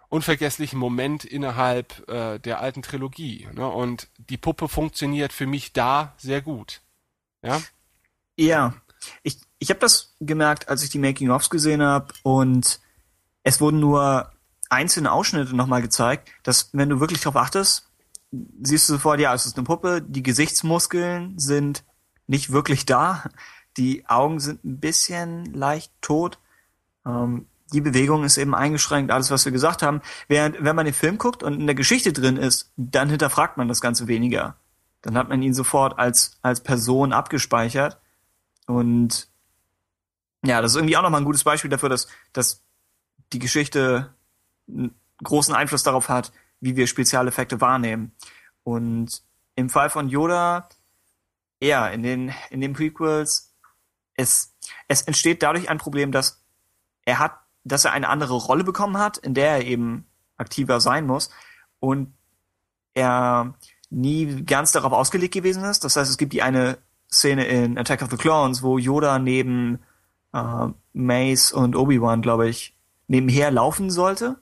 unvergesslichen Moment innerhalb äh, der alten Trilogie. Ne? Und die Puppe funktioniert für mich da sehr gut. Ja, Ja, ich, ich habe das gemerkt, als ich die Making-ofs gesehen habe und es wurden nur einzelne Ausschnitte nochmal gezeigt, dass wenn du wirklich drauf achtest, siehst du sofort, ja, es ist eine Puppe, die Gesichtsmuskeln sind nicht wirklich da, die Augen sind ein bisschen leicht tot, ähm, die Bewegung ist eben eingeschränkt, alles, was wir gesagt haben. Während, wenn man den Film guckt und in der Geschichte drin ist, dann hinterfragt man das Ganze weniger. Dann hat man ihn sofort als, als Person abgespeichert. Und ja, das ist irgendwie auch nochmal ein gutes Beispiel dafür, dass, dass die Geschichte einen großen Einfluss darauf hat, wie wir Spezialeffekte wahrnehmen. Und im Fall von Yoda, ja, in den, in den Prequels, es, es entsteht dadurch ein Problem, dass er hat, dass er eine andere Rolle bekommen hat, in der er eben aktiver sein muss und er nie ganz darauf ausgelegt gewesen ist. Das heißt, es gibt die eine Szene in Attack of the Clones, wo Yoda neben äh, Mace und Obi-Wan, glaube ich, nebenher laufen sollte.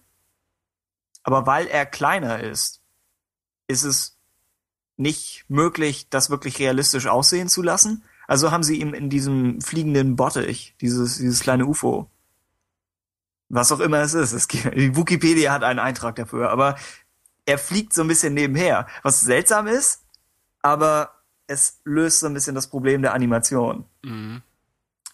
Aber weil er kleiner ist, ist es nicht möglich, das wirklich realistisch aussehen zu lassen. Also haben sie ihm in diesem fliegenden Bottich, dieses, dieses kleine UFO, was auch immer es ist, es gibt, die Wikipedia hat einen Eintrag dafür, aber er fliegt so ein bisschen nebenher, was seltsam ist, aber es löst so ein bisschen das Problem der Animation.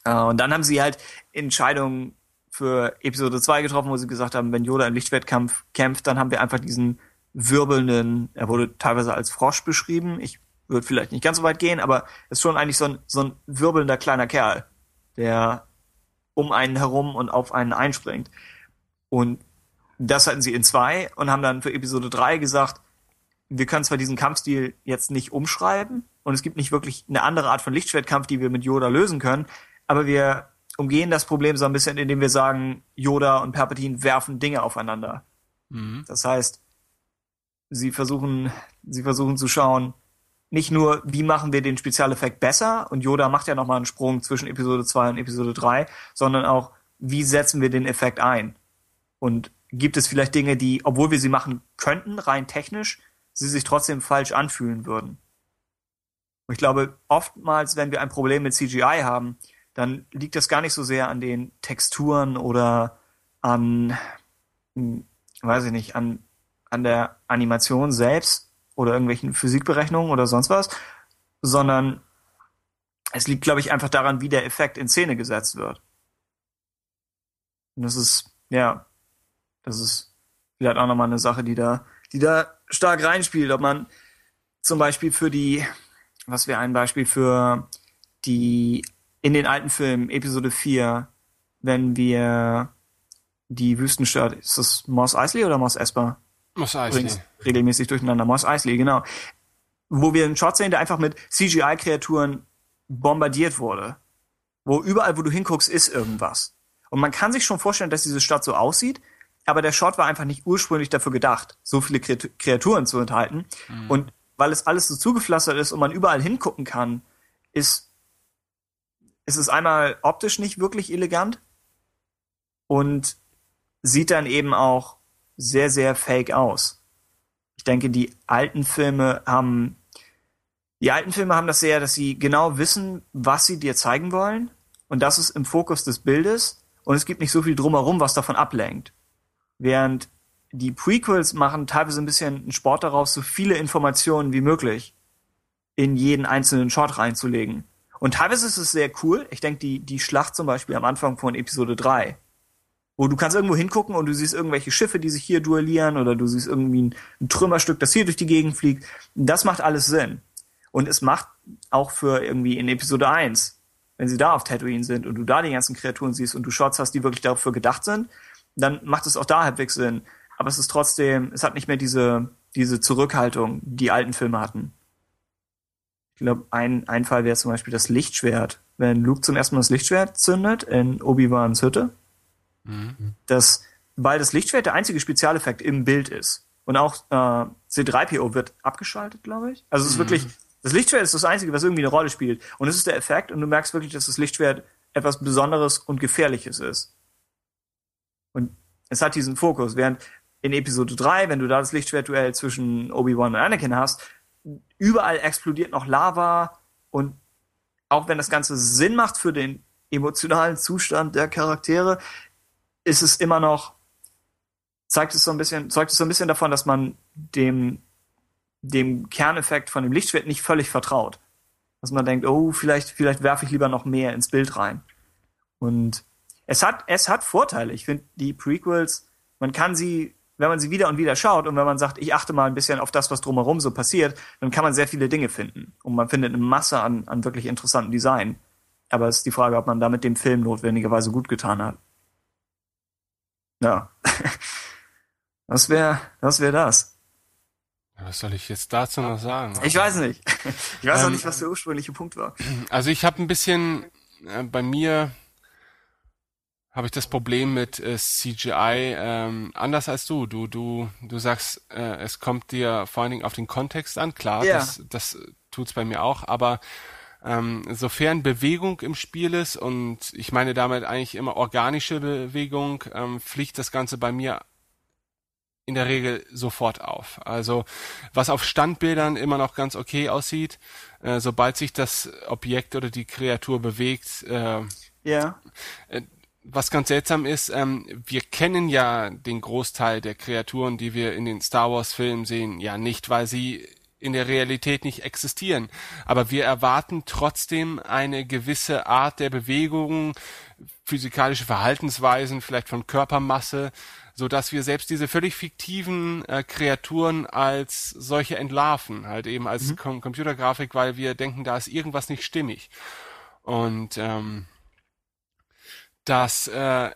Äh, und dann haben sie halt Entscheidungen für Episode 2 getroffen, wo sie gesagt haben, wenn Yoda im Lichtwettkampf kämpft, dann haben wir einfach diesen wirbelnden, er wurde teilweise als Frosch beschrieben, ich würde vielleicht nicht ganz so weit gehen, aber ist schon eigentlich so ein, so ein wirbelnder kleiner Kerl, der um einen herum und auf einen einspringt. Und das hatten sie in zwei und haben dann für Episode 3 gesagt, wir können zwar diesen Kampfstil jetzt nicht umschreiben und es gibt nicht wirklich eine andere Art von Lichtschwertkampf, die wir mit Yoda lösen können, aber wir umgehen das Problem so ein bisschen, indem wir sagen, Yoda und Palpatine werfen Dinge aufeinander. Das heißt, sie versuchen, sie versuchen zu schauen, nicht nur, wie machen wir den Spezialeffekt besser, und Yoda macht ja nochmal einen Sprung zwischen Episode 2 und Episode 3, sondern auch, wie setzen wir den Effekt ein? Und gibt es vielleicht Dinge, die, obwohl wir sie machen könnten, rein technisch, sie sich trotzdem falsch anfühlen würden? Und ich glaube, oftmals, wenn wir ein Problem mit CGI haben, dann liegt das gar nicht so sehr an den Texturen oder an, hm, weiß ich nicht, an, an der Animation selbst oder irgendwelchen Physikberechnungen oder sonst was, sondern es liegt, glaube ich, einfach daran, wie der Effekt in Szene gesetzt wird. Und das ist, ja, das ist vielleicht auch nochmal eine Sache, die da, die da stark reinspielt, ob man zum Beispiel für die, was wäre ein Beispiel für die, in den alten Filmen, Episode 4, wenn wir die Wüstenstadt, ist das Moss Eisley oder Moss Esper? Moss Eisley. Übrigens regelmäßig durcheinander. Moss Eisley, genau. Wo wir einen Shot sehen, der einfach mit CGI-Kreaturen bombardiert wurde. Wo überall, wo du hinguckst, ist irgendwas. Und man kann sich schon vorstellen, dass diese Stadt so aussieht, aber der Shot war einfach nicht ursprünglich dafür gedacht, so viele Kreaturen zu enthalten. Mhm. Und weil es alles so zugepflastert ist und man überall hingucken kann, ist, ist es einmal optisch nicht wirklich elegant und sieht dann eben auch sehr, sehr fake aus. Ich denke, die alten Filme haben, die alten Filme haben das sehr, dass sie genau wissen, was sie dir zeigen wollen. Und das ist im Fokus des Bildes. Und es gibt nicht so viel drumherum, was davon ablenkt. Während die Prequels machen teilweise ein bisschen einen Sport daraus, so viele Informationen wie möglich in jeden einzelnen Shot reinzulegen. Und teilweise ist es sehr cool. Ich denke, die, die Schlacht zum Beispiel am Anfang von Episode 3, wo du kannst irgendwo hingucken und du siehst irgendwelche Schiffe, die sich hier duellieren oder du siehst irgendwie ein, ein Trümmerstück, das hier durch die Gegend fliegt. Das macht alles Sinn. Und es macht auch für irgendwie in Episode 1, wenn sie da auf Tatooine sind und du da die ganzen Kreaturen siehst und du Shots hast, die wirklich dafür gedacht sind, dann macht es auch da halbwegs Sinn aber es ist trotzdem, es hat nicht mehr diese, diese Zurückhaltung, die alten Filme hatten. Ich glaube, ein, ein Fall wäre zum Beispiel das Lichtschwert. Wenn Luke zum ersten Mal das Lichtschwert zündet in Obi-Wans Hütte, mhm. das, weil das Lichtschwert der einzige Spezialeffekt im Bild ist. Und auch äh, C3PO wird abgeschaltet, glaube ich. Also es ist mhm. wirklich, das Lichtschwert ist das Einzige, was irgendwie eine Rolle spielt. Und es ist der Effekt und du merkst wirklich, dass das Lichtschwert etwas Besonderes und Gefährliches ist. Und es hat diesen Fokus, während in Episode 3, wenn du da das Lichtschwertduell zwischen Obi-Wan und Anakin hast, überall explodiert noch Lava und auch wenn das Ganze Sinn macht für den emotionalen Zustand der Charaktere, ist es immer noch, zeigt es so ein bisschen, zeugt es so ein bisschen davon, dass man dem, dem Kerneffekt von dem Lichtschwert nicht völlig vertraut. Dass man denkt, oh, vielleicht, vielleicht werfe ich lieber noch mehr ins Bild rein. Und es hat, es hat Vorteile. Ich finde, die Prequels, man kann sie wenn man sie wieder und wieder schaut und wenn man sagt, ich achte mal ein bisschen auf das, was drumherum so passiert, dann kann man sehr viele Dinge finden. Und man findet eine Masse an, an wirklich interessanten Design. Aber es ist die Frage, ob man damit dem Film notwendigerweise gut getan hat. Ja. Was wäre was wär das? Was soll ich jetzt dazu noch sagen? Ich weiß nicht. Ich weiß ähm, auch nicht, was der ursprüngliche Punkt war. Also ich habe ein bisschen äh, bei mir habe ich das Problem mit äh, CGI ähm, anders als du. Du, du, du sagst, äh, es kommt dir vor allen Dingen auf den Kontext an. Klar, ja. das, das tut's bei mir auch, aber ähm, sofern Bewegung im Spiel ist und ich meine damit eigentlich immer organische Bewegung, ähm, fliegt das Ganze bei mir in der Regel sofort auf. Also was auf Standbildern immer noch ganz okay aussieht, äh, sobald sich das Objekt oder die Kreatur bewegt, äh, ja. Äh, was ganz seltsam ist, ähm, wir kennen ja den Großteil der Kreaturen, die wir in den Star Wars Filmen sehen, ja nicht, weil sie in der Realität nicht existieren. Aber wir erwarten trotzdem eine gewisse Art der Bewegung, physikalische Verhaltensweisen, vielleicht von Körpermasse, so dass wir selbst diese völlig fiktiven äh, Kreaturen als solche entlarven, halt eben als mhm. Com Computergrafik, weil wir denken, da ist irgendwas nicht stimmig. Und ähm, das äh,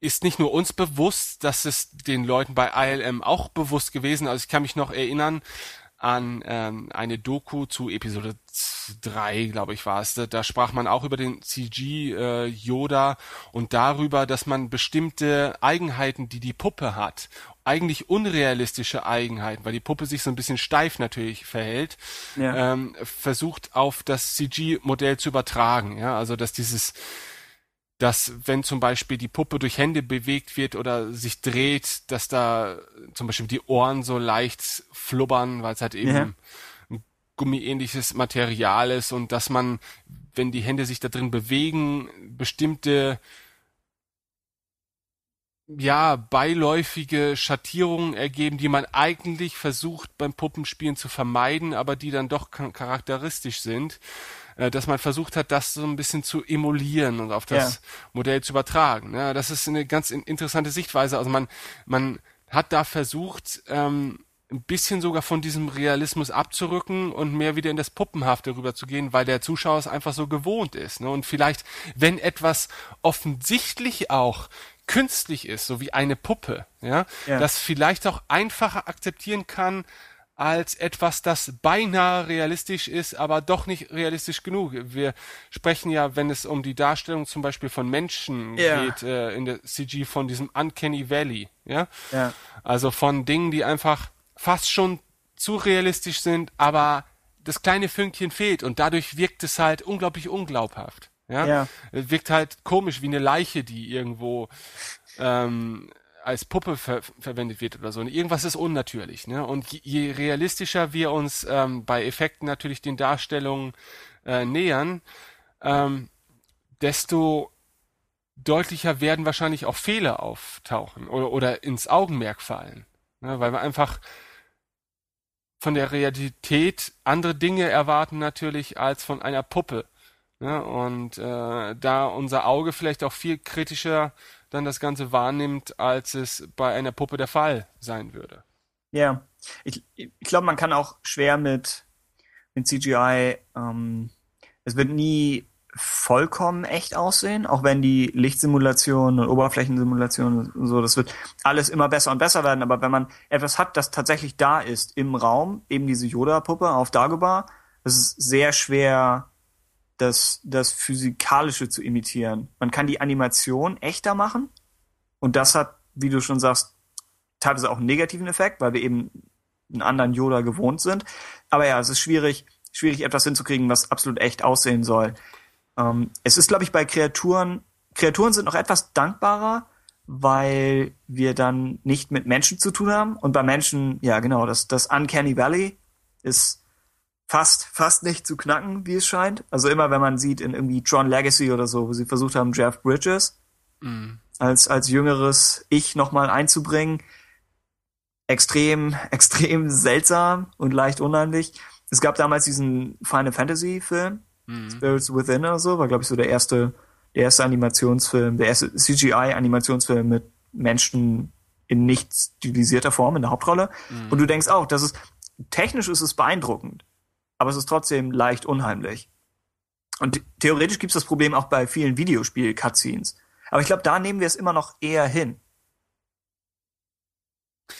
ist nicht nur uns bewusst, dass es den Leuten bei ILM auch bewusst gewesen. Also ich kann mich noch erinnern an ähm, eine Doku zu Episode 3, glaube ich, war es. Da, da sprach man auch über den CG äh, Yoda und darüber, dass man bestimmte Eigenheiten, die die Puppe hat, eigentlich unrealistische Eigenheiten, weil die Puppe sich so ein bisschen steif natürlich verhält, ja. ähm, versucht auf das CG-Modell zu übertragen. Ja, also dass dieses dass wenn zum Beispiel die Puppe durch Hände bewegt wird oder sich dreht, dass da zum Beispiel die Ohren so leicht flubbern, weil es halt eben ja. ein gummiähnliches Material ist und dass man, wenn die Hände sich da drin bewegen, bestimmte ja, beiläufige Schattierungen ergeben, die man eigentlich versucht beim Puppenspielen zu vermeiden, aber die dann doch charakteristisch sind, äh, dass man versucht hat, das so ein bisschen zu emulieren und auf das ja. Modell zu übertragen. Ja, das ist eine ganz interessante Sichtweise. Also man, man hat da versucht, ähm, ein bisschen sogar von diesem Realismus abzurücken und mehr wieder in das Puppenhafte rüberzugehen, weil der Zuschauer es einfach so gewohnt ist. Ne? Und vielleicht, wenn etwas offensichtlich auch künstlich ist, so wie eine Puppe, ja, ja. das vielleicht auch einfacher akzeptieren kann als etwas, das beinahe realistisch ist, aber doch nicht realistisch genug. Wir sprechen ja, wenn es um die Darstellung zum Beispiel von Menschen ja. geht, äh, in der CG von diesem Uncanny Valley, ja? ja. Also von Dingen, die einfach fast schon zu realistisch sind, aber das kleine Fünkchen fehlt und dadurch wirkt es halt unglaublich unglaubhaft. Ja? ja. Wirkt halt komisch wie eine Leiche, die irgendwo ähm, als Puppe ver verwendet wird oder so. Irgendwas ist unnatürlich. Ne? Und je, je realistischer wir uns ähm, bei Effekten natürlich den Darstellungen äh, nähern, ähm, desto deutlicher werden wahrscheinlich auch Fehler auftauchen oder, oder ins Augenmerk fallen. Ne? Weil wir einfach von der Realität andere Dinge erwarten natürlich als von einer Puppe. Ja, und äh, da unser Auge vielleicht auch viel kritischer dann das Ganze wahrnimmt, als es bei einer Puppe der Fall sein würde. Ja, ich, ich glaube, man kann auch schwer mit, mit CGI, ähm, es wird nie vollkommen echt aussehen, auch wenn die Lichtsimulationen und Oberflächensimulationen und so, das wird alles immer besser und besser werden, aber wenn man etwas hat, das tatsächlich da ist im Raum, eben diese Yoda-Puppe auf Dagobah, das ist sehr schwer das, das Physikalische zu imitieren. Man kann die Animation echter machen und das hat, wie du schon sagst, teilweise auch einen negativen Effekt, weil wir eben einen anderen Yoda gewohnt sind. Aber ja, es ist schwierig, schwierig etwas hinzukriegen, was absolut echt aussehen soll. Ähm, es ist, glaube ich, bei Kreaturen, Kreaturen sind noch etwas dankbarer, weil wir dann nicht mit Menschen zu tun haben. Und bei Menschen, ja genau, das, das Uncanny Valley ist fast, fast nicht zu knacken, wie es scheint. Also immer, wenn man sieht in irgendwie Tron Legacy oder so, wo sie versucht haben, Jeff Bridges mm. als, als jüngeres Ich nochmal einzubringen. Extrem, extrem seltsam und leicht unheimlich. Es gab damals diesen Final Fantasy Film, mm. Spirits Within oder so, war glaube ich so der erste, der erste Animationsfilm, der erste CGI Animationsfilm mit Menschen in nicht stilisierter Form in der Hauptrolle. Mm. Und du denkst auch, das ist, technisch ist es beeindruckend aber es ist trotzdem leicht unheimlich. Und theoretisch gibt es das Problem auch bei vielen Videospiel-Cutscenes. Aber ich glaube, da nehmen wir es immer noch eher hin.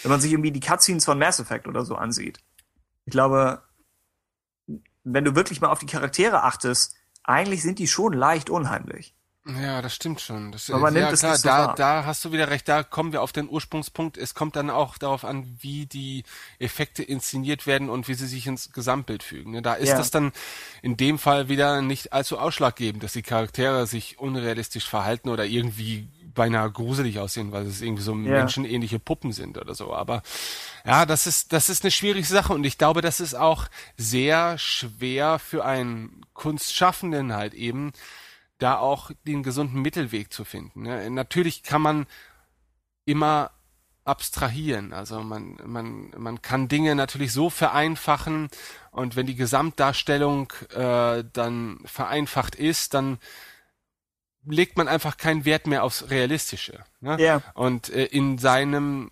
Wenn man sich irgendwie die Cutscenes von Mass Effect oder so ansieht. Ich glaube, wenn du wirklich mal auf die Charaktere achtest, eigentlich sind die schon leicht unheimlich. Ja, das stimmt schon. Das, Aber man ja, nimmt es klar, nicht so da, wahr. da hast du wieder recht. Da kommen wir auf den Ursprungspunkt. Es kommt dann auch darauf an, wie die Effekte inszeniert werden und wie sie sich ins Gesamtbild fügen. ne? Da ist Ja. das dann in dem Fall wieder nicht allzu ausschlaggebend, dass die Charaktere sich unrealistisch verhalten oder irgendwie beinahe gruselig aussehen, weil es irgendwie so menschenähnliche Puppen sind oder so. Aber ja, das ist, das ist eine schwierige Sache und ich glaube, das ist auch sehr schwer für einen Kunstschaffenden halt eben, da auch den gesunden Mittelweg zu finden. Ne? Natürlich kann man immer abstrahieren. Also man, man, man kann Dinge natürlich so vereinfachen und wenn die Gesamtdarstellung äh, dann vereinfacht ist, dann legt man einfach keinen Wert mehr aufs Realistische. Ne? Ja. Und äh, in seinem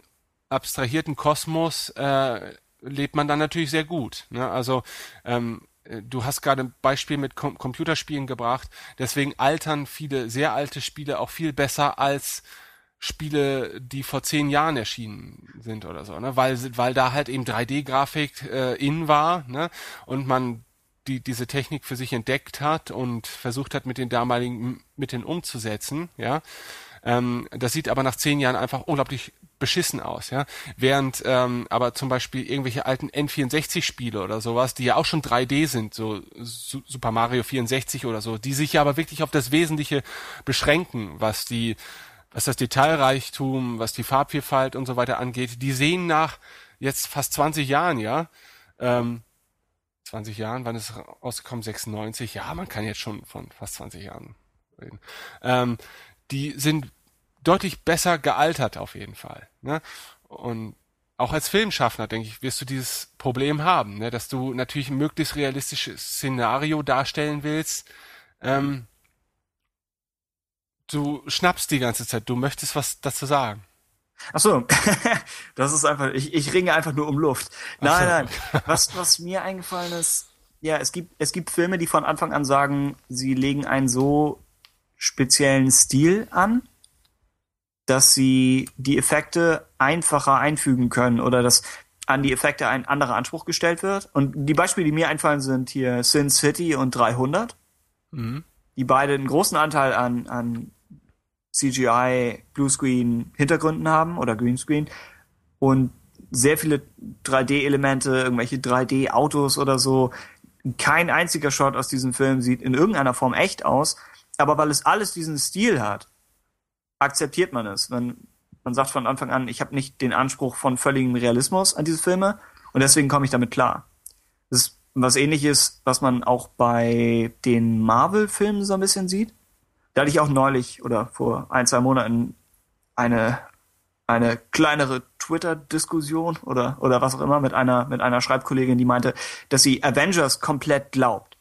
abstrahierten Kosmos äh, lebt man dann natürlich sehr gut. Ne? Also ähm, äh, du hast gerade ein Beispiel mit Com Computerspielen gebracht. Deswegen altern viele sehr alte Spiele auch viel besser als Spiele, die vor zehn Jahren erschienen sind oder so, ne? Weil, weil da halt eben 3D-Grafik äh, in war, ne? Und man die, diese Technik für sich entdeckt hat und versucht hat, mit den damaligen Mitteln umzusetzen, ja. Ähm, das sieht aber nach zehn Jahren einfach unglaublich beschissen aus, ja. Während ähm, aber zum Beispiel irgendwelche alten N64-Spiele oder sowas, die ja auch schon 3D sind, so Su Super Mario 64 oder so, die sich ja aber wirklich auf das Wesentliche beschränken, was die, was das Detailreichtum, was die Farbvielfalt und so weiter angeht, die sehen nach jetzt fast 20 Jahren, ja, ähm, 20 Jahren, wann ist es rausgekommen? 96, ja, man kann jetzt schon von fast 20 Jahren reden. Ähm, die sind deutlich besser gealtert auf jeden Fall. Ne? Und auch als Filmschaffner, denke ich, wirst du dieses Problem haben, ne? dass du natürlich ein möglichst realistisches Szenario darstellen willst. Ähm, du schnappst die ganze Zeit, du möchtest was dazu sagen. Ach so, das ist einfach, ich, ich ringe einfach nur um Luft. Nein, so. nein. Was, was mir eingefallen ist, ja, es gibt, es gibt Filme, die von Anfang an sagen, sie legen einen so speziellen Stil an, dass sie die Effekte einfacher einfügen können oder dass an die Effekte ein anderer Anspruch gestellt wird. Und die Beispiele, die mir einfallen, sind hier Sin City und 300, mhm. die beide einen großen Anteil an, an CGI, Bluescreen Hintergründen haben oder Greenscreen und sehr viele 3D-Elemente, irgendwelche 3D-Autos oder so. Kein einziger Shot aus diesem Film sieht in irgendeiner Form echt aus, aber weil es alles diesen Stil hat, akzeptiert man es. Man, man sagt von Anfang an, ich habe nicht den Anspruch von völligem Realismus an diese Filme und deswegen komme ich damit klar. Das ist was ähnliches, was man auch bei den Marvel-Filmen so ein bisschen sieht. Da hatte ich auch neulich oder vor ein, zwei Monaten eine, eine kleinere Twitter-Diskussion oder, oder was auch immer mit einer, mit einer Schreibkollegin, die meinte, dass sie Avengers komplett glaubt.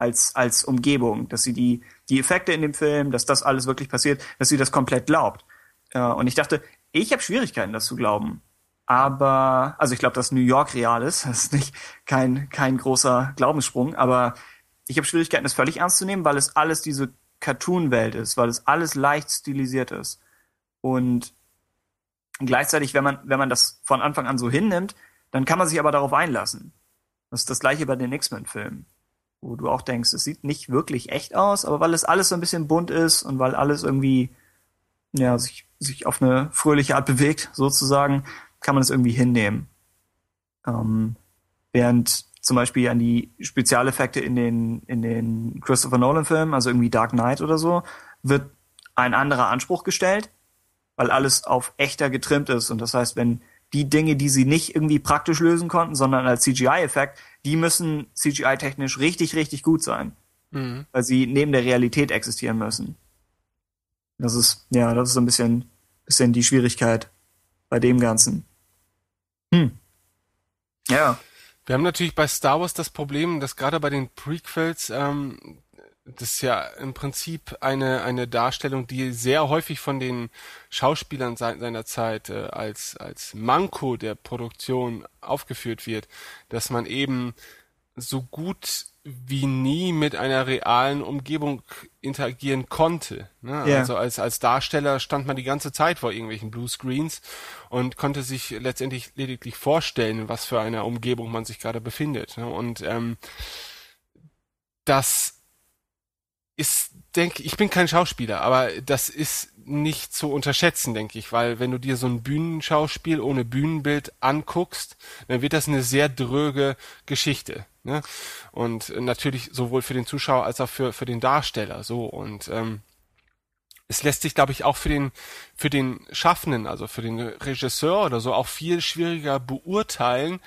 Als, als Umgebung, dass sie die, die Effekte in dem Film, dass das alles wirklich passiert, dass sie das komplett glaubt. Äh, und ich dachte, ich habe Schwierigkeiten, das zu glauben. Aber, also ich glaube, dass New York real ist. Das ist nicht kein, kein großer Glaubenssprung, aber ich habe Schwierigkeiten, das völlig ernst zu nehmen, weil es alles diese Cartoon-Welt ist, weil es alles leicht stilisiert ist. Und gleichzeitig, wenn man, wenn man das von Anfang an so hinnimmt, dann kann man sich aber darauf einlassen. Das ist das gleiche bei den X-Men-Filmen wo du auch denkst, es sieht nicht wirklich echt aus, aber weil es alles so ein bisschen bunt ist und weil alles irgendwie ja sich sich auf eine fröhliche Art bewegt, sozusagen, kann man es irgendwie hinnehmen. Ähm, während zum Beispiel an die Spezialeffekte in den in den Christopher Nolan Filmen, also irgendwie Dark Knight oder so, wird ein anderer Anspruch gestellt, weil alles auf echter getrimmt ist und das heißt, wenn die Dinge, die sie nicht irgendwie praktisch lösen konnten, sondern als CGI-Effekt, die müssen CGI-technisch richtig, richtig gut sein. Mhm. Weil sie neben der Realität existieren müssen. Das ist, ja, das ist so ein bisschen, bisschen die Schwierigkeit bei dem Ganzen. Hm. Ja. Wir haben natürlich bei Star Wars das Problem, dass gerade bei den Prequels ähm, das ist ja im Prinzip eine, eine Darstellung, die sehr häufig von den Schauspielern seiner Zeit äh, als, als Manko der Produktion aufgeführt wird, dass man eben so gut wie nie mit einer realen Umgebung interagieren konnte. Ne? Yeah. Also als, als Darsteller stand man die ganze Zeit vor irgendwelchen Bluescreens und konnte sich letztendlich lediglich vorstellen, was für eine Umgebung man sich gerade befindet. Ne? Und ähm, das ist, denke ich, bin kein Schauspieler, aber das ist nicht zu unterschätzen, denke ich, weil wenn du dir so ein Bühnenschauspiel ohne Bühnenbild anguckst, dann wird das eine sehr dröge Geschichte. Ne? Und natürlich sowohl für den Zuschauer als auch für, für den Darsteller so. Und ähm, es lässt sich, glaube ich, auch für den, für den Schaffenden, also für den Regisseur oder so, auch viel schwieriger beurteilen,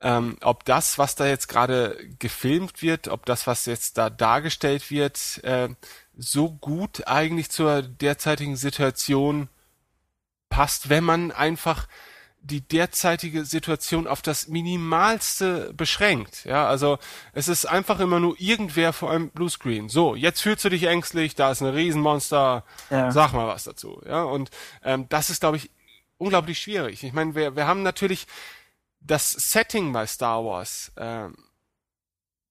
ähm, ob das, was da jetzt gerade gefilmt wird, ob das, was jetzt da dargestellt wird, äh, so gut eigentlich zur derzeitigen Situation passt, wenn man einfach die derzeitige Situation auf das Minimalste beschränkt. Ja, also es ist einfach immer nur irgendwer vor einem Bluescreen. So, jetzt fühlst du dich ängstlich, da ist ein Riesenmonster, ja. sag mal was dazu. Ja, und ähm, das ist, glaube ich, unglaublich schwierig. Ich meine, wir, wir haben natürlich das Setting bei Star Wars äh,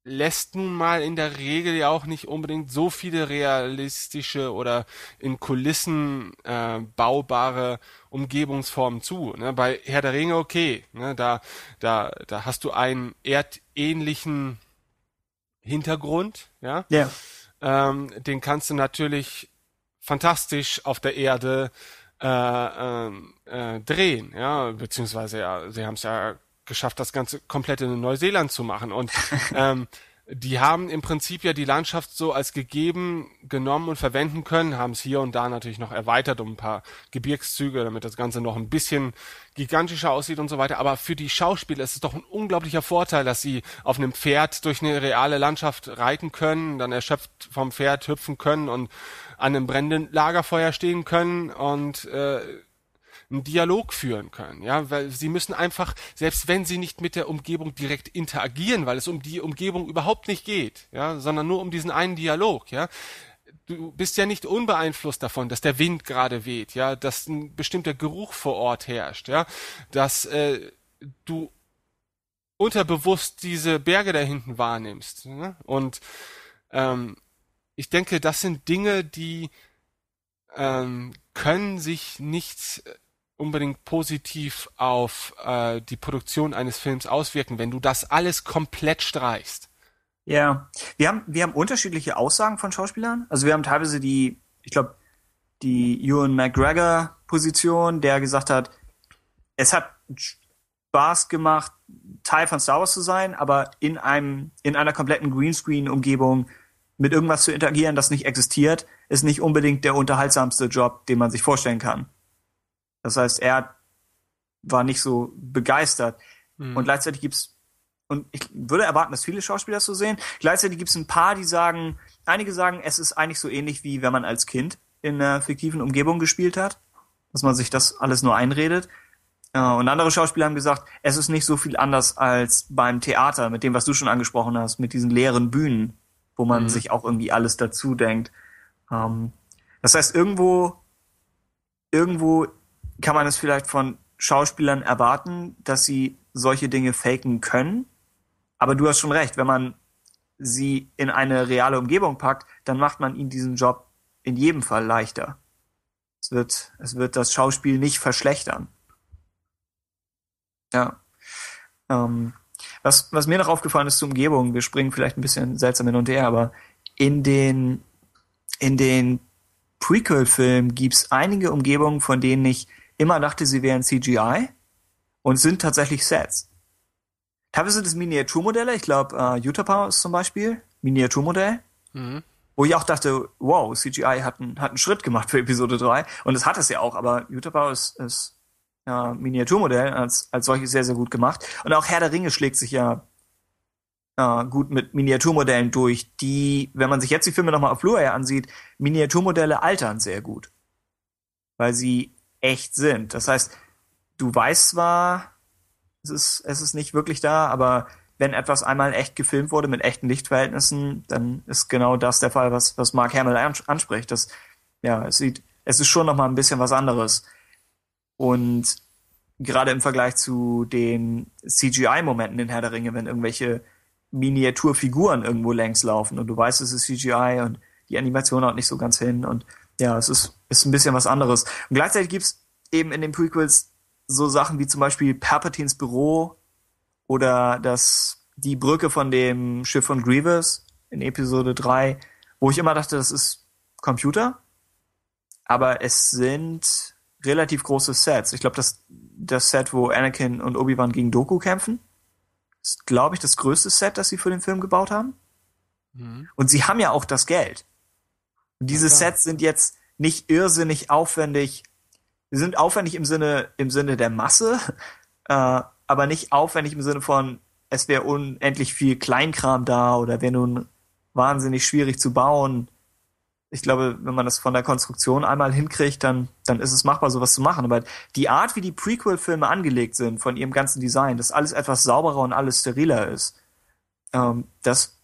lässt nun mal in der Regel ja auch nicht unbedingt so viele realistische oder in Kulissen äh, baubare Umgebungsformen zu. Ne? Bei Herr der Ringe okay, ne? da da da hast du einen erdähnlichen Hintergrund, ja. Ja. Ähm, den kannst du natürlich fantastisch auf der Erde äh, äh, äh, drehen, ja, beziehungsweise ja, sie haben es ja geschafft, das Ganze komplett in Neuseeland zu machen. Und ähm, die haben im Prinzip ja die Landschaft so als gegeben genommen und verwenden können, haben es hier und da natürlich noch erweitert um ein paar Gebirgszüge, damit das Ganze noch ein bisschen gigantischer aussieht und so weiter. Aber für die Schauspieler ist es doch ein unglaublicher Vorteil, dass sie auf einem Pferd durch eine reale Landschaft reiten können, dann erschöpft vom Pferd hüpfen können und an einem brennenden Lagerfeuer stehen können und äh, einen Dialog führen können, ja, weil sie müssen einfach, selbst wenn sie nicht mit der Umgebung direkt interagieren, weil es um die Umgebung überhaupt nicht geht, ja, sondern nur um diesen einen Dialog, ja, du bist ja nicht unbeeinflusst davon, dass der Wind gerade weht, ja, dass ein bestimmter Geruch vor Ort herrscht, ja, dass äh, du unterbewusst diese Berge da hinten wahrnimmst. Ne? Und ähm, ich denke, das sind Dinge, die ähm, können sich nicht unbedingt positiv auf äh, die Produktion eines Films auswirken, wenn du das alles komplett streichst. Ja, wir haben wir haben unterschiedliche Aussagen von Schauspielern. Also wir haben teilweise die, ich glaube, die Ewan McGregor Position, der gesagt hat, es hat Spaß gemacht, Teil von Star Wars zu sein, aber in einem in einer kompletten Greenscreen Umgebung mit irgendwas zu interagieren, das nicht existiert, ist nicht unbedingt der unterhaltsamste Job, den man sich vorstellen kann. Das heißt, er war nicht so begeistert. Mhm. Und gleichzeitig gibt's und ich würde erwarten, dass viele Schauspieler das so sehen. Gleichzeitig gibt's ein paar, die sagen, einige sagen, es ist eigentlich so ähnlich wie wenn man als Kind in einer fiktiven Umgebung gespielt hat, dass man sich das alles nur einredet. Äh, und andere Schauspieler haben gesagt, es ist nicht so viel anders als beim Theater, mit dem, was du schon angesprochen hast, mit diesen leeren Bühnen, wo man mhm. sich auch irgendwie alles dazu denkt. Ähm, das heißt, irgendwo, irgendwo kann man es vielleicht von Schauspielern erwarten, dass sie solche Dinge faken können. Aber du hast schon recht, wenn man sie in eine reale Umgebung packt, dann macht man ihnen diesen Job in jedem Fall leichter. Es wird, es wird das Schauspiel nicht verschlechtern. Ja. Ähm, was, was mir noch aufgefallen ist zur Umgebung, wir springen vielleicht ein bisschen seltsam hin und her, aber in den, in den Prequel-Filmen gibt's einige Umgebungen, von denen ich immer dachte, sie wären CGI und sind tatsächlich Sets. Teilweise sind es Miniaturmodelle, ich glaube, uh, Utah Power ist zum Beispiel Miniaturmodell, mhm. wo ich auch dachte, wow, CGI hat einen, hat einen Schritt gemacht für Episode 3 und es hat es ja auch, aber Utah Power ist, ist ja, Miniaturmodell als, als solches sehr, sehr gut gemacht. Und auch Herr der Ringe schlägt sich ja äh, gut mit Miniaturmodellen durch, die, wenn man sich jetzt die Filme nochmal auf Blu-ray ansieht, Miniaturmodelle altern sehr gut. Weil sie echt sind. Das heißt, du weißt zwar, es ist, es ist nicht wirklich da, aber wenn etwas einmal echt gefilmt wurde mit echten Lichtverhältnissen, dann ist genau das der Fall, was, was Mark Hamill anspricht. Das, ja, es sieht, es ist schon nochmal ein bisschen was anderes. Und gerade im Vergleich zu den CGI-Momenten in Herr der Ringe, wenn irgendwelche Miniaturfiguren irgendwo längs laufen und du weißt, es ist CGI und die Animation haut nicht so ganz hin und ja, es ist, ist ein bisschen was anderes. Und gleichzeitig gibt's eben in den Prequels so Sachen wie zum Beispiel Palpatines Büro oder das, die Brücke von dem Schiff von Grievous in Episode 3, wo ich immer dachte, das ist Computer. Aber es sind relativ große Sets. Ich glaube, das, das Set, wo Anakin und Obi-Wan gegen Doku kämpfen, ist, glaube ich, das größte Set, das sie für den Film gebaut haben. Mhm. Und sie haben ja auch das Geld. Und diese okay. Sets sind jetzt nicht irrsinnig aufwendig. Sie sind aufwendig im Sinne, im Sinne der Masse, äh, aber nicht aufwendig im Sinne von, es wäre unendlich viel Kleinkram da oder wäre nun wahnsinnig schwierig zu bauen. Ich glaube, wenn man das von der Konstruktion einmal hinkriegt, dann, dann ist es machbar, sowas zu machen. Aber die Art, wie die Prequel-Filme angelegt sind, von ihrem ganzen Design, dass alles etwas sauberer und alles steriler ist, ähm, das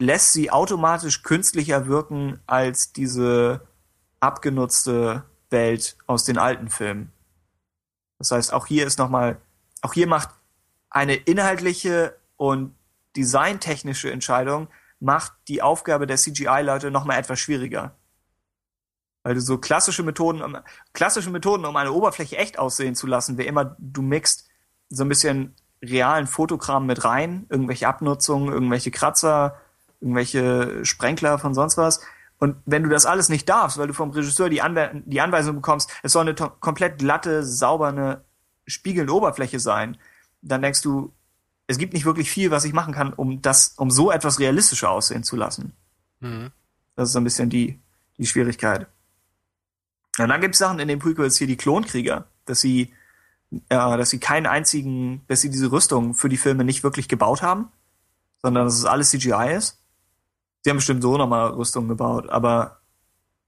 lässt sie automatisch künstlicher wirken als diese abgenutzte Welt aus den alten Filmen. Das heißt, auch hier ist nochmal, auch hier macht eine inhaltliche und designtechnische Entscheidung macht die Aufgabe der CGI-Leute nochmal etwas schwieriger. Weil du so klassische Methoden, klassische Methoden, um eine Oberfläche echt aussehen zu lassen, wie immer du mixt so ein bisschen realen Fotokram mit rein, irgendwelche Abnutzungen, irgendwelche Kratzer, irgendwelche Sprenkler von sonst was. Und wenn du das alles nicht darfst, weil du vom Regisseur die, Anwe die Anweisung bekommst, es soll eine komplett glatte, saubere, spiegelnde Oberfläche sein, dann denkst du, es gibt nicht wirklich viel, was ich machen kann, um das, um so etwas realistischer aussehen zu lassen. Mhm. Das ist so ein bisschen die, die Schwierigkeit. Und dann gibt es Sachen in den Prequels hier, die Klonkrieger, dass sie, äh, dass sie keinen einzigen, dass sie diese Rüstung für die Filme nicht wirklich gebaut haben, sondern dass es alles CGI ist. Sie haben bestimmt so nochmal Rüstungen gebaut, aber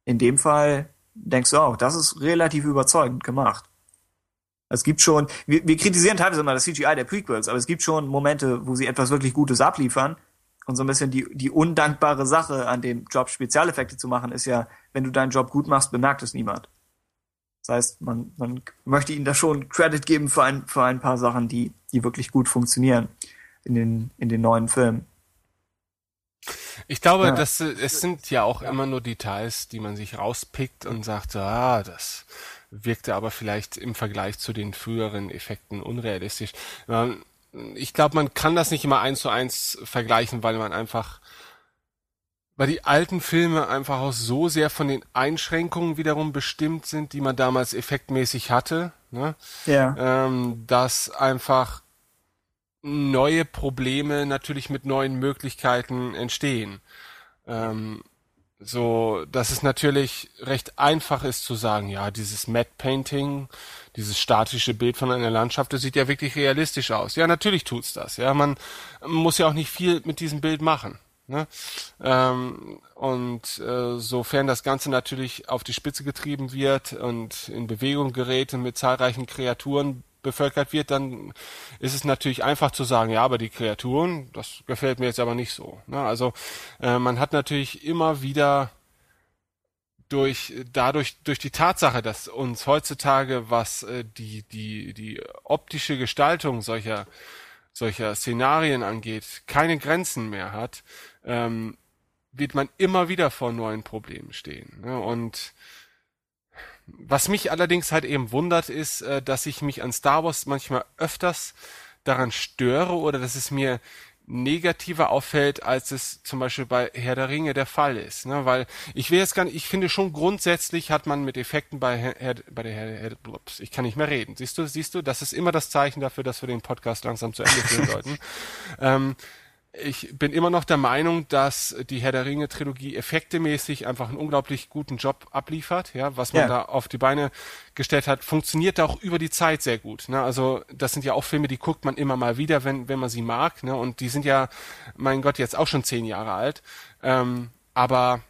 in dem Fall denkst du auch, das ist relativ überzeugend gemacht. Es gibt schon, wir, wir kritisieren teilweise immer das CGI der Prequels, aber es gibt schon Momente, wo sie etwas wirklich Gutes abliefern. Und so ein bisschen die, die undankbare Sache an dem Job, Spezialeffekte zu machen, ist ja, wenn du deinen Job gut machst, bemerkt es niemand. Das heißt, man, man möchte ihnen da schon Credit geben für ein, für ein paar Sachen, die, die wirklich gut funktionieren in den, in den neuen Filmen. Ich glaube, ja. dass es sind ja auch immer nur Details, die man sich rauspickt und sagt, ah, das wirkte aber vielleicht im Vergleich zu den früheren Effekten unrealistisch. Ich glaube, man kann das nicht immer eins zu eins vergleichen, weil man einfach, weil die alten Filme einfach auch so sehr von den Einschränkungen wiederum bestimmt sind, die man damals effektmäßig hatte, ne? ja. ähm, dass einfach neue Probleme natürlich mit neuen Möglichkeiten entstehen. Ähm, so, dass es natürlich recht einfach ist zu sagen, ja, dieses Matte Painting, dieses statische Bild von einer Landschaft, das sieht ja wirklich realistisch aus. Ja, natürlich tut's das. Ja, man muss ja auch nicht viel mit diesem Bild machen. Ne? Ähm, und äh, sofern das Ganze natürlich auf die Spitze getrieben wird und in Bewegung gerät und mit zahlreichen Kreaturen bevölkert wird, dann ist es natürlich einfach zu sagen, ja, aber die Kreaturen, das gefällt mir jetzt aber nicht so. Ne? Also äh, man hat natürlich immer wieder durch dadurch durch die Tatsache, dass uns heutzutage was äh, die die die optische Gestaltung solcher solcher Szenarien angeht, keine Grenzen mehr hat, ähm, wird man immer wieder vor neuen Problemen stehen. Ne? Und was mich allerdings halt eben wundert, ist, äh, dass ich mich an Star Wars manchmal öfters daran störe oder dass es mir negativer auffällt, als es zum Beispiel bei Herr der Ringe der Fall ist. Ne? Weil ich will jetzt gar nicht, ich finde schon grundsätzlich hat man mit Effekten bei Herr, Herr bei der Herr, Herr Blups, ich kann nicht mehr reden. Siehst du, siehst du, das ist immer das Zeichen dafür, dass wir den Podcast langsam zu Ende führen sollten. ähm, ich bin immer noch der Meinung, dass die Herr der Ringe Trilogie effektemäßig einfach einen unglaublich guten Job abliefert, ja, was man ja. da auf die Beine gestellt hat, funktioniert auch über die Zeit sehr gut, ne? Also, das sind ja auch Filme, die guckt man immer mal wieder, wenn, wenn man sie mag, ne? Und die sind ja, mein Gott, jetzt auch schon zehn Jahre alt, ähm, aber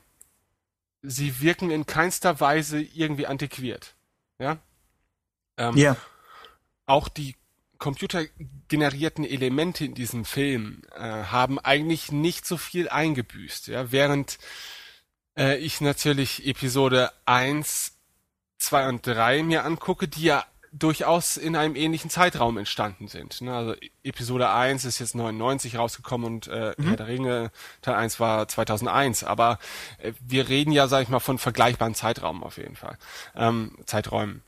sie wirken in keinster Weise irgendwie antiquiert, ja? Ähm, ja. Auch die computergenerierten Elemente in diesem Film äh, haben eigentlich nicht so viel eingebüßt, ja, während äh, ich natürlich Episode 1, 2 und 3 mir angucke, die ja durchaus in einem ähnlichen Zeitraum entstanden sind. Ne? Also Episode 1 ist jetzt 99 rausgekommen und äh, mhm. Herr der Ringe Teil 1 war 2001, aber äh, wir reden ja, sag ich mal, von vergleichbaren Zeitraum auf jeden Fall, ähm, Zeiträumen.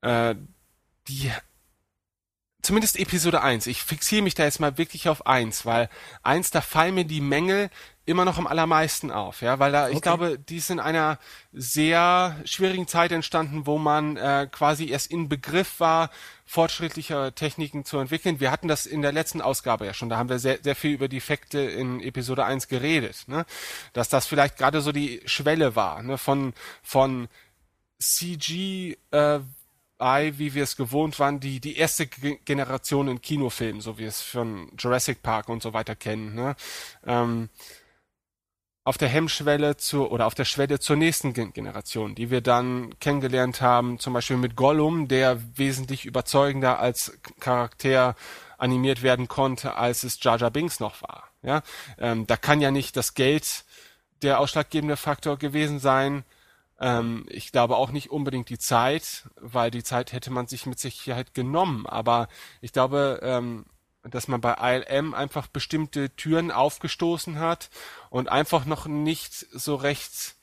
Äh, die zumindest Episode 1, ich fixiere mich da jetzt mal wirklich auf 1, weil 1, da fallen mir die Mängel immer noch am allermeisten auf, ja, weil da, okay. ich glaube, die ist in einer sehr schwierigen Zeit entstanden, wo man äh, quasi erst in Begriff war, fortschrittliche Techniken zu entwickeln. Wir hatten das in der letzten Ausgabe ja schon, da haben wir sehr, sehr viel über die Effekte in Episode 1 geredet, ne? dass das vielleicht gerade so die Schwelle war, ne? von, von CG äh, Eye, wie wir es gewohnt waren, die, die erste Generation in Kinofilmen, so wie wir es von Jurassic Park und so weiter kennen, ne? Ähm, auf der Hemmschwelle zur oder auf der Schwelle zur nächsten Generation, die wir dann kennengelernt haben, zum Beispiel mit Gollum, der wesentlich überzeugender als Charakter animiert werden konnte, als es Jar Jar Binks noch war. Ja, ähm, da kann ja nicht das Geld der ausschlaggebende Faktor gewesen sein, ähm, ich glaube auch nicht unbedingt die Zeit, weil die Zeit hätte man sich mit Sicherheit genommen. Aber ich glaube, ähm, dass man bei ILM einfach bestimmte Türen aufgestoßen hat und einfach noch nicht so recht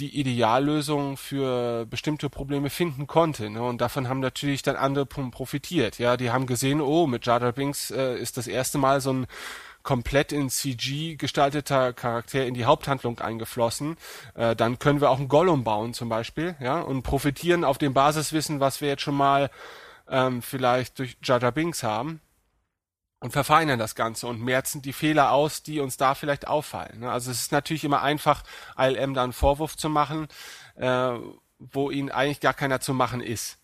die Ideallösung für bestimmte Probleme finden konnte. Ne? Und davon haben natürlich dann andere profitiert. Ja, die haben gesehen, oh, mit Jar Binks äh, ist das erste Mal so ein komplett in CG gestalteter Charakter in die Haupthandlung eingeflossen, äh, dann können wir auch einen Gollum bauen zum Beispiel, ja, und profitieren auf dem Basiswissen, was wir jetzt schon mal ähm, vielleicht durch Jar Binks haben. und verfeinern das Ganze und merzen die Fehler aus, die uns da vielleicht auffallen. Ne? Also es ist natürlich immer einfach, ILM da einen Vorwurf zu machen, äh, wo ihnen eigentlich gar keiner zu machen ist.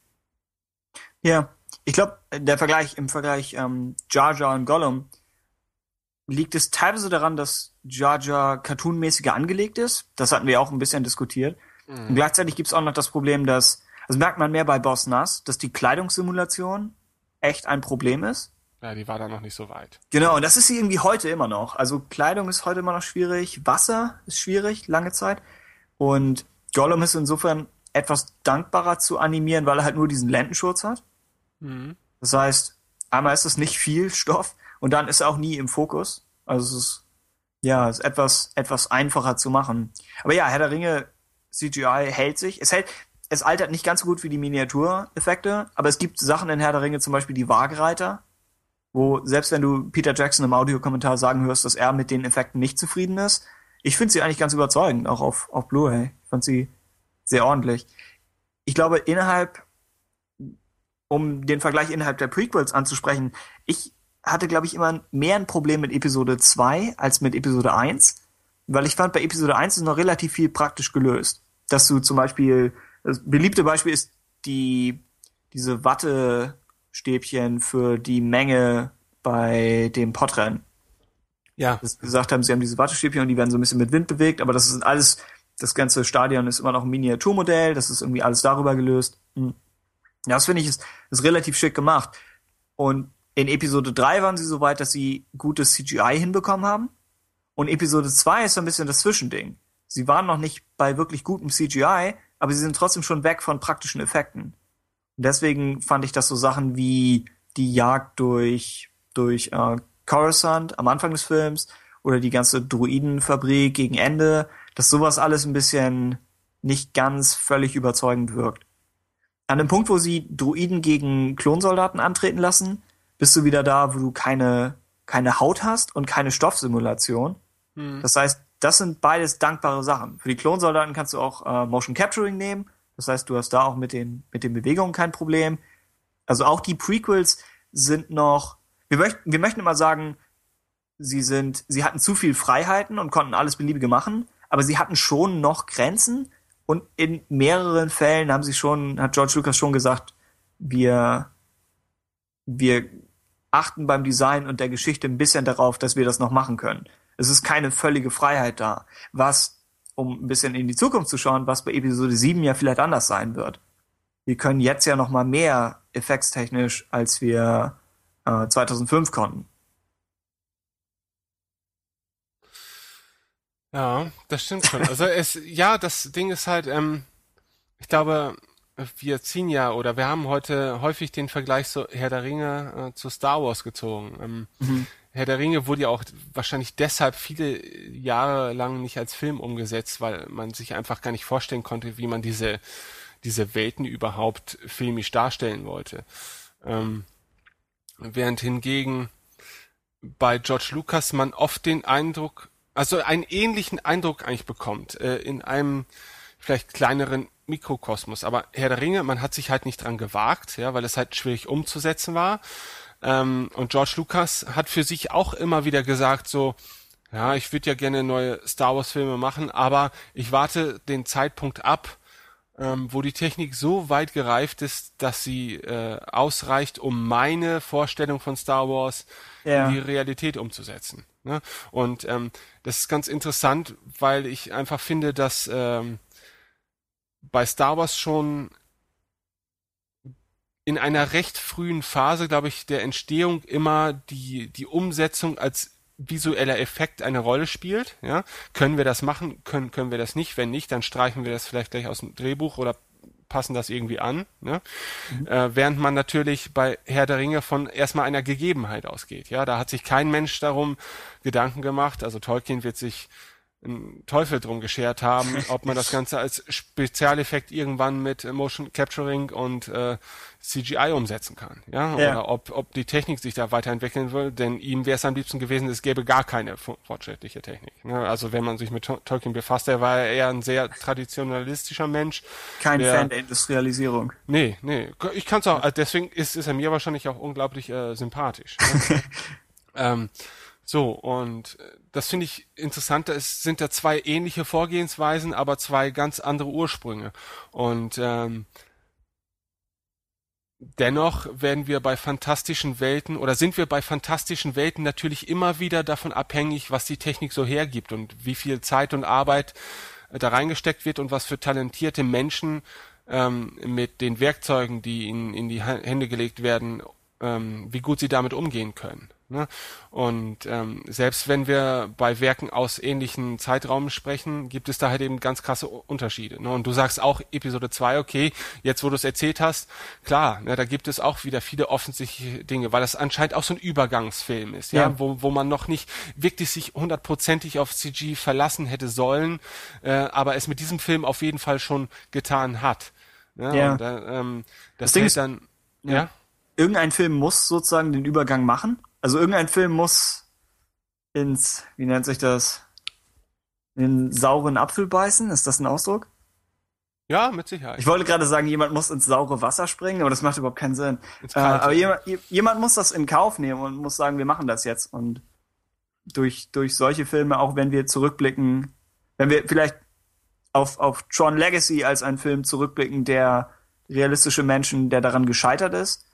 Ja, ich glaube, der Vergleich im Vergleich ähm, Jar Jar und Gollum liegt es teilweise daran, dass Jar Jar cartoonmäßiger angelegt ist. Das hatten wir auch ein bisschen diskutiert. Mhm. Und gleichzeitig gibt es auch noch das Problem, dass, also merkt man mehr bei Boss Nass, dass die Kleidungssimulation echt ein Problem ist. Ja, die war da noch nicht so weit. Genau, und das ist sie irgendwie heute immer noch. Also Kleidung ist heute immer noch schwierig, Wasser ist schwierig, lange Zeit. Und Gollum ist insofern etwas dankbarer zu animieren, weil er halt nur diesen Lendenschurz hat. Mhm. Das heißt, einmal ist es nicht viel Stoff und dann ist er auch nie im Fokus. Also es ist, ja, es ist etwas, etwas einfacher zu machen. Aber ja, Herr der Ringe CGI hält sich. Es hält, es altert nicht ganz so gut wie die Miniatureffekte, aber es gibt Sachen in Herr der Ringe, zum Beispiel die Waagreiter, wo selbst wenn du Peter Jackson im Audiokommentar sagen hörst, dass er mit den Effekten nicht zufrieden ist, ich finde sie eigentlich ganz überzeugend, auch auf, auf Blu-ray. Ich fand sie sehr ordentlich. Ich glaube, innerhalb, um den Vergleich innerhalb der Prequels anzusprechen, ich hatte, glaube ich, immer mehr ein Problem mit Episode 2 als mit Episode 1, weil ich fand, bei Episode 1 ist noch relativ viel praktisch gelöst. Dass du zum Beispiel, das beliebte Beispiel ist die, diese Watte, Stäbchen für die Menge bei dem Podrennen. Ja. Dass gesagt haben, sie haben diese Wattestäbchen und die werden so ein bisschen mit Wind bewegt, aber das ist alles, das ganze Stadion ist immer noch ein Miniaturmodell, das ist irgendwie alles darüber gelöst. Hm. Ja, das finde ich ist, ist relativ schick gemacht. Und in Episode 3 waren sie so weit, dass sie gutes CGI hinbekommen haben. Und Episode 2 ist so ein bisschen das Zwischending. Sie waren noch nicht bei wirklich gutem CGI, aber sie sind trotzdem schon weg von praktischen Effekten deswegen fand ich das so Sachen wie die Jagd durch, durch äh, Coruscant am Anfang des Films oder die ganze Druidenfabrik gegen Ende, dass sowas alles ein bisschen nicht ganz völlig überzeugend wirkt. An dem Punkt, wo sie Druiden gegen Klonsoldaten antreten lassen, bist du wieder da, wo du keine, keine Haut hast und keine Stoffsimulation. Hm. Das heißt, das sind beides dankbare Sachen. Für die Klonsoldaten kannst du auch äh, Motion Capturing nehmen das heißt, du hast da auch mit den, mit den Bewegungen kein Problem. Also auch die Prequels sind noch, wir möchten, wir möchten immer sagen, sie sind, sie hatten zu viel Freiheiten und konnten alles Beliebige machen, aber sie hatten schon noch Grenzen und in mehreren Fällen haben sie schon, hat George Lucas schon gesagt, wir, wir achten beim Design und der Geschichte ein bisschen darauf, dass wir das noch machen können. Es ist keine völlige Freiheit da, was um ein bisschen in die Zukunft zu schauen, was bei Episode 7 ja vielleicht anders sein wird. Wir können jetzt ja noch mal mehr effektstechnisch, als wir äh, 2005 konnten. Ja, das stimmt schon. Also es, ja, das Ding ist halt, ähm, ich glaube, wir ziehen ja oder wir haben heute häufig den Vergleich so Herr der Ringe äh, zu Star Wars gezogen. Ähm, mhm. Herr der Ringe wurde ja auch wahrscheinlich deshalb viele Jahre lang nicht als Film umgesetzt, weil man sich einfach gar nicht vorstellen konnte, wie man diese, diese Welten überhaupt filmisch darstellen wollte. Ähm, während hingegen bei George Lucas man oft den Eindruck, also einen ähnlichen Eindruck eigentlich bekommt, äh, in einem vielleicht kleineren Mikrokosmos. Aber Herr der Ringe, man hat sich halt nicht dran gewagt, ja, weil es halt schwierig umzusetzen war. Ähm, und George Lucas hat für sich auch immer wieder gesagt, so, ja, ich würde ja gerne neue Star Wars Filme machen, aber ich warte den Zeitpunkt ab, ähm, wo die Technik so weit gereift ist, dass sie äh, ausreicht, um meine Vorstellung von Star Wars ja. in die Realität umzusetzen. Ne? Und ähm, das ist ganz interessant, weil ich einfach finde, dass ähm, bei Star Wars schon in einer recht frühen Phase, glaube ich, der Entstehung immer die, die Umsetzung als visueller Effekt eine Rolle spielt. Ja? Können wir das machen? Können, können wir das nicht? Wenn nicht, dann streichen wir das vielleicht gleich aus dem Drehbuch oder passen das irgendwie an. Ne? Mhm. Äh, während man natürlich bei Herr der Ringe von erstmal einer Gegebenheit ausgeht. Ja, da hat sich kein Mensch darum Gedanken gemacht. Also Tolkien wird sich einen Teufel drum geschert haben, ob man das Ganze als Spezialeffekt irgendwann mit Motion Capturing und äh, CGI umsetzen kann, ja, ja. oder ob, ob die Technik sich da weiterentwickeln will, denn ihm wäre es am liebsten gewesen, es gäbe gar keine fortschrittliche Technik. Ne? Also wenn man sich mit Tolkien befasst, er war eher ein sehr traditionalistischer Mensch. Kein der, Fan der Industrialisierung. Nee, nee, ich kann es auch, deswegen ist, ist er mir wahrscheinlich auch unglaublich äh, sympathisch. Ne? Ähm, so, und das finde ich interessant. Es sind da zwei ähnliche Vorgehensweisen, aber zwei ganz andere Ursprünge. Und ähm, dennoch werden wir bei fantastischen Welten oder sind wir bei fantastischen Welten natürlich immer wieder davon abhängig, was die Technik so hergibt und wie viel Zeit und Arbeit äh, da reingesteckt wird und was für talentierte Menschen ähm, mit den Werkzeugen, die ihnen in die Hände gelegt werden, ähm, wie gut sie damit umgehen können. Ne? Und ähm, selbst wenn wir bei Werken aus ähnlichen Zeitraum sprechen, gibt es da halt eben ganz krasse Unterschiede. Ne? Und du sagst auch Episode 2, okay, jetzt wo du es erzählt hast, klar, ne, da gibt es auch wieder viele offensichtliche Dinge, weil das anscheinend auch so ein Übergangsfilm ist, ja, ja wo, wo man noch nicht wirklich sich hundertprozentig auf CG verlassen hätte sollen, äh, aber es mit diesem Film auf jeden Fall schon getan hat. Ne? Ja. Und, äh, ähm, das, das Ding ist ist, dann, ja. ja? Irgendein Film muss sozusagen den Übergang machen also irgendein Film muss ins, wie nennt sich das, in den sauren Apfel beißen. Ist das ein Ausdruck? Ja, mit Sicherheit. Ich wollte gerade sagen, jemand muss ins saure Wasser springen, aber das macht überhaupt keinen Sinn. Äh, aber jemand, jemand muss das in Kauf nehmen und muss sagen, wir machen das jetzt. Und durch, durch solche Filme, auch wenn wir zurückblicken, wenn wir vielleicht auf, auf Tron Legacy als einen Film zurückblicken, der realistische Menschen, der daran gescheitert ist,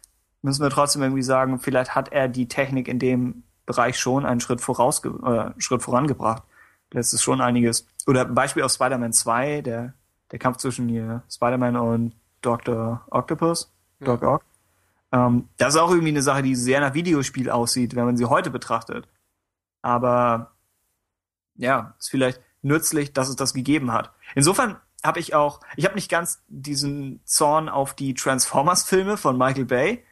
müssen wir trotzdem irgendwie sagen, vielleicht hat er die Technik in dem Bereich schon einen Schritt voraus, äh, Schritt vorangebracht. Das ist schon einiges. Oder Beispiel aus Spider-Man 2, der, der Kampf zwischen hier Spider-Man und Dr. Octopus, ja. Doc Ock. Ähm, das ist auch irgendwie eine Sache, die sehr nach Videospiel aussieht, wenn man sie heute betrachtet. Aber ja, ist vielleicht nützlich, dass es das gegeben hat. Insofern habe ich auch, ich habe nicht ganz diesen Zorn auf die Transformers-Filme von Michael Bay,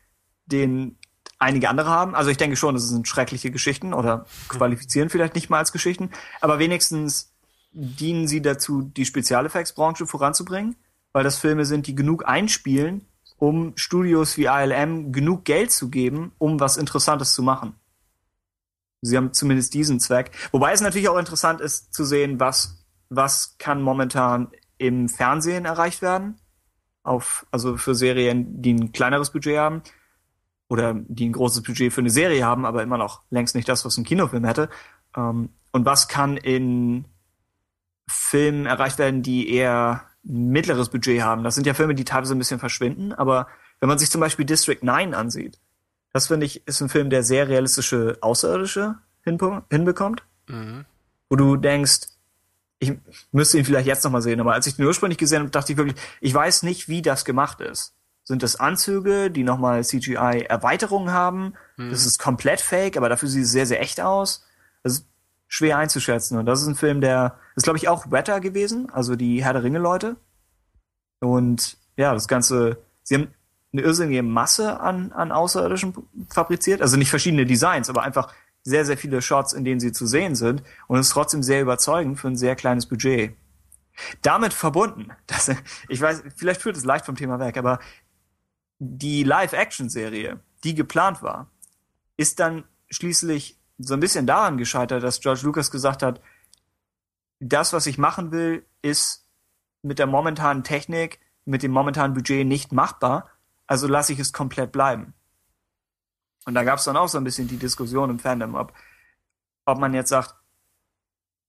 den einige andere haben. Also ich denke schon, das sind schreckliche Geschichten oder qualifizieren vielleicht nicht mal als Geschichten, aber wenigstens dienen sie dazu, die Spezialeffektsbranche voranzubringen, weil das Filme sind, die genug einspielen, um Studios wie ALM genug Geld zu geben, um was Interessantes zu machen. Sie haben zumindest diesen Zweck. Wobei es natürlich auch interessant ist zu sehen, was, was kann momentan im Fernsehen erreicht werden. Auf, also für Serien, die ein kleineres Budget haben oder die ein großes Budget für eine Serie haben, aber immer noch längst nicht das, was ein Kinofilm hätte. Ähm, und was kann in Filmen erreicht werden, die eher ein mittleres Budget haben? Das sind ja Filme, die teilweise ein bisschen verschwinden, aber wenn man sich zum Beispiel District 9 ansieht, das finde ich, ist ein Film, der sehr realistische Außerirdische hinbekommt. Mhm. Wo du denkst, ich müsste ihn vielleicht jetzt nochmal sehen, aber als ich den ursprünglich gesehen habe, dachte ich wirklich, ich weiß nicht, wie das gemacht ist. Sind das Anzüge, die nochmal CGI-Erweiterungen haben? Mhm. Das ist komplett fake, aber dafür sieht es sehr, sehr echt aus. Das ist schwer einzuschätzen. Und das ist ein Film, der ist, glaube ich, auch Wetter gewesen, also die Herr der Ringe-Leute. Und ja, das Ganze, sie haben eine irrsinnige Masse an, an Außerirdischen fabriziert. Also nicht verschiedene Designs, aber einfach sehr, sehr viele Shots, in denen sie zu sehen sind. Und es ist trotzdem sehr überzeugend für ein sehr kleines Budget. Damit verbunden, das, ich weiß, vielleicht führt es leicht vom Thema weg, aber die Live-Action-Serie, die geplant war, ist dann schließlich so ein bisschen daran gescheitert, dass George Lucas gesagt hat, das, was ich machen will, ist mit der momentanen Technik, mit dem momentanen Budget nicht machbar, also lasse ich es komplett bleiben. Und da gab es dann auch so ein bisschen die Diskussion im Fandom, ob, ob man jetzt sagt,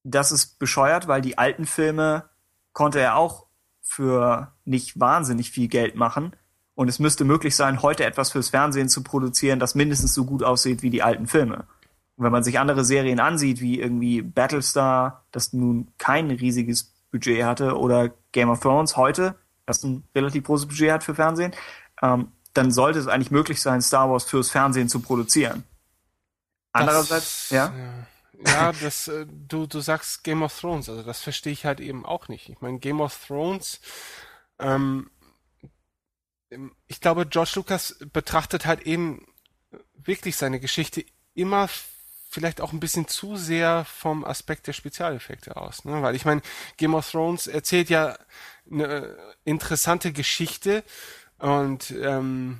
das ist bescheuert, weil die alten Filme konnte er auch für nicht wahnsinnig viel Geld machen und es müsste möglich sein, heute etwas fürs Fernsehen zu produzieren, das mindestens so gut aussieht wie die alten Filme. Und wenn man sich andere Serien ansieht, wie irgendwie Battlestar, das nun kein riesiges Budget hatte, oder Game of Thrones heute, das ein relativ großes Budget hat für Fernsehen, ähm, dann sollte es eigentlich möglich sein, Star Wars fürs Fernsehen zu produzieren. Andererseits, das, ja. Ja, das, äh, du, du sagst Game of Thrones, also das verstehe ich halt eben auch nicht. Ich meine, Game of Thrones ähm, ich glaube, George Lucas betrachtet halt eben wirklich seine Geschichte immer vielleicht auch ein bisschen zu sehr vom Aspekt der Spezialeffekte aus. Ne? Weil ich meine, Game of Thrones erzählt ja eine interessante Geschichte und ähm,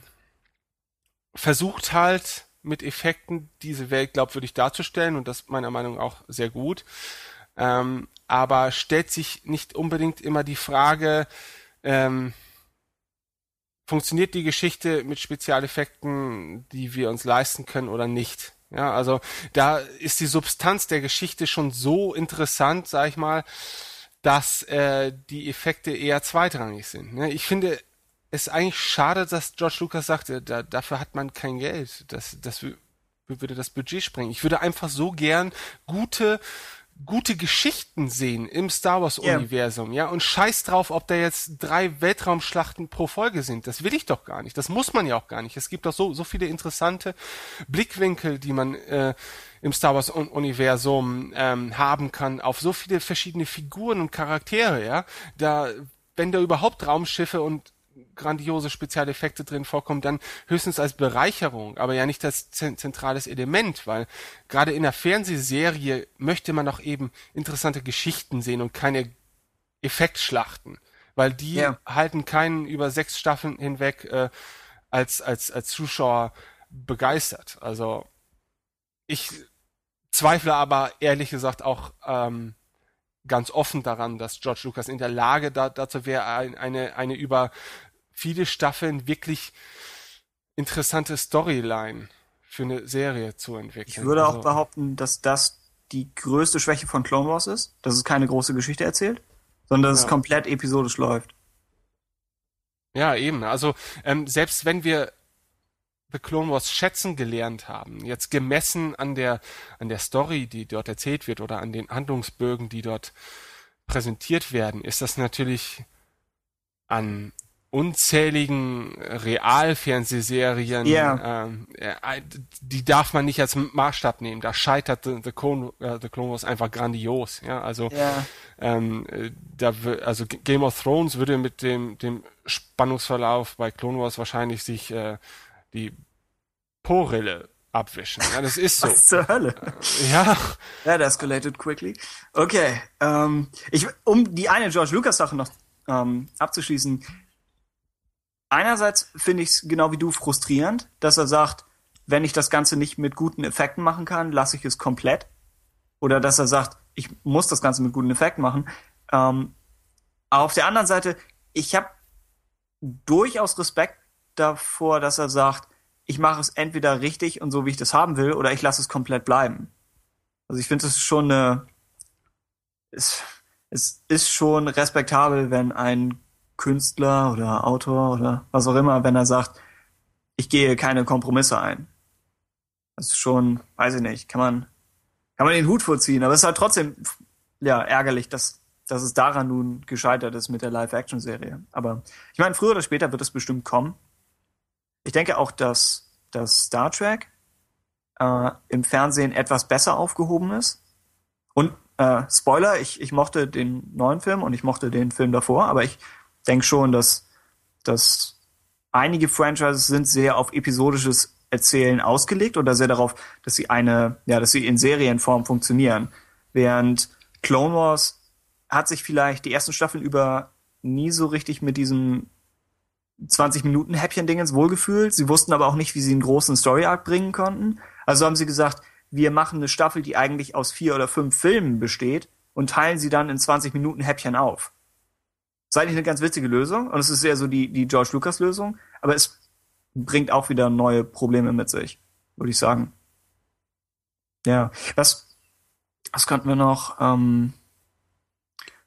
versucht halt mit Effekten diese Welt glaubwürdig darzustellen und das meiner Meinung nach auch sehr gut. Ähm, aber stellt sich nicht unbedingt immer die Frage, ähm, funktioniert die Geschichte mit Spezialeffekten, die wir uns leisten können oder nicht. Ja, also da ist die Substanz der Geschichte schon so interessant, sag ich mal, dass äh, die Effekte eher zweitrangig sind. Ne? Ich finde es eigentlich schade, dass George Lucas sagte, da, dafür hat man kein Geld. Das, das würde das Budget sprengen. Ich würde einfach so gern gute gute Geschichten sehen im Star Wars Universum, yeah. ja, und scheiß drauf, ob da jetzt drei Weltraumschlachten pro Folge sind. Das will ich doch gar nicht. Das muss man ja auch gar nicht. Es gibt doch so so viele interessante Blickwinkel, die man äh, im Star Wars Universum ähm, haben kann, auf so viele verschiedene Figuren und Charaktere, ja. Da wenn da überhaupt Raumschiffe und grandiose Spezialeffekte drin vorkommen, dann höchstens als Bereicherung, aber ja nicht als zentrales Element, weil gerade in der Fernsehserie möchte man doch eben interessante Geschichten sehen und keine Effektschlachten, weil die ja. halten keinen über sechs Staffeln hinweg äh, als als als Zuschauer begeistert. Also ich zweifle aber ehrlich gesagt auch ähm, ganz offen daran, dass George Lucas in der Lage da, dazu wäre, eine, eine über viele Staffeln wirklich interessante Storyline für eine Serie zu entwickeln. Ich würde also, auch behaupten, dass das die größte Schwäche von Clone Wars ist, dass es keine große Geschichte erzählt, sondern dass ja. es komplett episodisch läuft. Ja, eben. Also ähm, selbst wenn wir The Clone Wars schätzen gelernt haben, jetzt gemessen an der an der Story, die dort erzählt wird oder an den Handlungsbögen, die dort präsentiert werden, ist das natürlich an unzähligen Realfernsehserien, yeah. ähm, äh, die darf man nicht als Maßstab nehmen. Da scheitert The, The, Clone, äh, The Clone Wars einfach grandios. Ja, also yeah. ähm, äh, da also Game of Thrones würde mit dem dem Spannungsverlauf bei Clone Wars wahrscheinlich sich äh, die Porille abwischen. Ja, das ist so. Was zur Hölle? Ja. That escalated quickly. Okay, ähm, ich, um die eine George Lucas Sache noch ähm, abzuschließen, einerseits finde ich es genau wie du frustrierend, dass er sagt, wenn ich das Ganze nicht mit guten Effekten machen kann, lasse ich es komplett. Oder dass er sagt, ich muss das Ganze mit guten Effekten machen. Ähm, auf der anderen Seite, ich habe durchaus Respekt davor, dass er sagt, ich mache es entweder richtig und so, wie ich das haben will, oder ich lasse es komplett bleiben. Also ich finde es schon eine, es, es ist schon respektabel, wenn ein Künstler oder Autor oder was auch immer, wenn er sagt, ich gehe keine Kompromisse ein. Das ist schon, weiß ich nicht, kann man, kann man den Hut vorziehen, aber es ist halt trotzdem, ja, ärgerlich, dass, dass es daran nun gescheitert ist mit der Live-Action-Serie. Aber ich meine, früher oder später wird es bestimmt kommen. Ich denke auch, dass, dass Star Trek äh, im Fernsehen etwas besser aufgehoben ist. Und äh, Spoiler, ich, ich mochte den neuen Film und ich mochte den Film davor, aber ich denke schon, dass, dass einige Franchises sind sehr auf episodisches Erzählen ausgelegt oder sehr darauf, dass sie eine, ja, dass sie in Serienform funktionieren. Während Clone Wars hat sich vielleicht die ersten Staffeln über nie so richtig mit diesem 20 Minuten Häppchen-Dingens wohlgefühlt. Sie wussten aber auch nicht, wie sie einen großen Story-Arc bringen konnten. Also haben sie gesagt, wir machen eine Staffel, die eigentlich aus vier oder fünf Filmen besteht und teilen sie dann in 20 Minuten Häppchen auf. Das ist eigentlich eine ganz witzige Lösung und es ist eher so die, die George Lucas Lösung, aber es bringt auch wieder neue Probleme mit sich, würde ich sagen. Ja, was, was könnten wir noch, ähm,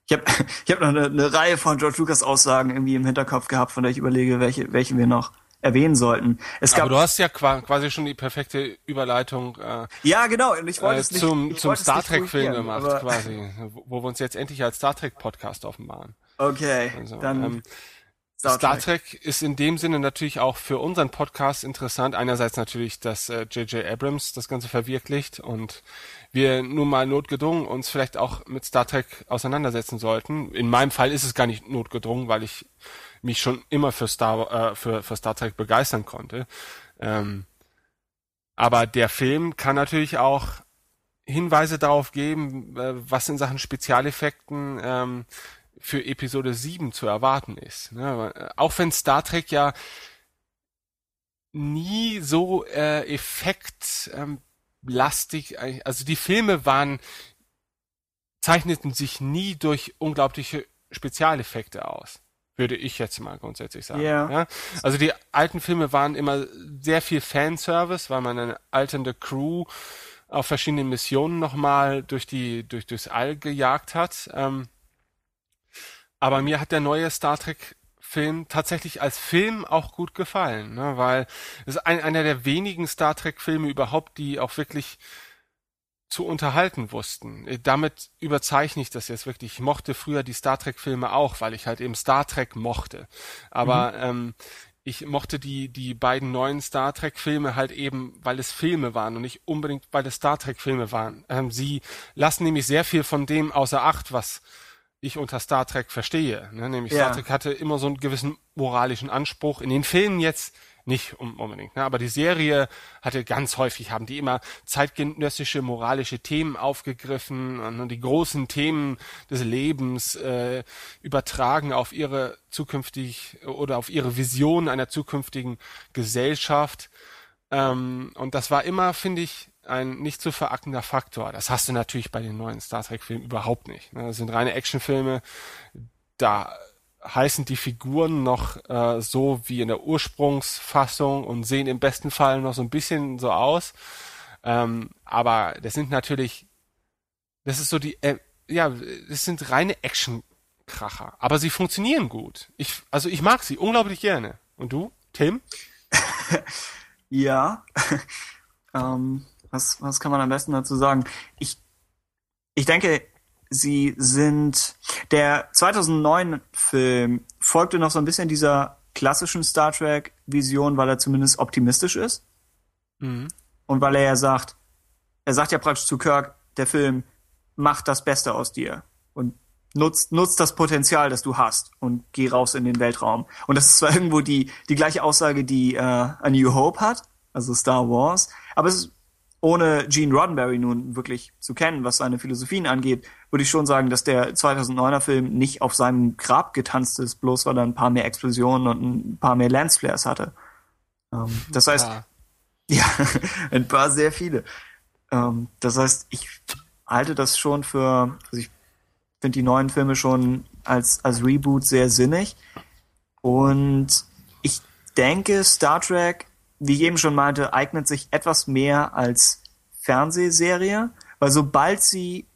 ich habe ich hab noch eine, eine Reihe von George Lucas Aussagen irgendwie im Hinterkopf gehabt, von der ich überlege, welche, welche wir noch erwähnen sollten. Es gab, Aber du hast ja quasi schon die perfekte Überleitung äh, ja genau und ich wollte äh, es nicht, zum, zum Star Trek Film gemacht quasi, wo wir uns jetzt endlich als Star Trek Podcast offenbaren. Okay, also, dann ähm, Star, Star Trek. Trek. ist in dem Sinne natürlich auch für unseren Podcast interessant. Einerseits natürlich, dass J.J. Äh, Abrams das Ganze verwirklicht und wir nun mal notgedrungen uns vielleicht auch mit Star Trek auseinandersetzen sollten. In meinem Fall ist es gar nicht notgedrungen, weil ich mich schon immer für Star, äh, für, für Star Trek begeistern konnte. Ähm, aber der Film kann natürlich auch Hinweise darauf geben, äh, was in Sachen Spezialeffekten ähm, für Episode 7 zu erwarten ist. Ne? Auch wenn Star Trek ja nie so äh, effektlastig, also die Filme waren, zeichneten sich nie durch unglaubliche Spezialeffekte aus. würde ich jetzt mal grundsätzlich sagen. Ja. ja. Also die alten Filme waren immer sehr viel Fanservice, weil man eine alternde Crew auf verschiedenen Missionen nochmal durch die durch durchs All gejagt hat. Ähm, aber mir hat der neue Star Trek Film tatsächlich als Film auch gut gefallen, ne? weil es ist ein, einer der wenigen Star Trek Filme überhaupt, die auch wirklich zu unterhalten wussten. Äh, damit überzeichne ich das jetzt wirklich. Ich mochte früher die Star Trek Filme auch, weil ich halt eben Star Trek mochte. Aber mhm. ähm, ich mochte die, die beiden neuen Star Trek Filme halt eben, weil es Filme waren und nicht unbedingt, weil es Star Trek Filme waren. Ähm, sie lassen nämlich sehr viel von dem außer Acht, was ich unter Star Trek verstehe. Ne? Nämlich ja. Star Trek hatte immer so einen gewissen moralischen Anspruch. In den Filmen jetzt nicht unbedingt, ne? aber die Serie hatte ganz häufig, haben die immer zeitgenössische moralische Themen aufgegriffen und die großen Themen des Lebens äh, übertragen auf ihre zukünftig oder auf ihre Vision einer zukünftigen Gesellschaft. Ähm, und das war immer, finde ich, ein nicht zu verachtender Faktor. Das hast du natürlich bei den neuen Star Trek-Filmen überhaupt nicht. Ne? Das sind reine Actionfilme. Da heißen die Figuren noch äh, so wie in der Ursprungsfassung und sehen im besten Fall noch so ein bisschen so aus. Ähm, aber das sind natürlich, das ist so die, äh, ja, das sind reine Action-Kracher. Aber sie funktionieren gut. Ich, also ich mag sie unglaublich gerne. Und du, Tim? ja. ähm, was, was kann man am besten dazu sagen? Ich, ich denke, sie sind, der 2009 Film folgte noch so ein bisschen dieser klassischen Star Trek Vision, weil er zumindest optimistisch ist. Mhm. Und weil er ja sagt, er sagt ja praktisch zu Kirk, der Film macht das Beste aus dir und nutzt, nutzt das Potenzial, das du hast und geh raus in den Weltraum. Und das ist zwar irgendwo die, die gleiche Aussage, die äh, A New Hope hat, also Star Wars, aber es ist ohne Gene Roddenberry nun wirklich zu kennen, was seine Philosophien angeht, würde ich schon sagen, dass der 2009er Film nicht auf seinem Grab getanzt ist, bloß weil er ein paar mehr Explosionen und ein paar mehr Lensflares hatte. Ähm, das heißt, ja, ein paar sehr viele. Ähm, das heißt, ich halte das schon für, also ich finde die neuen Filme schon als, als Reboot sehr sinnig. Und ich denke, Star Trek wie ich eben schon meinte, eignet sich etwas mehr als Fernsehserie, weil sobald sie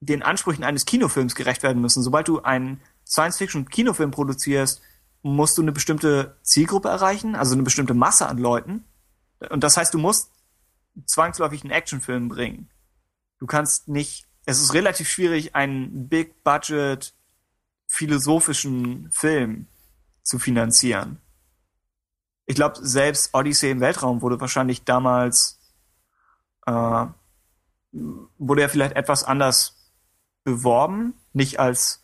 den Ansprüchen eines Kinofilms gerecht werden müssen, sobald du einen Science-Fiction-Kinofilm produzierst, musst du eine bestimmte Zielgruppe erreichen, also eine bestimmte Masse an Leuten. Und das heißt, du musst zwangsläufig einen Actionfilm bringen. Du kannst nicht, es ist relativ schwierig, einen Big-Budget philosophischen Film zu finanzieren ich glaube, selbst Odyssey im Weltraum wurde wahrscheinlich damals, äh, wurde er vielleicht etwas anders beworben, nicht als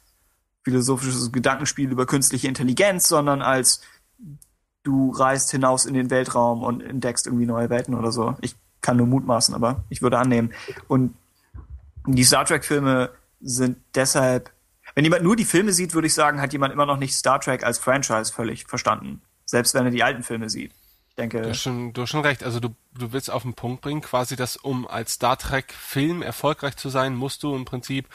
philosophisches Gedankenspiel über künstliche Intelligenz, sondern als du reist hinaus in den Weltraum und entdeckst irgendwie neue Welten oder so. Ich kann nur mutmaßen, aber ich würde annehmen. Und die Star Trek-Filme sind deshalb, wenn jemand nur die Filme sieht, würde ich sagen, hat jemand immer noch nicht Star Trek als Franchise völlig verstanden. Selbst wenn er die alten Filme sieht. Ich denke. Du hast schon, du hast schon recht. Also du, du willst auf den Punkt bringen, quasi, dass um als Star Trek Film erfolgreich zu sein, musst du im Prinzip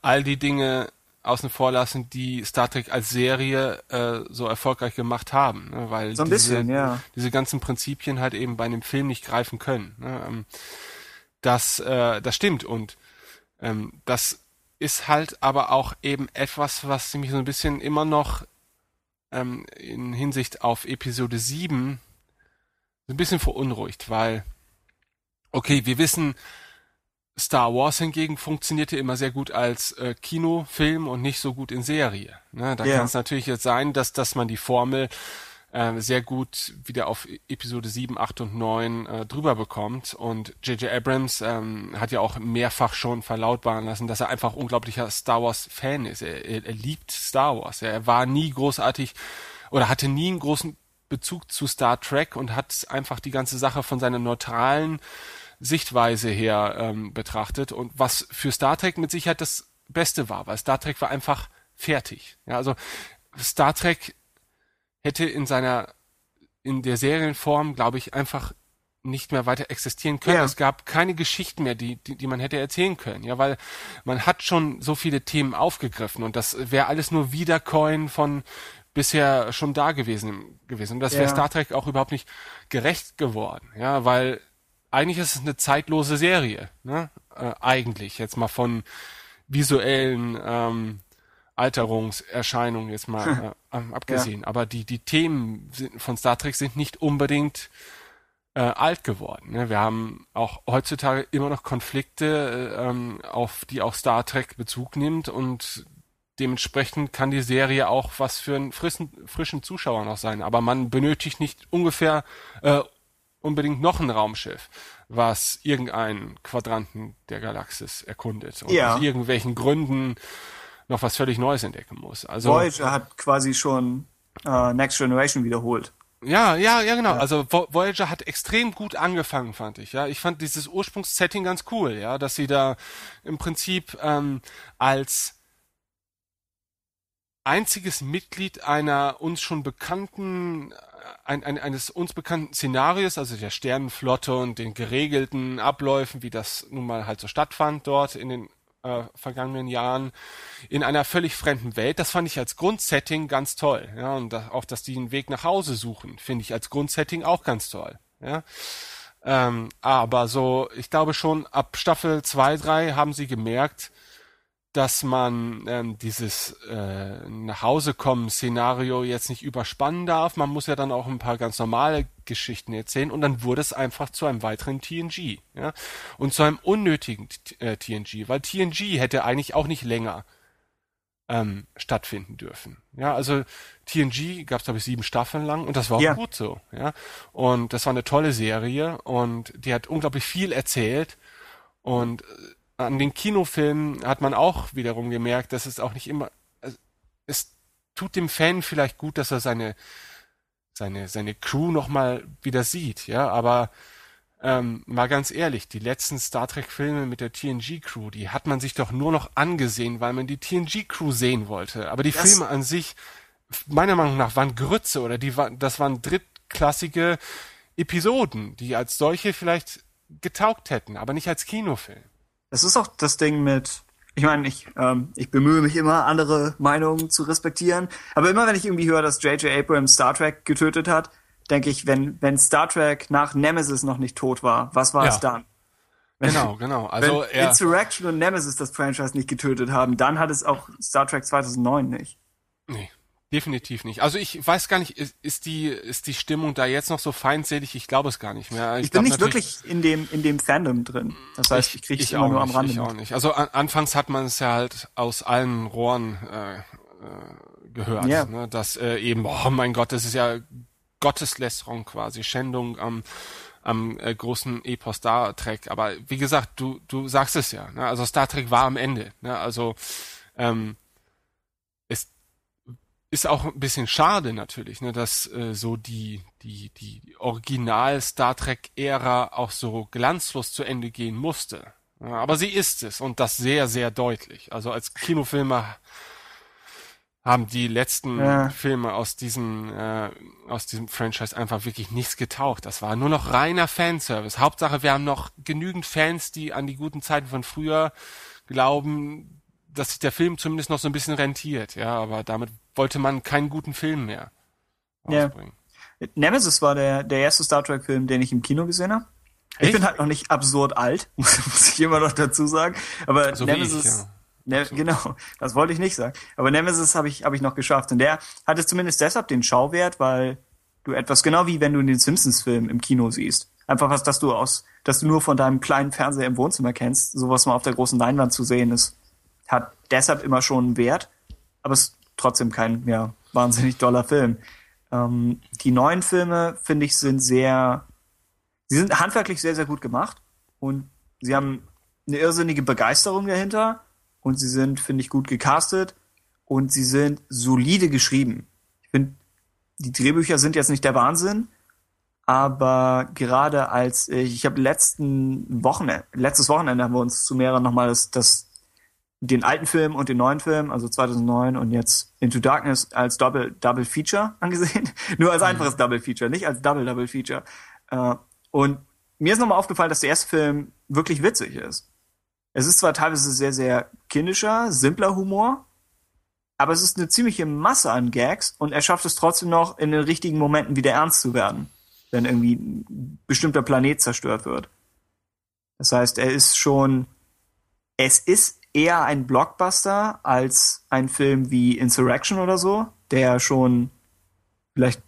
all die Dinge außen vor lassen, die Star Trek als Serie äh, so erfolgreich gemacht haben, ne? weil so ein diese, bisschen, ja. diese ganzen Prinzipien halt eben bei einem Film nicht greifen können. Ne? Ähm, das, äh, das stimmt und ähm, das ist halt aber auch eben etwas, was mich so ein bisschen immer noch ähm, in Hinsicht auf Episode 7 ein bisschen verunruhigt, weil, okay, wir wissen, Star Wars hingegen funktionierte immer sehr gut als äh, Kinofilm und nicht so gut in Serie. Ne? Da yeah. kann es natürlich jetzt sein, dass, dass man die Formel äh, sehr gut wieder auf Episode 7, 8 und 9 äh, drüber bekommt. Und J.J. Abrams ähm, hat ja auch mehrfach schon verlautbaren lassen, dass er einfach unglaublicher Star Wars-Fan ist. Er, er, er liebt Star Wars. Er war nie großartig oder hatte nie einen großen Bezug zu Star Trek und hat einfach die ganze Sache von seiner neutralen Sichtweise her ähm, betrachtet und was für Star Trek mit Sicherheit das Beste war, weil Star Trek war einfach fertig. Ja, also Star Trek hätte in seiner, in der Serienform, glaube ich, einfach nicht mehr weiter existieren können. Ja. Es gab keine Geschichten mehr, die, die, die man hätte erzählen können. Ja, weil man hat schon so viele Themen aufgegriffen und das wäre alles nur Wiedercoin von bisher schon da gewesen gewesen. Und das wäre Ja. Star Trek auch überhaupt nicht gerecht geworden, ja, weil eigentlich ist es eine zeitlose Serie, ne? Äh, eigentlich jetzt mal von visuellen ähm, Alterungserscheinungen jetzt mal äh, ähm, abgesehen. Aber die die Themen sind, von Star Trek sind nicht unbedingt äh, alt geworden. Ne? Wir haben auch heutzutage immer noch Konflikte, äh, ähm, auf die auch Star Trek Bezug nimmt und dementsprechend kann die Serie auch was für einen frischen, frischen Zuschauer noch sein. Aber man benötigt nicht ungefähr äh, unbedingt noch ein Raumschiff, was irgendeinen Quadranten der Galaxis erkundet und Ja. aus irgendwelchen Gründen noch was völlig Neues entdecken muss. Also Voyager hat quasi schon äh, Next Generation wiederholt. ja, ja, ja, genau. Also Vo- Voyager hat extrem gut angefangen, fand ich. Ja, ich fand dieses Ursprungssetting ganz cool. Ja, dass sie da im Prinzip ähm, als einziges Mitglied einer uns schon bekannten, äh, ein, ein, eines uns bekannten Szenarios, also der Sternenflotte und den geregelten Abläufen, wie das nun mal halt so stattfand dort in den äh, vergangenen Jahren, in einer völlig fremden Welt. Das fand ich als Grundsetting ganz toll. Ja, und da, auch, dass die einen Weg nach Hause suchen, finde ich als Grundsetting auch ganz toll. Ja. Ähm, aber so, ich glaube schon ab Staffel 2, 3 haben sie gemerkt, dass man ähm, dieses äh, nach Hause kommen Szenario jetzt nicht überspannen darf. Man muss ja dann auch ein paar ganz normale Geschichten erzählen und dann wurde es einfach zu einem weiteren TNG, ja und zu einem unnötigen äh, TNG, weil TNG hätte eigentlich auch nicht länger ähm, stattfinden dürfen. Ja, also TNG gab es glaube ich sieben Staffeln lang und das war auch Ja. gut so. Ja, und das war eine tolle Serie und die hat unglaublich viel erzählt und äh, an den Kinofilmen hat man auch wiederum gemerkt, dass es auch nicht immer, also es tut dem Fan vielleicht gut, dass er seine seine seine Crew noch mal wieder sieht, ja, aber ähm, mal ganz ehrlich, die letzten Star Trek Filme mit der TNG Crew, die hat man sich doch nur noch angesehen, weil man die TNG Crew sehen wollte, aber die Das- Filme an sich meiner Meinung nach waren Grütze oder die waren das waren drittklassige Episoden, die als solche vielleicht getaugt hätten, aber nicht als Kinofilm. Das ist auch das Ding mit, ich meine, ich, ähm, ich bemühe mich immer, andere Meinungen zu respektieren, aber immer wenn ich irgendwie höre, dass J.J. Abrams Star Trek getötet hat, denke ich, wenn, wenn Star Trek nach Nemesis noch nicht tot war, was war Ja. es dann? Wenn, Genau, genau. Also wenn er, Insurrection und Nemesis das Franchise nicht getötet haben, dann hat es auch Star Trek 2009 nicht. nee, definitiv nicht. Also ich weiß gar nicht, ist, ist die ist die Stimmung da jetzt noch so feinselig? Ich glaube es gar nicht mehr. Ich, bin glaub nicht wirklich in dem, in dem Fandom drin. Das heißt, ich, kriege es immer auch nur am nicht, Rande. Ich auch nicht. Also an, anfangs hat man es ja halt aus allen Rohren äh, äh, gehört, Ja. ne, dass äh, eben, oh mein Gott, das ist ja Gotteslästerung quasi, Schändung am am äh, großen Epos Star Trek. Aber wie gesagt, du du sagst es ja. Ne? Also Star Trek war am Ende. Ne? Also ähm, ist auch ein bisschen schade natürlich, ne, dass äh, so die die die Original Star Trek Ära auch so glanzlos zu Ende gehen musste. Ja, aber sie ist es und das sehr sehr deutlich. Also als Kinofilmer haben die letzten Ja. Filme aus diesem äh, aus diesem Franchise einfach wirklich nichts getaucht. Das war nur noch reiner Fanservice. Hauptsache, wir haben noch genügend Fans, die an die guten Zeiten von früher glauben, dass sich der Film zumindest noch so ein bisschen rentiert. Ja, aber damit wollte man keinen guten Film mehr Ja. rausbringen. Nemesis war der, der erste Star Trek-Film, den ich im Kino gesehen habe. Ich bin halt noch nicht absurd alt, muss ich immer noch dazu sagen. Aber So wie ich, Nemesis, ja. ne, genau, das wollte ich nicht sagen. Aber Nemesis habe ich, hab ich noch geschafft. Und der hatte zumindest deshalb den Schauwert, weil du etwas genau wie wenn du den Simpsons-Film im Kino siehst. Einfach was, dass du aus, dass du nur von deinem kleinen Fernseher im Wohnzimmer kennst, sowas mal auf der großen Leinwand zu sehen ist, hat deshalb immer schon einen Wert. Aber ist trotzdem kein, ja, wahnsinnig doller Film. Ähm, die neuen Filme, finde ich, sind sehr, sie sind handwerklich sehr, sehr gut gemacht und sie haben eine irrsinnige Begeisterung dahinter und sie sind, finde ich, gut gecastet und sie sind solide geschrieben. Ich finde, die Drehbücher sind jetzt nicht der Wahnsinn, aber gerade als ich, ich habe letzten Wochenende, letztes Wochenende haben wir uns zu mehreren nochmal das, das den alten Film und den neuen Film, also 2009 und jetzt Into Darkness als Double Double Feature angesehen. Nur als einfaches Double Feature, nicht als Double Double Feature. Äh, und mir ist nochmal aufgefallen, dass der erste Film wirklich witzig ist. Es ist zwar teilweise sehr, sehr kindischer, simpler Humor, aber es ist eine ziemliche Masse an Gags und er schafft es trotzdem noch, in den richtigen Momenten wieder ernst zu werden, wenn irgendwie ein bestimmter Planet zerstört wird. Das heißt, er ist schon, es ist eher ein Blockbuster als ein Film wie Insurrection oder so, der schon vielleicht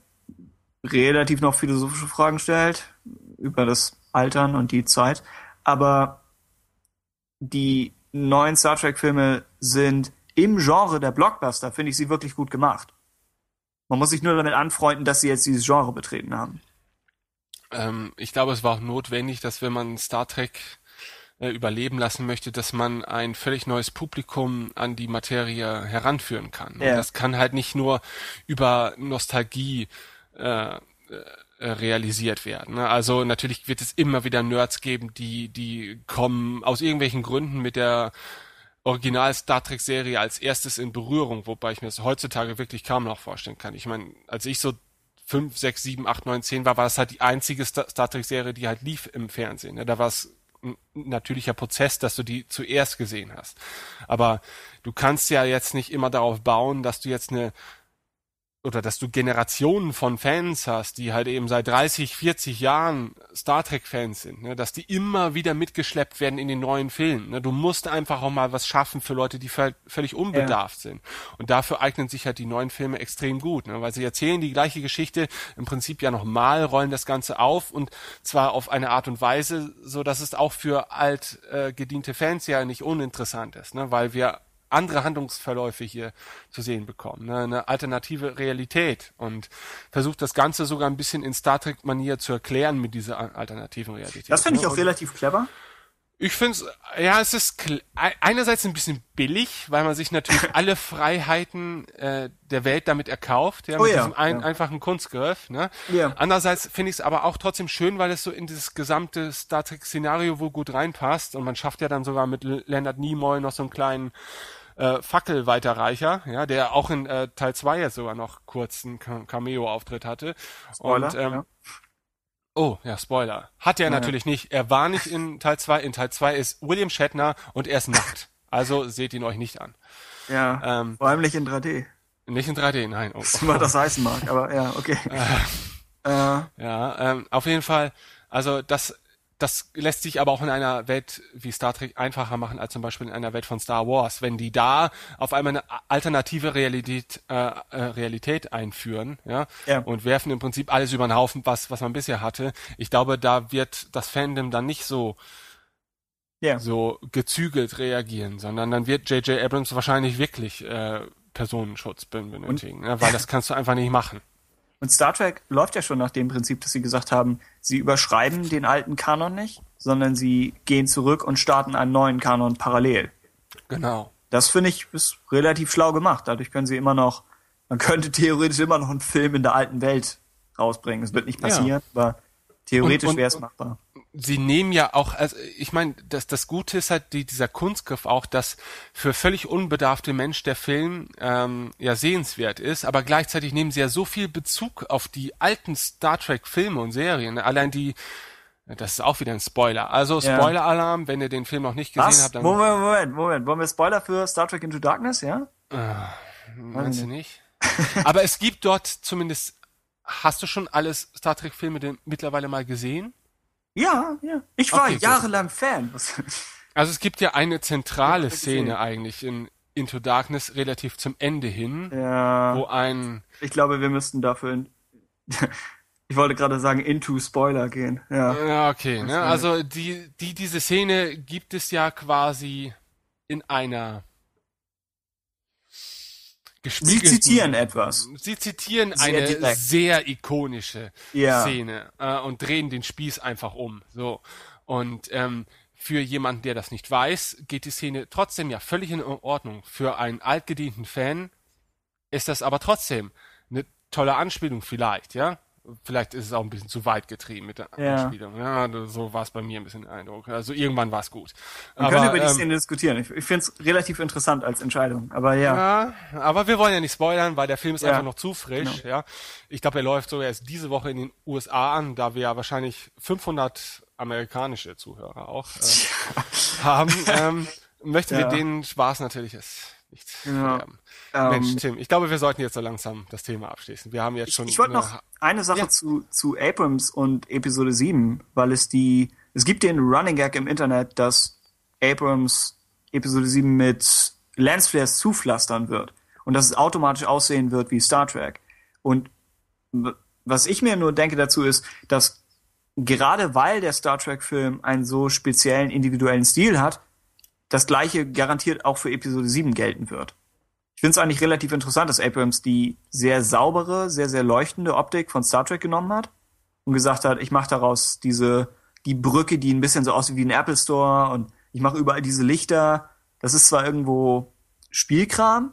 relativ noch philosophische Fragen stellt über das Altern und die Zeit. Aber die neuen Star Trek-Filme sind im Genre der Blockbuster, finde ich sie wirklich gut gemacht. Man muss sich nur damit anfreunden, dass sie jetzt dieses Genre betreten haben. Ähm, ich glaube, es war auch notwendig, dass wenn man Star Trek äh, überleben lassen möchte, dass man ein völlig neues Publikum an die Materie heranführen kann. Ja. Das kann halt nicht nur über Nostalgie äh, äh, realisiert werden. Ne? Also natürlich wird es immer wieder Nerds geben, die die kommen aus irgendwelchen Gründen mit der Original Star Trek Serie als erstes in Berührung, wobei ich mir das heutzutage wirklich kaum noch vorstellen kann. Ich meine, als ich so fünf, sechs, sieben, acht, neun, zehn war, war das halt die einzige Star, Trek Serie, die halt lief im Fernsehen. Ne? Da war es natürlicher Prozess, dass du die zuerst gesehen hast. Aber du kannst ja jetzt nicht immer darauf bauen, dass du jetzt eine oder dass du Generationen von Fans hast, die halt eben seit 30, 40 Jahren Star Trek Fans sind, ne, dass die immer wieder mitgeschleppt werden in den neuen Filmen. Ne. Du musst einfach auch mal was schaffen für Leute, die völ völlig unbedarft sind. Und dafür eignen sich halt die neuen Filme extrem gut, ne, weil sie erzählen die gleiche Geschichte im Prinzip ja nochmal, rollen das Ganze auf und zwar auf eine Art und Weise, so dass es auch für alt äh, gediente Fans ja nicht uninteressant ist, ne, weil wir andere Handlungsverläufe hier zu sehen bekommen, ne? eine alternative Realität und versucht das Ganze sogar ein bisschen in Star Trek Manier zu erklären mit dieser alternativen Realität. Das finde ich ne? auch Und relativ clever. Ich finde es, ja, es ist einerseits ein bisschen billig, weil man sich natürlich alle Freiheiten äh, der Welt damit erkauft, ja, Oh mit ja, diesem ein, ja. einfachen Kunstgriff. Ne? Ja. Andererseits finde ich es aber auch trotzdem schön, weil es so in dieses gesamte Star Trek-Szenario wohl gut reinpasst und man schafft ja dann sogar mit Leonard Nimoy noch so einen kleinen äh, Fackelweiterreicher, ja, der auch in äh, Teil 2 jetzt sogar noch kurz einen Ca- Cameo-Auftritt hatte. Spoiler, und, ähm, ja. Oh, ja, Spoiler. Hat er natürlich nicht. Er war nicht in Teil 2. In Teil 2 ist William Shatner und er ist nackt. Also seht ihn euch nicht an. Ja, Ähm, vor allem nicht in 3D. nicht in 3D, nein. Oh, Was immer das heißen mag, aber ja, okay. äh, Ja, ähm, auf jeden Fall. Also das, das lässt sich aber auch in einer Welt wie Star Trek einfacher machen als zum Beispiel in einer Welt von Star Wars. Wenn die da auf einmal eine alternative Realität, äh, äh, Realität einführen, ja, Ja. und werfen im Prinzip alles über den Haufen, was, was man bisher hatte. Ich glaube, da wird das Fandom dann nicht so ja. so gezügelt reagieren, sondern dann wird J.J. Abrams wahrscheinlich wirklich äh, Personenschutz ben- benötigen, ne? weil das kannst du einfach nicht machen. Und Star Trek läuft ja schon nach dem Prinzip, dass sie gesagt haben, sie überschreiben den alten Kanon nicht, sondern sie gehen zurück und starten einen neuen Kanon parallel. Genau. Das finde ich ist relativ schlau gemacht. Dadurch können sie immer noch, man könnte theoretisch immer noch einen Film in der alten Welt rausbringen. Es wird nicht passieren, aber theoretisch wäre es machbar. Sie nehmen ja auch, also ich meine, das, das Gute ist halt die, dieser Kunstgriff auch, dass für völlig unbedarfte Mensch der Film ähm, ja sehenswert ist, aber gleichzeitig nehmen sie ja so viel Bezug auf die alten Star Trek Filme und Serien. Allein die, das ist auch wieder ein Spoiler. Also. Spoiler-Alarm, wenn ihr den Film noch nicht gesehen Was? habt, dann Moment, Moment, Moment. Wollen wir Spoiler für Star Trek Into Darkness, ja? Meinst du nicht? Aber es gibt dort zumindest. Hast du schon alles Star Trek Filme denn mittlerweile mal gesehen? Ja, ja. Ich war Okay, jahrelang Fan. Also es gibt ja eine zentrale. Szene eigentlich in Into Darkness relativ zum Ende hin, Ja. wo ein Ich glaube, wir müssten dafür in, ich wollte gerade sagen, into Spoiler gehen. Ja. ja okay, ne? Also die die diese Szene gibt es ja quasi in einer Sie zitieren etwas. Sie zitieren Sehr eine direkt. sehr ikonische Ja. Szene äh, und drehen den Spieß einfach um. So. Und ähm, für jemanden, der das nicht weiß, geht die Szene trotzdem ja völlig in Ordnung. Für einen altgedienten Fan ist das aber trotzdem eine tolle Anspielung vielleicht, ja. Vielleicht ist es auch ein bisschen zu weit getrieben mit der Ja. Anspielung. Ja, so war es bei mir ein bisschen der Eindruck. Also irgendwann war es gut. Wir können über die ähm, Szene diskutieren. Ich, ich finde es relativ interessant als Entscheidung. Aber ja. ja, aber wir wollen ja nicht spoilern, weil der Film ist Ja. einfach noch zu frisch. Ja, ich glaube, er läuft sogar erst diese Woche in den USA an, da wir ja wahrscheinlich 500 amerikanische Zuhörer auch äh, haben. Ähm, möchten wir denen Spaß natürlich es nicht Ja. verderben. Ähm, Mensch, Tim, ich glaube, wir sollten jetzt so langsam das Thema abschließen. Wir haben jetzt Ich, schon. ich wollte eine- noch eine Sache Ja. zu, zu Abrams und Episode 7, weil es die, es gibt den Running Gag im Internet, dass Abrams Episode 7 mit Lensflares zupflastern wird und dass es automatisch aussehen wird wie Star Trek. Und was ich mir nur denke dazu ist, dass gerade weil der Star Trek Film einen so speziellen individuellen Stil hat, das gleiche garantiert auch für Episode 7 gelten wird. Ich finde es eigentlich relativ interessant, dass Abrams die sehr saubere, sehr, sehr leuchtende Optik von Star Trek genommen hat und gesagt hat, ich mache daraus diese, die Brücke, die ein bisschen so aussieht wie ein Apple Store und ich mache überall diese Lichter. Das ist zwar irgendwo Spielkram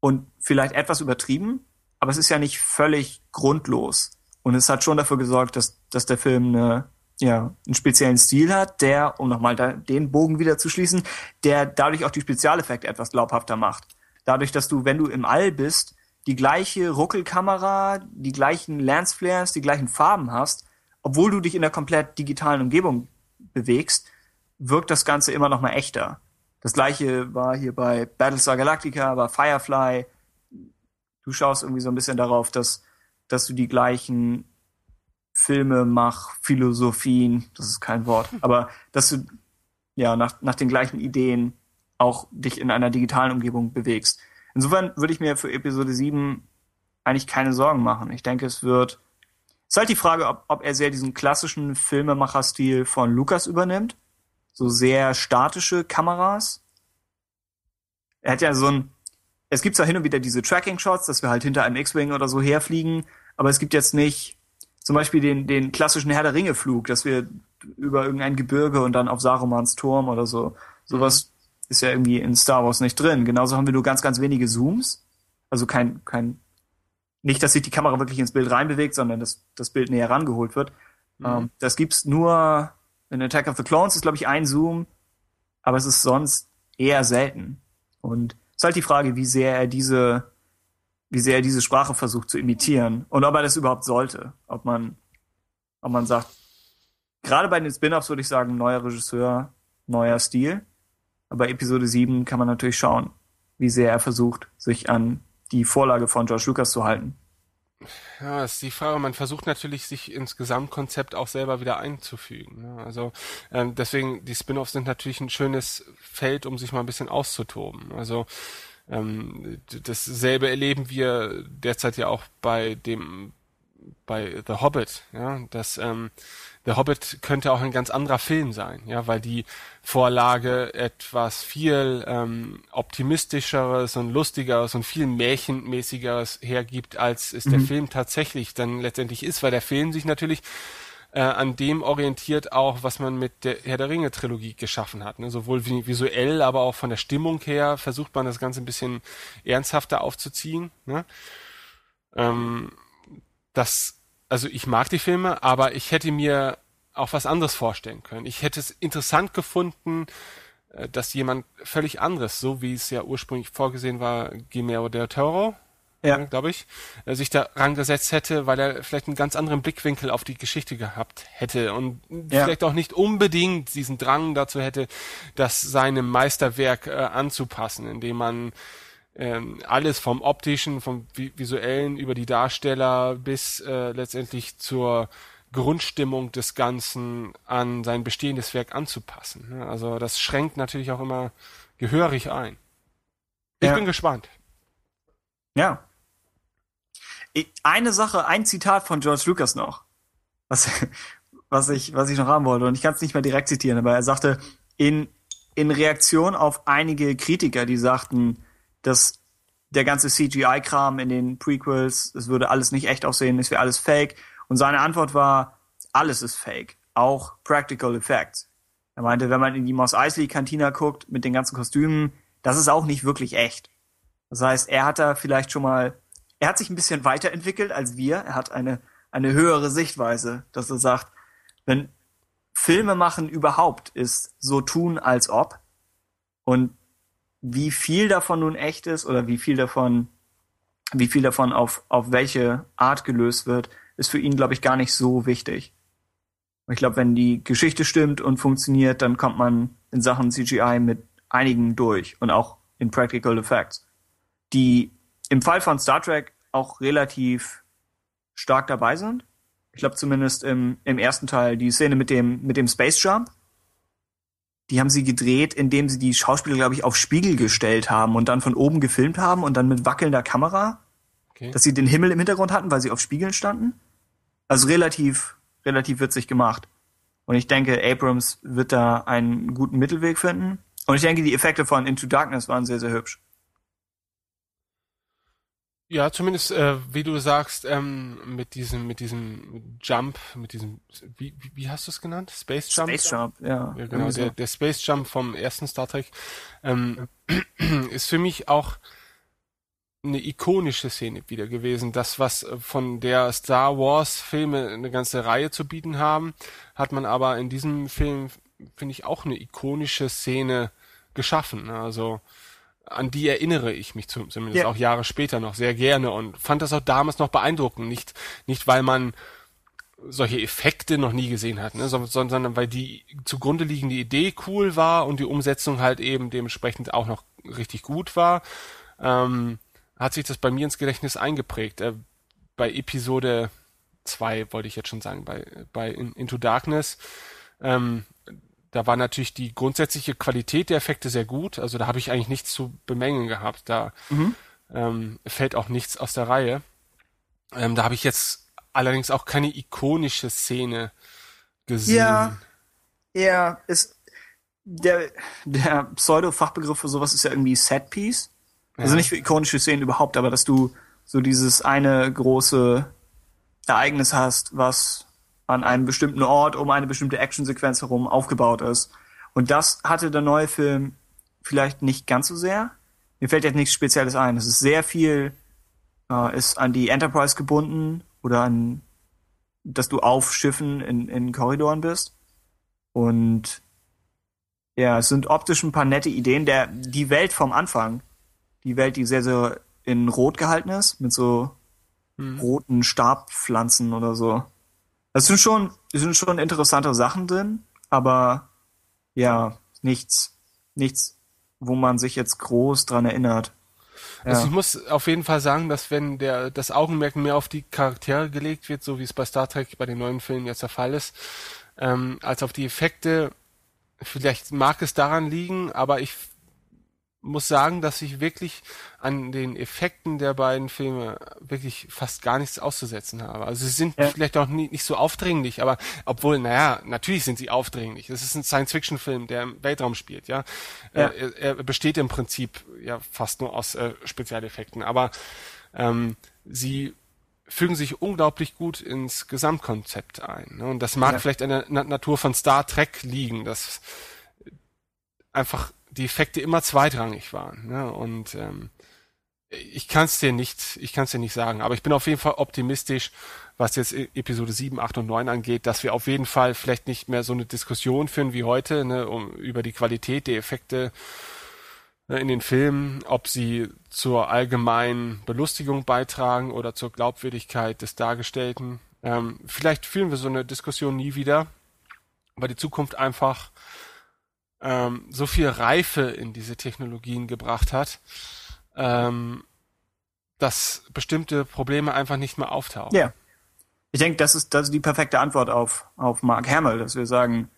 und vielleicht etwas übertrieben, aber es ist ja nicht völlig grundlos. Und es hat schon dafür gesorgt, dass, dass der Film eine, ja, einen speziellen Stil hat, der, um nochmal den Bogen wieder zu schließen, der dadurch auch die Spezialeffekte etwas glaubhafter macht. Dadurch, dass du, wenn du im All bist, die gleiche Ruckelkamera, die gleichen Lensflares, die gleichen Farben hast, obwohl du dich in der komplett digitalen Umgebung bewegst, wirkt das Ganze immer noch mal echter. Das gleiche war hier bei Battlestar Galactica, bei Firefly. Du schaust irgendwie so ein bisschen darauf, dass, dass du die gleichen Filme mach, Philosophien, das ist kein Wort, aber dass du ja nach, nach den gleichen Ideen auch dich in einer digitalen Umgebung bewegst. Insofern würde ich mir für Episode 7 eigentlich keine Sorgen machen. Ich denke, es wird. Es ist halt die Frage, ob, ob er sehr diesen klassischen Filmemacher-Stil von Lucas übernimmt. So sehr statische Kameras. Er hat ja so ein. Es gibt zwar hin und wieder diese Tracking-Shots, dass wir halt hinter einem X-Wing oder so herfliegen, aber es gibt jetzt nicht zum Beispiel den, den klassischen Herr der Ringe-Flug, dass wir über irgendein Gebirge und dann auf Sarumans Turm oder so. Sowas ist ja irgendwie in Star Wars nicht drin. Genauso haben wir nur ganz, ganz wenige Zooms. Also kein, kein, nicht, dass sich die Kamera wirklich ins Bild reinbewegt, sondern dass das Bild näher rangeholt wird. Ähm, das gibt's nur in Attack of the Clones ist, glaube ich, ein Zoom, aber es ist sonst eher selten. Und es ist halt die Frage, wie sehr er diese, wie sehr er diese Sprache versucht zu imitieren und ob er das überhaupt sollte. Ob man, ob man sagt, gerade bei den Spin-offs würde ich sagen, neuer Regisseur, neuer Stil. Aber Episode 7 kann man natürlich schauen, wie sehr er versucht, sich an die Vorlage von George Lucas zu halten. Ja, ist die Frage. Man versucht natürlich, sich ins Gesamtkonzept auch selber wieder einzufügen. Ne? Also ähm, deswegen, die Spin-offs sind natürlich ein schönes Feld, um sich mal ein bisschen auszutoben. Also ähm, dasselbe erleben wir derzeit ja auch bei dem bei The Hobbit, ja, dass ähm, The Hobbit könnte auch ein ganz anderer Film sein, ja, weil die Vorlage etwas viel ähm, optimistischeres und lustigeres und viel märchenmäßigeres hergibt, als es der Film tatsächlich dann letztendlich ist, weil der Film sich natürlich äh, an dem orientiert auch, was man mit der Herr der Ringe Trilogie geschaffen hat. Ne? Sowohl vi- visuell, aber auch von der Stimmung her versucht man das Ganze ein bisschen ernsthafter aufzuziehen. Ne? Ähm, das, also ich mag die Filme, aber ich hätte mir auch was anderes vorstellen können. Ich hätte es interessant gefunden, äh, dass jemand völlig anderes, so wie es ja ursprünglich vorgesehen war, Guillermo del Toro, Ja. glaube ich, äh, sich da rangesetzt hätte, weil er vielleicht einen ganz anderen Blickwinkel auf die Geschichte gehabt hätte und Ja. vielleicht auch nicht unbedingt diesen Drang dazu hätte, das seinem Meisterwerk äh, anzupassen, indem man ähm, alles vom optischen, vom vi visuellen über die Darsteller bis äh, letztendlich zur Grundstimmung des Ganzen an sein bestehendes Werk anzupassen. ne? Also das schränkt natürlich auch immer gehörig ein. Ich Ja. bin gespannt. Ja. Eine Sache, ein Zitat von George Lucas noch, was, was, ich, was ich noch haben wollte. Und ich kann es nicht mehr direkt zitieren, aber er sagte, in, in Reaktion auf einige Kritiker, die sagten, dass der ganze CGI-Kram in den Prequels, es würde alles nicht echt aussehen, es wäre alles fake. Und seine Antwort war, alles ist fake, auch Practical Effects. Er meinte, wenn man in die Moss Eisley Cantina guckt mit den ganzen Kostümen, das ist auch nicht wirklich echt. Das heißt, er hat da vielleicht schon mal, er hat sich ein bisschen weiterentwickelt als wir. Er hat eine, eine höhere Sichtweise, dass er sagt, wenn Filme machen überhaupt ist so tun als ob und wie viel davon nun echt ist oder wie viel davon, wie viel davon auf, auf welche Art gelöst wird, ist für ihn, glaube ich, gar nicht so wichtig. Ich glaube, wenn die Geschichte stimmt und funktioniert, dann kommt man in Sachen CGI mit einigen durch und auch in Practical Effects, die im Fall von Star Trek auch relativ stark dabei sind. Ich glaube zumindest im, im ersten Teil die Szene mit dem, mit dem Space Jump. Die haben sie gedreht, indem sie die Schauspieler, glaube ich, auf Spiegel gestellt haben und dann von oben gefilmt haben und dann mit wackelnder Kamera, Okay. dass sie den Himmel im Hintergrund hatten, weil sie auf Spiegeln standen. Also relativ, relativ witzig gemacht. Und ich denke, Abrams wird da einen guten Mittelweg finden. Und ich denke, die Effekte von Into Darkness waren sehr, sehr hübsch. Ja, zumindest, äh, wie du sagst, ähm, mit diesem, mit diesem Jump, mit diesem, wie, wie, hast du es genannt? Space Jump? Space Jump, ja. Ja, genau, der, der Space Jump vom ersten Star Trek ähm, ist für mich auch eine ikonische Szene wieder gewesen. Das, was von der Star Wars Filme eine ganze Reihe zu bieten haben, hat man aber in diesem Film, finde ich, auch eine ikonische Szene geschaffen. Also an die erinnere ich mich zum- zumindest Ja. auch Jahre später noch sehr gerne und fand das auch damals noch beeindruckend. Nicht, nicht weil man solche Effekte noch nie gesehen hat, ne, sondern, weil die zugrunde liegende Idee cool war und die Umsetzung halt eben dementsprechend auch noch richtig gut war, ähm, hat sich das bei mir ins Gedächtnis eingeprägt. Äh, bei Episode 2 wollte ich jetzt schon sagen, bei, bei In- Into Darkness, ähm, da war natürlich die grundsätzliche Qualität der Effekte sehr gut. Also da habe ich eigentlich nichts zu bemängeln gehabt. Da ähm, fällt auch nichts aus der Reihe. Ähm, da habe ich jetzt allerdings auch keine ikonische Szene gesehen. Ja, ja, ist der, der Pseudo-Fachbegriff für sowas ist ja irgendwie Setpiece. Also Ja. nicht für ikonische Szenen überhaupt, aber dass du so dieses eine große Ereignis hast, was an einem bestimmten Ort um eine bestimmte Actionsequenz herum aufgebaut ist. Und das hatte der neue Film vielleicht nicht ganz so sehr. Mir fällt jetzt nichts Spezielles ein. Es ist sehr viel, äh, ist an die Enterprise gebunden oder an, dass du auf Schiffen in, in Korridoren bist. Und ja, es sind optisch ein paar nette Ideen. Der, die Welt vom Anfang, die Welt, die sehr, sehr in Rot gehalten ist, mit so roten Stabpflanzen oder so. Das sind schon, sind schon interessante Sachen drin, aber ja, nichts, nichts, wo man sich jetzt groß dran erinnert. Also Ja. ich muss auf jeden Fall sagen, dass wenn der das Augenmerk mehr auf die Charaktere gelegt wird, so wie es bei Star Trek bei den neuen Filmen jetzt der Fall ist, ähm, als auf die Effekte, vielleicht mag es daran liegen, aber ich muss sagen, dass ich wirklich an den Effekten der beiden Filme wirklich fast gar nichts auszusetzen habe. Also sie sind Ja. vielleicht auch nie, nicht so aufdringlich, aber obwohl, naja, natürlich sind sie aufdringlich. Es ist ein Science-Fiction-Film, der im Weltraum spielt, ja. Ja. Äh, er, er besteht im Prinzip ja fast nur aus äh, Spezialeffekten, aber ähm, sie fügen sich unglaublich gut ins Gesamtkonzept ein. Ne? Und das mag Ja. vielleicht an der Na Natur von Star Trek liegen, dass einfach die Effekte immer zweitrangig waren. Ne? Und ähm, ich kann es dir nicht, ich kann es dir nicht sagen, aber ich bin auf jeden Fall optimistisch, was jetzt E- Episode 7, 8 und 9 angeht, dass wir auf jeden Fall vielleicht nicht mehr so eine Diskussion führen wie heute, ne, um über die Qualität der Effekte ne, in den Filmen, ob sie zur allgemeinen Belustigung beitragen oder zur Glaubwürdigkeit des Dargestellten. Ähm, vielleicht führen wir so eine Diskussion nie wieder, weil die Zukunft einfach ähm, so viel Reife in diese Technologien gebracht hat, ähm, dass bestimmte Probleme einfach nicht mehr auftauchen. Ja. Ich denke, das ist, das ist die perfekte Antwort auf, auf Mark Hamill, dass wir sagen,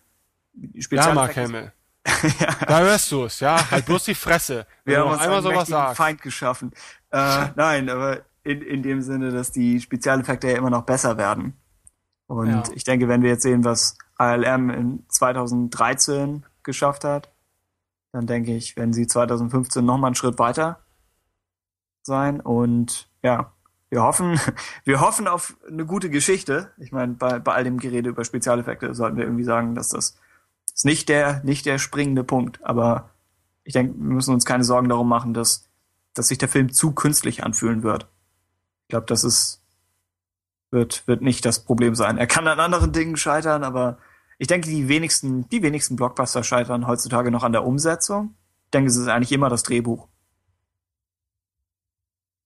Ja, Mark Hamill. Da hörst du es, ja. Halt bloß die Fresse. Wir haben uns einmal sowas sagst. Feind geschaffen. Äh, nein, aber in, in dem Sinne, dass die Spezialeffekte ja immer noch besser werden. Und Ja. ich denke, wenn wir jetzt sehen, was ILM in 2013 geschafft hat, dann denke ich, werden sie 2015 noch mal einen Schritt weiter sein. Und ja, wir hoffen, wir hoffen auf eine gute Geschichte. Ich meine, bei, bei all dem Gerede über Spezialeffekte sollten wir irgendwie sagen, dass das ist nicht der, nicht der springende Punkt. Aber ich denke, wir müssen uns keine Sorgen darum machen, dass, dass sich der Film zu künstlich anfühlen wird. Ich glaube, das ist, wird, wird nicht das Problem sein. Er kann an anderen Dingen scheitern, aber ich denke, die wenigsten, die wenigsten Blockbuster scheitern heutzutage noch an der Umsetzung. Ich denke, es ist eigentlich immer das Drehbuch.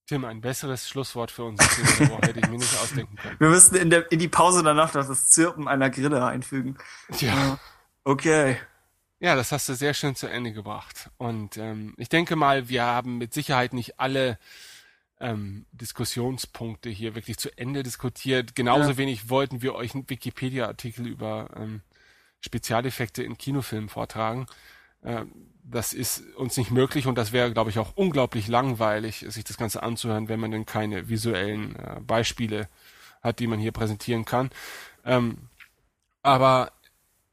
Tim, ein besseres Schlusswort für uns hätte ich mir nicht ausdenken können. Wir müssten in, der, in die Pause danach noch das Zirpen einer Grille einfügen. Ja. Okay. Ja, das hast du sehr schön zu Ende gebracht. Und ähm, ich denke mal, wir haben mit Sicherheit nicht alle ähm, Diskussionspunkte hier wirklich zu Ende diskutiert. Genauso ja. wenig wollten wir euch einen Wikipedia-Artikel über ähm, Spezialeffekte in Kinofilmen vortragen. Ähm, das ist uns nicht möglich und das wäre, glaube ich, auch unglaublich langweilig, sich das Ganze anzuhören, wenn man denn keine visuellen äh, Beispiele hat, die man hier präsentieren kann. Ähm, aber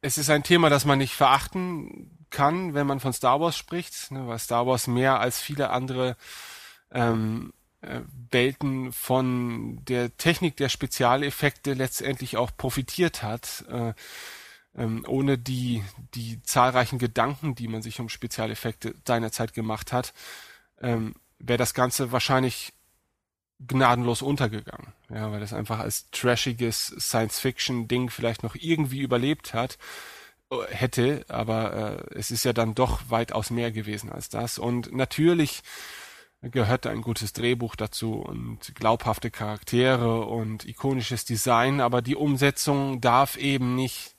es ist ein Thema, das man nicht verachten kann, wenn man von Star Wars spricht, ne, weil Star Wars mehr als viele andere ähm, äh, Welten von der Technik der Spezialeffekte letztendlich auch profitiert hat. Äh, ähm, ohne die, die zahlreichen Gedanken, die man sich um Spezialeffekte seinerzeit gemacht hat, ähm, wäre das Ganze wahrscheinlich gnadenlos untergegangen. Ja, weil das einfach als trashiges Science-Fiction-Ding vielleicht noch irgendwie überlebt hat, äh, hätte, aber äh, es ist ja dann doch weitaus mehr gewesen als das. Und natürlich gehört ein gutes Drehbuch dazu und glaubhafte Charaktere und ikonisches Design, aber die Umsetzung darf eben nicht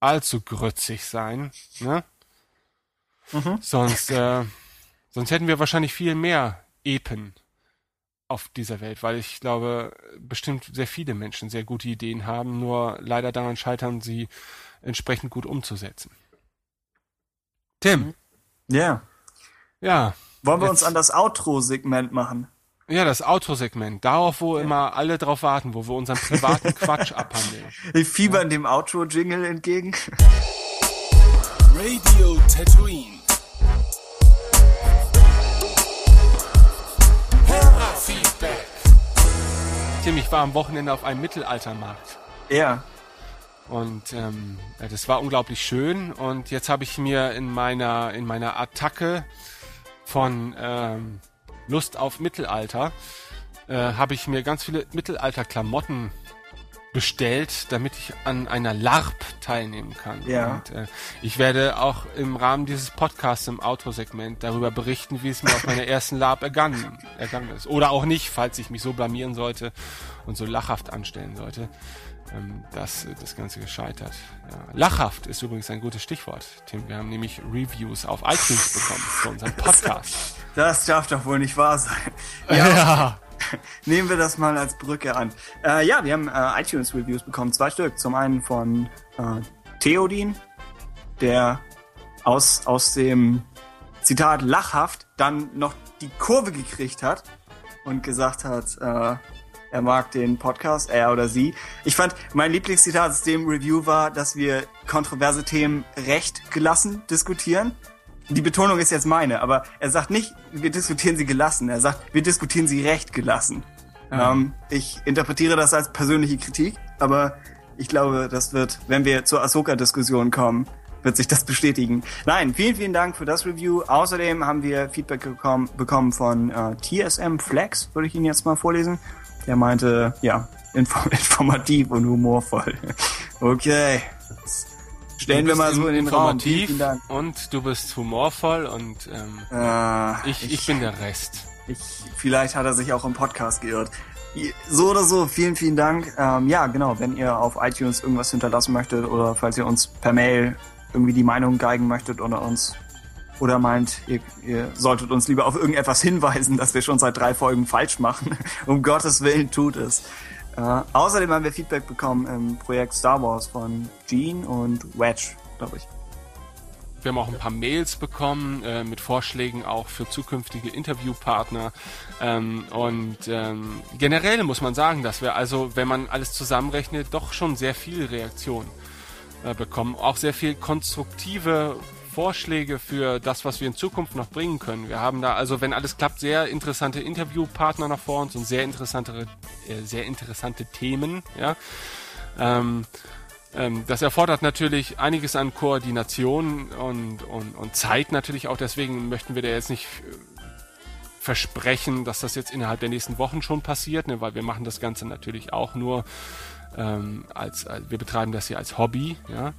allzu grützig sein, ne? Mhm. Sonst, äh, sonst hätten wir wahrscheinlich viel mehr Epen auf dieser Welt, weil ich glaube, bestimmt sehr viele Menschen sehr gute Ideen haben, nur leider daran scheitern, sie entsprechend gut umzusetzen. Tim. Ja. Ja. Wollen wir jetzt, uns an das Outro-Segment machen? Ja, das Outro-Segment. Darauf, wo ja. immer alle drauf warten, wo wir unseren privaten Quatsch abhandeln. Ich fiebern ja. dem Outro-Jingle entgegen. Radio Tatooine. Feedback. Tim, ich war am Wochenende auf einem Mittelaltermarkt. Ja. Und ähm, das war unglaublich schön. Und jetzt habe ich mir in meiner in meiner Attacke von ähm, Lust auf Mittelalter äh, habe ich mir ganz viele Mittelalter-Klamotten bestellt, damit ich an einer LARP teilnehmen kann. Ja. Und äh, ich werde auch im Rahmen dieses Podcasts im Autosegment darüber berichten, wie es mir auf meiner ersten LARP ergangen, ergangen ist. Oder auch nicht, falls ich mich so blamieren sollte und so lachhaft anstellen sollte, ähm, dass äh, das Ganze gescheitert. Ja. Lachhaft ist übrigens ein gutes Stichwort, Tim. Wir haben nämlich Reviews auf iTunes bekommen für unseren Podcast. Das darf doch wohl nicht wahr sein. ja. ja. Nehmen wir das mal als Brücke an. Äh, ja, wir haben äh, iTunes-Reviews bekommen, zwei Stück. Zum einen von äh, Theodin, der aus, aus dem Zitat lachhaft dann noch die Kurve gekriegt hat und gesagt hat, äh, er mag den Podcast, er oder sie. Ich fand, mein Lieblingszitat aus dem Review war, dass wir kontroverse Themen recht gelassen diskutieren die Betonung ist jetzt meine, aber er sagt nicht, wir diskutieren sie gelassen. Er sagt, wir diskutieren sie recht gelassen. Mhm. Ähm, ich interpretiere das als persönliche Kritik, aber ich glaube, das wird, wenn wir zur Ahsoka-Diskussion kommen, wird sich das bestätigen. Nein, vielen, vielen Dank für das Review. Außerdem haben wir Feedback bekommen, bekommen von äh, TSM Flex, würde ich Ihnen jetzt mal vorlesen. Der meinte, ja, informativ und humorvoll. okay. Stellen wir mal so in den Raum. Und du bist humorvoll und ähm, äh, ich, ich, ich bin der Rest. Ich, vielleicht hat er sich auch im Podcast geirrt. So oder so, vielen, vielen Dank. Ähm, ja, genau, wenn ihr auf iTunes irgendwas hinterlassen möchtet oder falls ihr uns per Mail irgendwie die Meinung geigen möchtet oder uns oder meint, ihr, ihr solltet uns lieber auf irgendetwas hinweisen, dass wir schon seit drei Folgen falsch machen. um Gottes Willen tut es. Äh, außerdem haben wir Feedback bekommen im Projekt Star Wars von Gene und Wedge, glaube ich. Wir haben auch ein paar Mails bekommen äh, mit Vorschlägen auch für zukünftige Interviewpartner. Ähm, und ähm, generell muss man sagen, dass wir also, wenn man alles zusammenrechnet, doch schon sehr viele Reaktionen äh, bekommen. Auch sehr viel konstruktive Vorschläge für das, was wir in Zukunft noch bringen können. Wir haben da also, wenn alles klappt, sehr interessante Interviewpartner noch vor uns und sehr interessante, äh, sehr interessante Themen. Ja. Ähm, ähm, das erfordert natürlich einiges an Koordination und, und, und Zeit natürlich auch. Deswegen möchten wir da jetzt nicht äh, versprechen, dass das jetzt innerhalb der nächsten Wochen schon passiert, ne, weil wir machen das Ganze natürlich auch nur ähm, als, als wir betreiben das hier als Hobby, ja.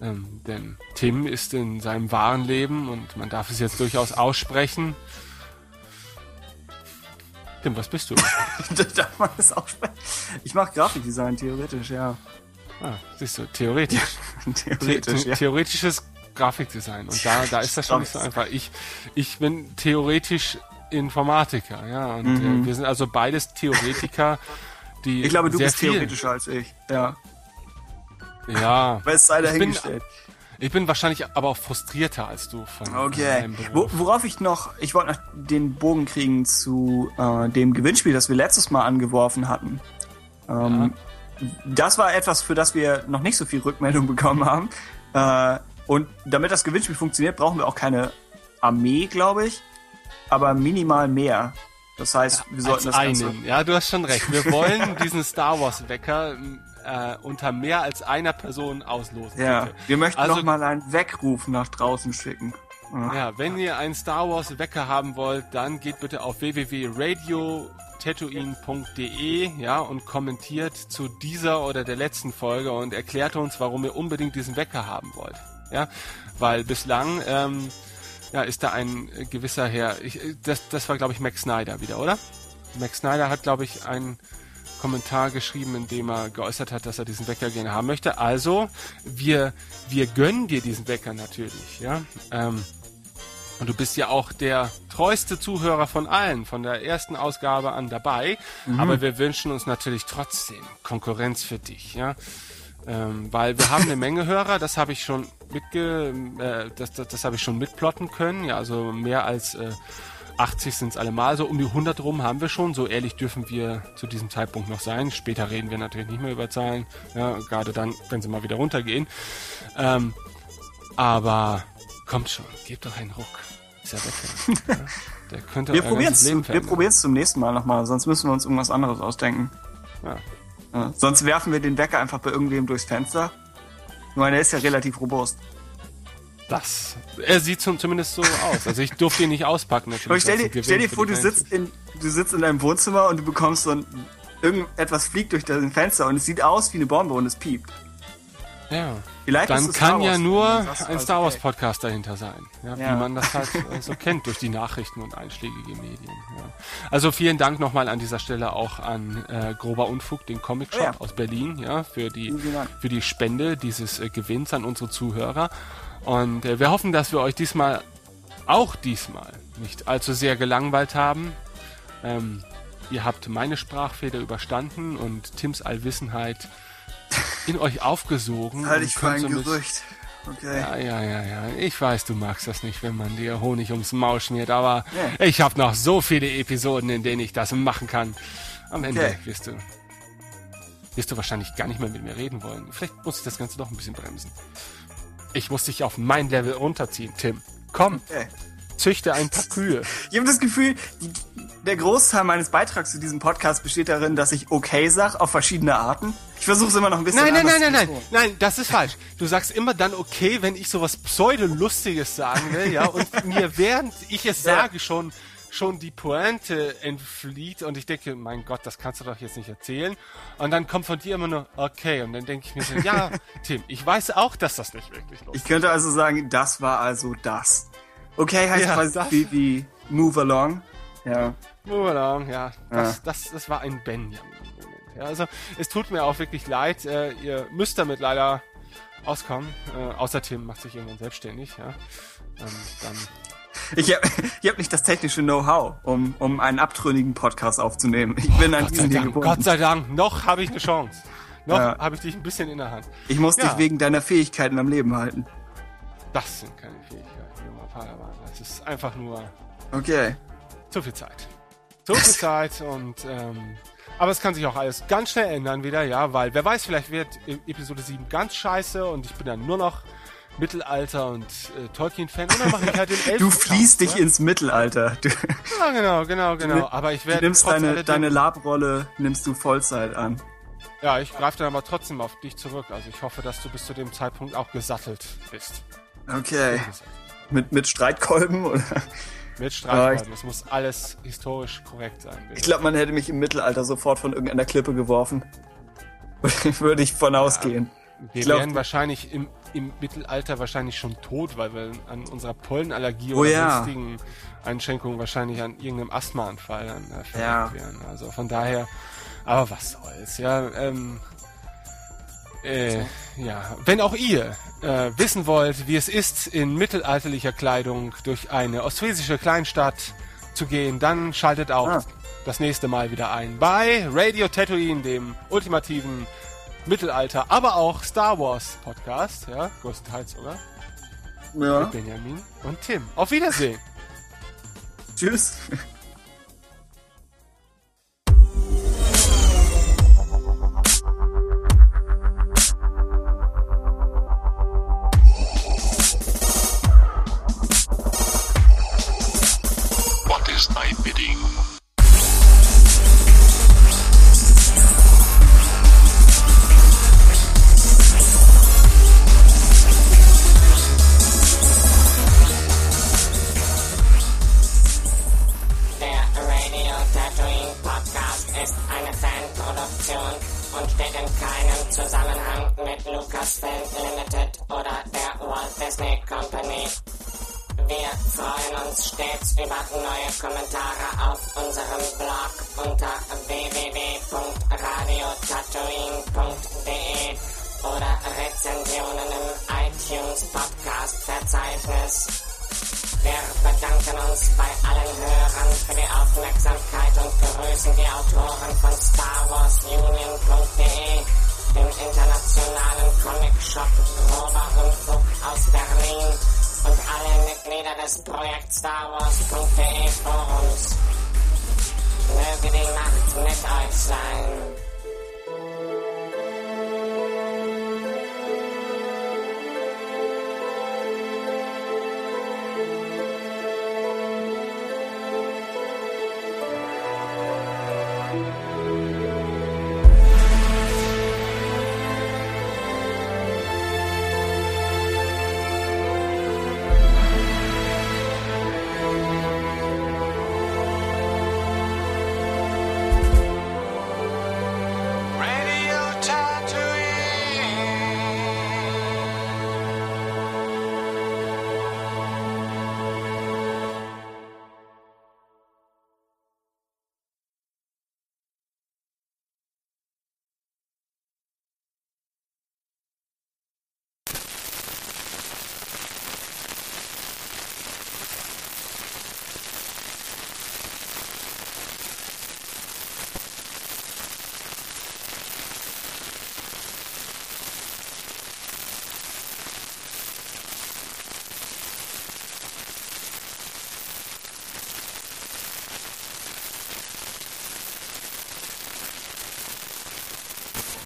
Ähm, denn Tim ist in seinem wahren Leben und man darf es jetzt durchaus aussprechen. Tim, was bist du? darf man das aussprechen? Ich mache Grafikdesign, theoretisch, ja. Ah, siehst du, theoretisch. theoretisch, The ja. Theoretisches Grafikdesign und da, da ist das schon nicht so einfach. Ich, ich bin theoretisch Informatiker, ja, und Mhm. äh, wir sind also beides Theoretiker, die Ich glaube, du bist viel, theoretischer als ich. Ja. Ja, Weil es sei ich bin, dahingestellt. ich bin wahrscheinlich aber auch frustrierter als du von Okay. Wo, worauf ich noch, ich wollte noch den Bogen kriegen zu äh, dem Gewinnspiel, das wir letztes Mal angeworfen hatten. Ähm, Das war etwas, für das wir noch nicht so viel Rückmeldung bekommen haben. Äh, und damit das Gewinnspiel funktioniert, brauchen wir auch keine Armee, glaube ich, aber minimal mehr. Das heißt, wir sollten als das Ganze. einen. Ja, du hast schon recht. Wir wollen diesen Star Wars Wecker äh, unter mehr als einer Person auslosen. Ja, bitte. wir möchten Also- noch mal einen Weckruf nach draußen schicken. Ja. Ja, wenn ihr einen Star Wars Wecker haben wollt, dann geht bitte auf www.radiotatooine.de ja, und kommentiert zu dieser oder der letzten Folge und erklärt uns, warum ihr unbedingt diesen Wecker haben wollt. Ja, weil bislang ähm, ja, ist da ein gewisser Herr, ich, das, das war glaube ich Max Snyder wieder, oder? Max Snyder hat glaube ich einen Kommentar geschrieben, in dem er geäußert hat, dass er diesen Wecker gerne haben möchte. Also, wir, wir gönnen dir diesen Wecker natürlich, ja. Ähm, und du bist ja auch der treueste Zuhörer von allen, von der ersten Ausgabe an dabei. Aber wir wünschen uns natürlich trotzdem Konkurrenz für dich, ja. Ähm, weil wir haben eine Menge Hörer, das habe ich schon mitge, äh, das, das, das habe ich schon mitplotten können, ja, also mehr als äh, 80 sind es allemal, so um die 100 rum haben wir schon, so ehrlich dürfen wir zu diesem Zeitpunkt noch sein. Später reden wir natürlich nicht mehr über Zahlen, ja, gerade dann, wenn sie mal wieder runtergehen. Ähm, aber kommt schon, gebt doch einen Ruck. Ist ja weg. ja. Der könnte Wir probieren es wir verändern. probieren's zum nächsten Mal nochmal, sonst müssen wir uns irgendwas anderes ausdenken. Ja. Ja, sonst werfen wir den Wecker einfach bei irgendwem durchs Fenster. Ich meine, der ist ja relativ robust. Das, er sieht zum, zumindest so aus. Also ich durfte ihn nicht auspacken natürlich. Aber stell dir, stell dir vor, du sitzt, in, du sitzt in deinem Wohnzimmer und du bekommst so ein, irgendetwas fliegt durch dein Fenster und es sieht aus wie eine Bombe und es piept. Ja. Vielleicht Dann kann ja nur ein also, Star Wars. Podcast dahinter sein, ja, Ja. wie man das halt äh, so kennt durch die Nachrichten und einschlägige Medien. Ja. Also vielen Dank nochmal an dieser Stelle auch an äh, Grober Unfug, den Comic Shop Ja. aus Berlin, ja, für die für die Spende dieses äh, Gewinns an unsere Zuhörer. Und äh, wir hoffen, dass wir euch diesmal auch diesmal nicht allzu sehr gelangweilt haben. Ähm, ihr habt meine Sprachfeder überstanden und Tims Allwissenheit in euch aufgesogen. Halte ich für ein somit- Gerücht. Okay. ja, ja, ja, ja. Ich weiß, du magst das nicht, wenn man dir Honig ums Maul schmiert, aber Ja. ich habe noch so viele Episoden, in denen ich das machen kann. Am Ende Okay. wirst du, wirst du wahrscheinlich gar nicht mehr mit mir reden wollen. Vielleicht muss ich das Ganze doch ein bisschen bremsen. Ich muss dich auf mein Level runterziehen, Tim. Komm, okay. züchte ein paar Kühe. Ich habe das Gefühl, die, der Großteil meines Beitrags zu diesem Podcast besteht darin, dass ich okay sag auf verschiedene Arten. Ich versuche es immer noch ein bisschen Nein, nein, nein, nein, nein, betonen. nein, das ist falsch. Du sagst immer dann okay, wenn ich sowas pseudo-lustiges sagen will, ja, und mir während ich es Ja. sage schon schon die Pointe entflieht und ich denke, mein Gott, das kannst du doch jetzt nicht erzählen. Und dann kommt von dir immer nur okay und dann denke ich mir so, ja, Tim, ich weiß auch, dass das nicht wirklich lustig Ich könnte also sagen, das war also das. Okay heißt Ja, quasi wie, wie Move Along. Ja. Move along, ja. Das, Ja. Das, das war ein Benjamin. Ja, also es tut mir auch wirklich leid. Äh, ihr müsst damit leider auskommen. Äh, außer Tim macht sich irgendwann selbstständig. Ja. Ähm, dann Ich habe ich hab nicht das technische Know-how, um, um einen abtrünnigen Podcast aufzunehmen. Ich bin an Gott sei diesen hier Dank, gebunden. Gott sei Dank, noch habe ich eine Chance. Noch Ja. habe ich dich ein bisschen in der Hand. Ich muss Ja. dich wegen deiner Fähigkeiten am Leben halten. Das sind keine Fähigkeiten, junger Padawan. Das ist einfach nur Okay. zu viel Zeit. Zu viel Zeit und ähm, aber es kann sich auch alles ganz schnell ändern wieder, ja, weil wer weiß, vielleicht wird E- Episode 7 ganz scheiße und ich bin dann nur noch Mittelalter und äh, Tolkien-Fan und dann mache ich halt den Elfen. Du fließt dich ins Mittelalter. Du, Ja, genau, genau, genau. Aber ich du werde nimmst trotz deine, deine Labrolle, nimmst du Vollzeit an. Ja, ich greife dann aber trotzdem auf dich zurück. Also ich hoffe, dass du bis zu dem Zeitpunkt auch gesattelt bist. Okay. Mit, mit Streitkolben oder? Mit Streitkolben. Es muss alles historisch korrekt sein. Ich glaube, man hätte mich im Mittelalter sofort von irgendeiner Klippe geworfen. Würde ich von ausgehen. Wir glaub- wären wahrscheinlich im, im Mittelalter wahrscheinlich schon tot, weil wir an unserer Pollenallergie Oh oder ja. sonstigen Einschränkungen wahrscheinlich an irgendeinem Asthmaanfall dann äh, Ja. wären. Also von daher, aber was soll's, ja. Ähm, Äh, ja, wenn auch ihr äh, wissen wollt, wie es ist, in mittelalterlicher Kleidung durch eine ostfriesische Kleinstadt zu gehen, dann schaltet auch Ah. das nächste Mal wieder ein bei Radio Tatooine, dem ultimativen Mittelalter, aber auch Star Wars Podcast, ja, größtenteils sogar, Ja. mit Benjamin und Tim. Auf Wiedersehen! Tschüss. What is thy bidding? In keinem Zusammenhang mit Lucasfilm Limited oder der Walt Disney Company. Wir freuen uns stets über neue Kommentare auf unserem Blog unter www.radiotatooine.de oder Rezensionen im iTunes Podcast Verzeichnis. Wir bedanken uns bei allen Hörern für die Aufmerksamkeit und begrüßen die Autoren von StarWarsUnion.de, dem internationalen Comic-Shop Grober Unfug aus Berlin und alle Mitglieder des Projekt StarWars.de Forums. Möge die Macht mit euch sein.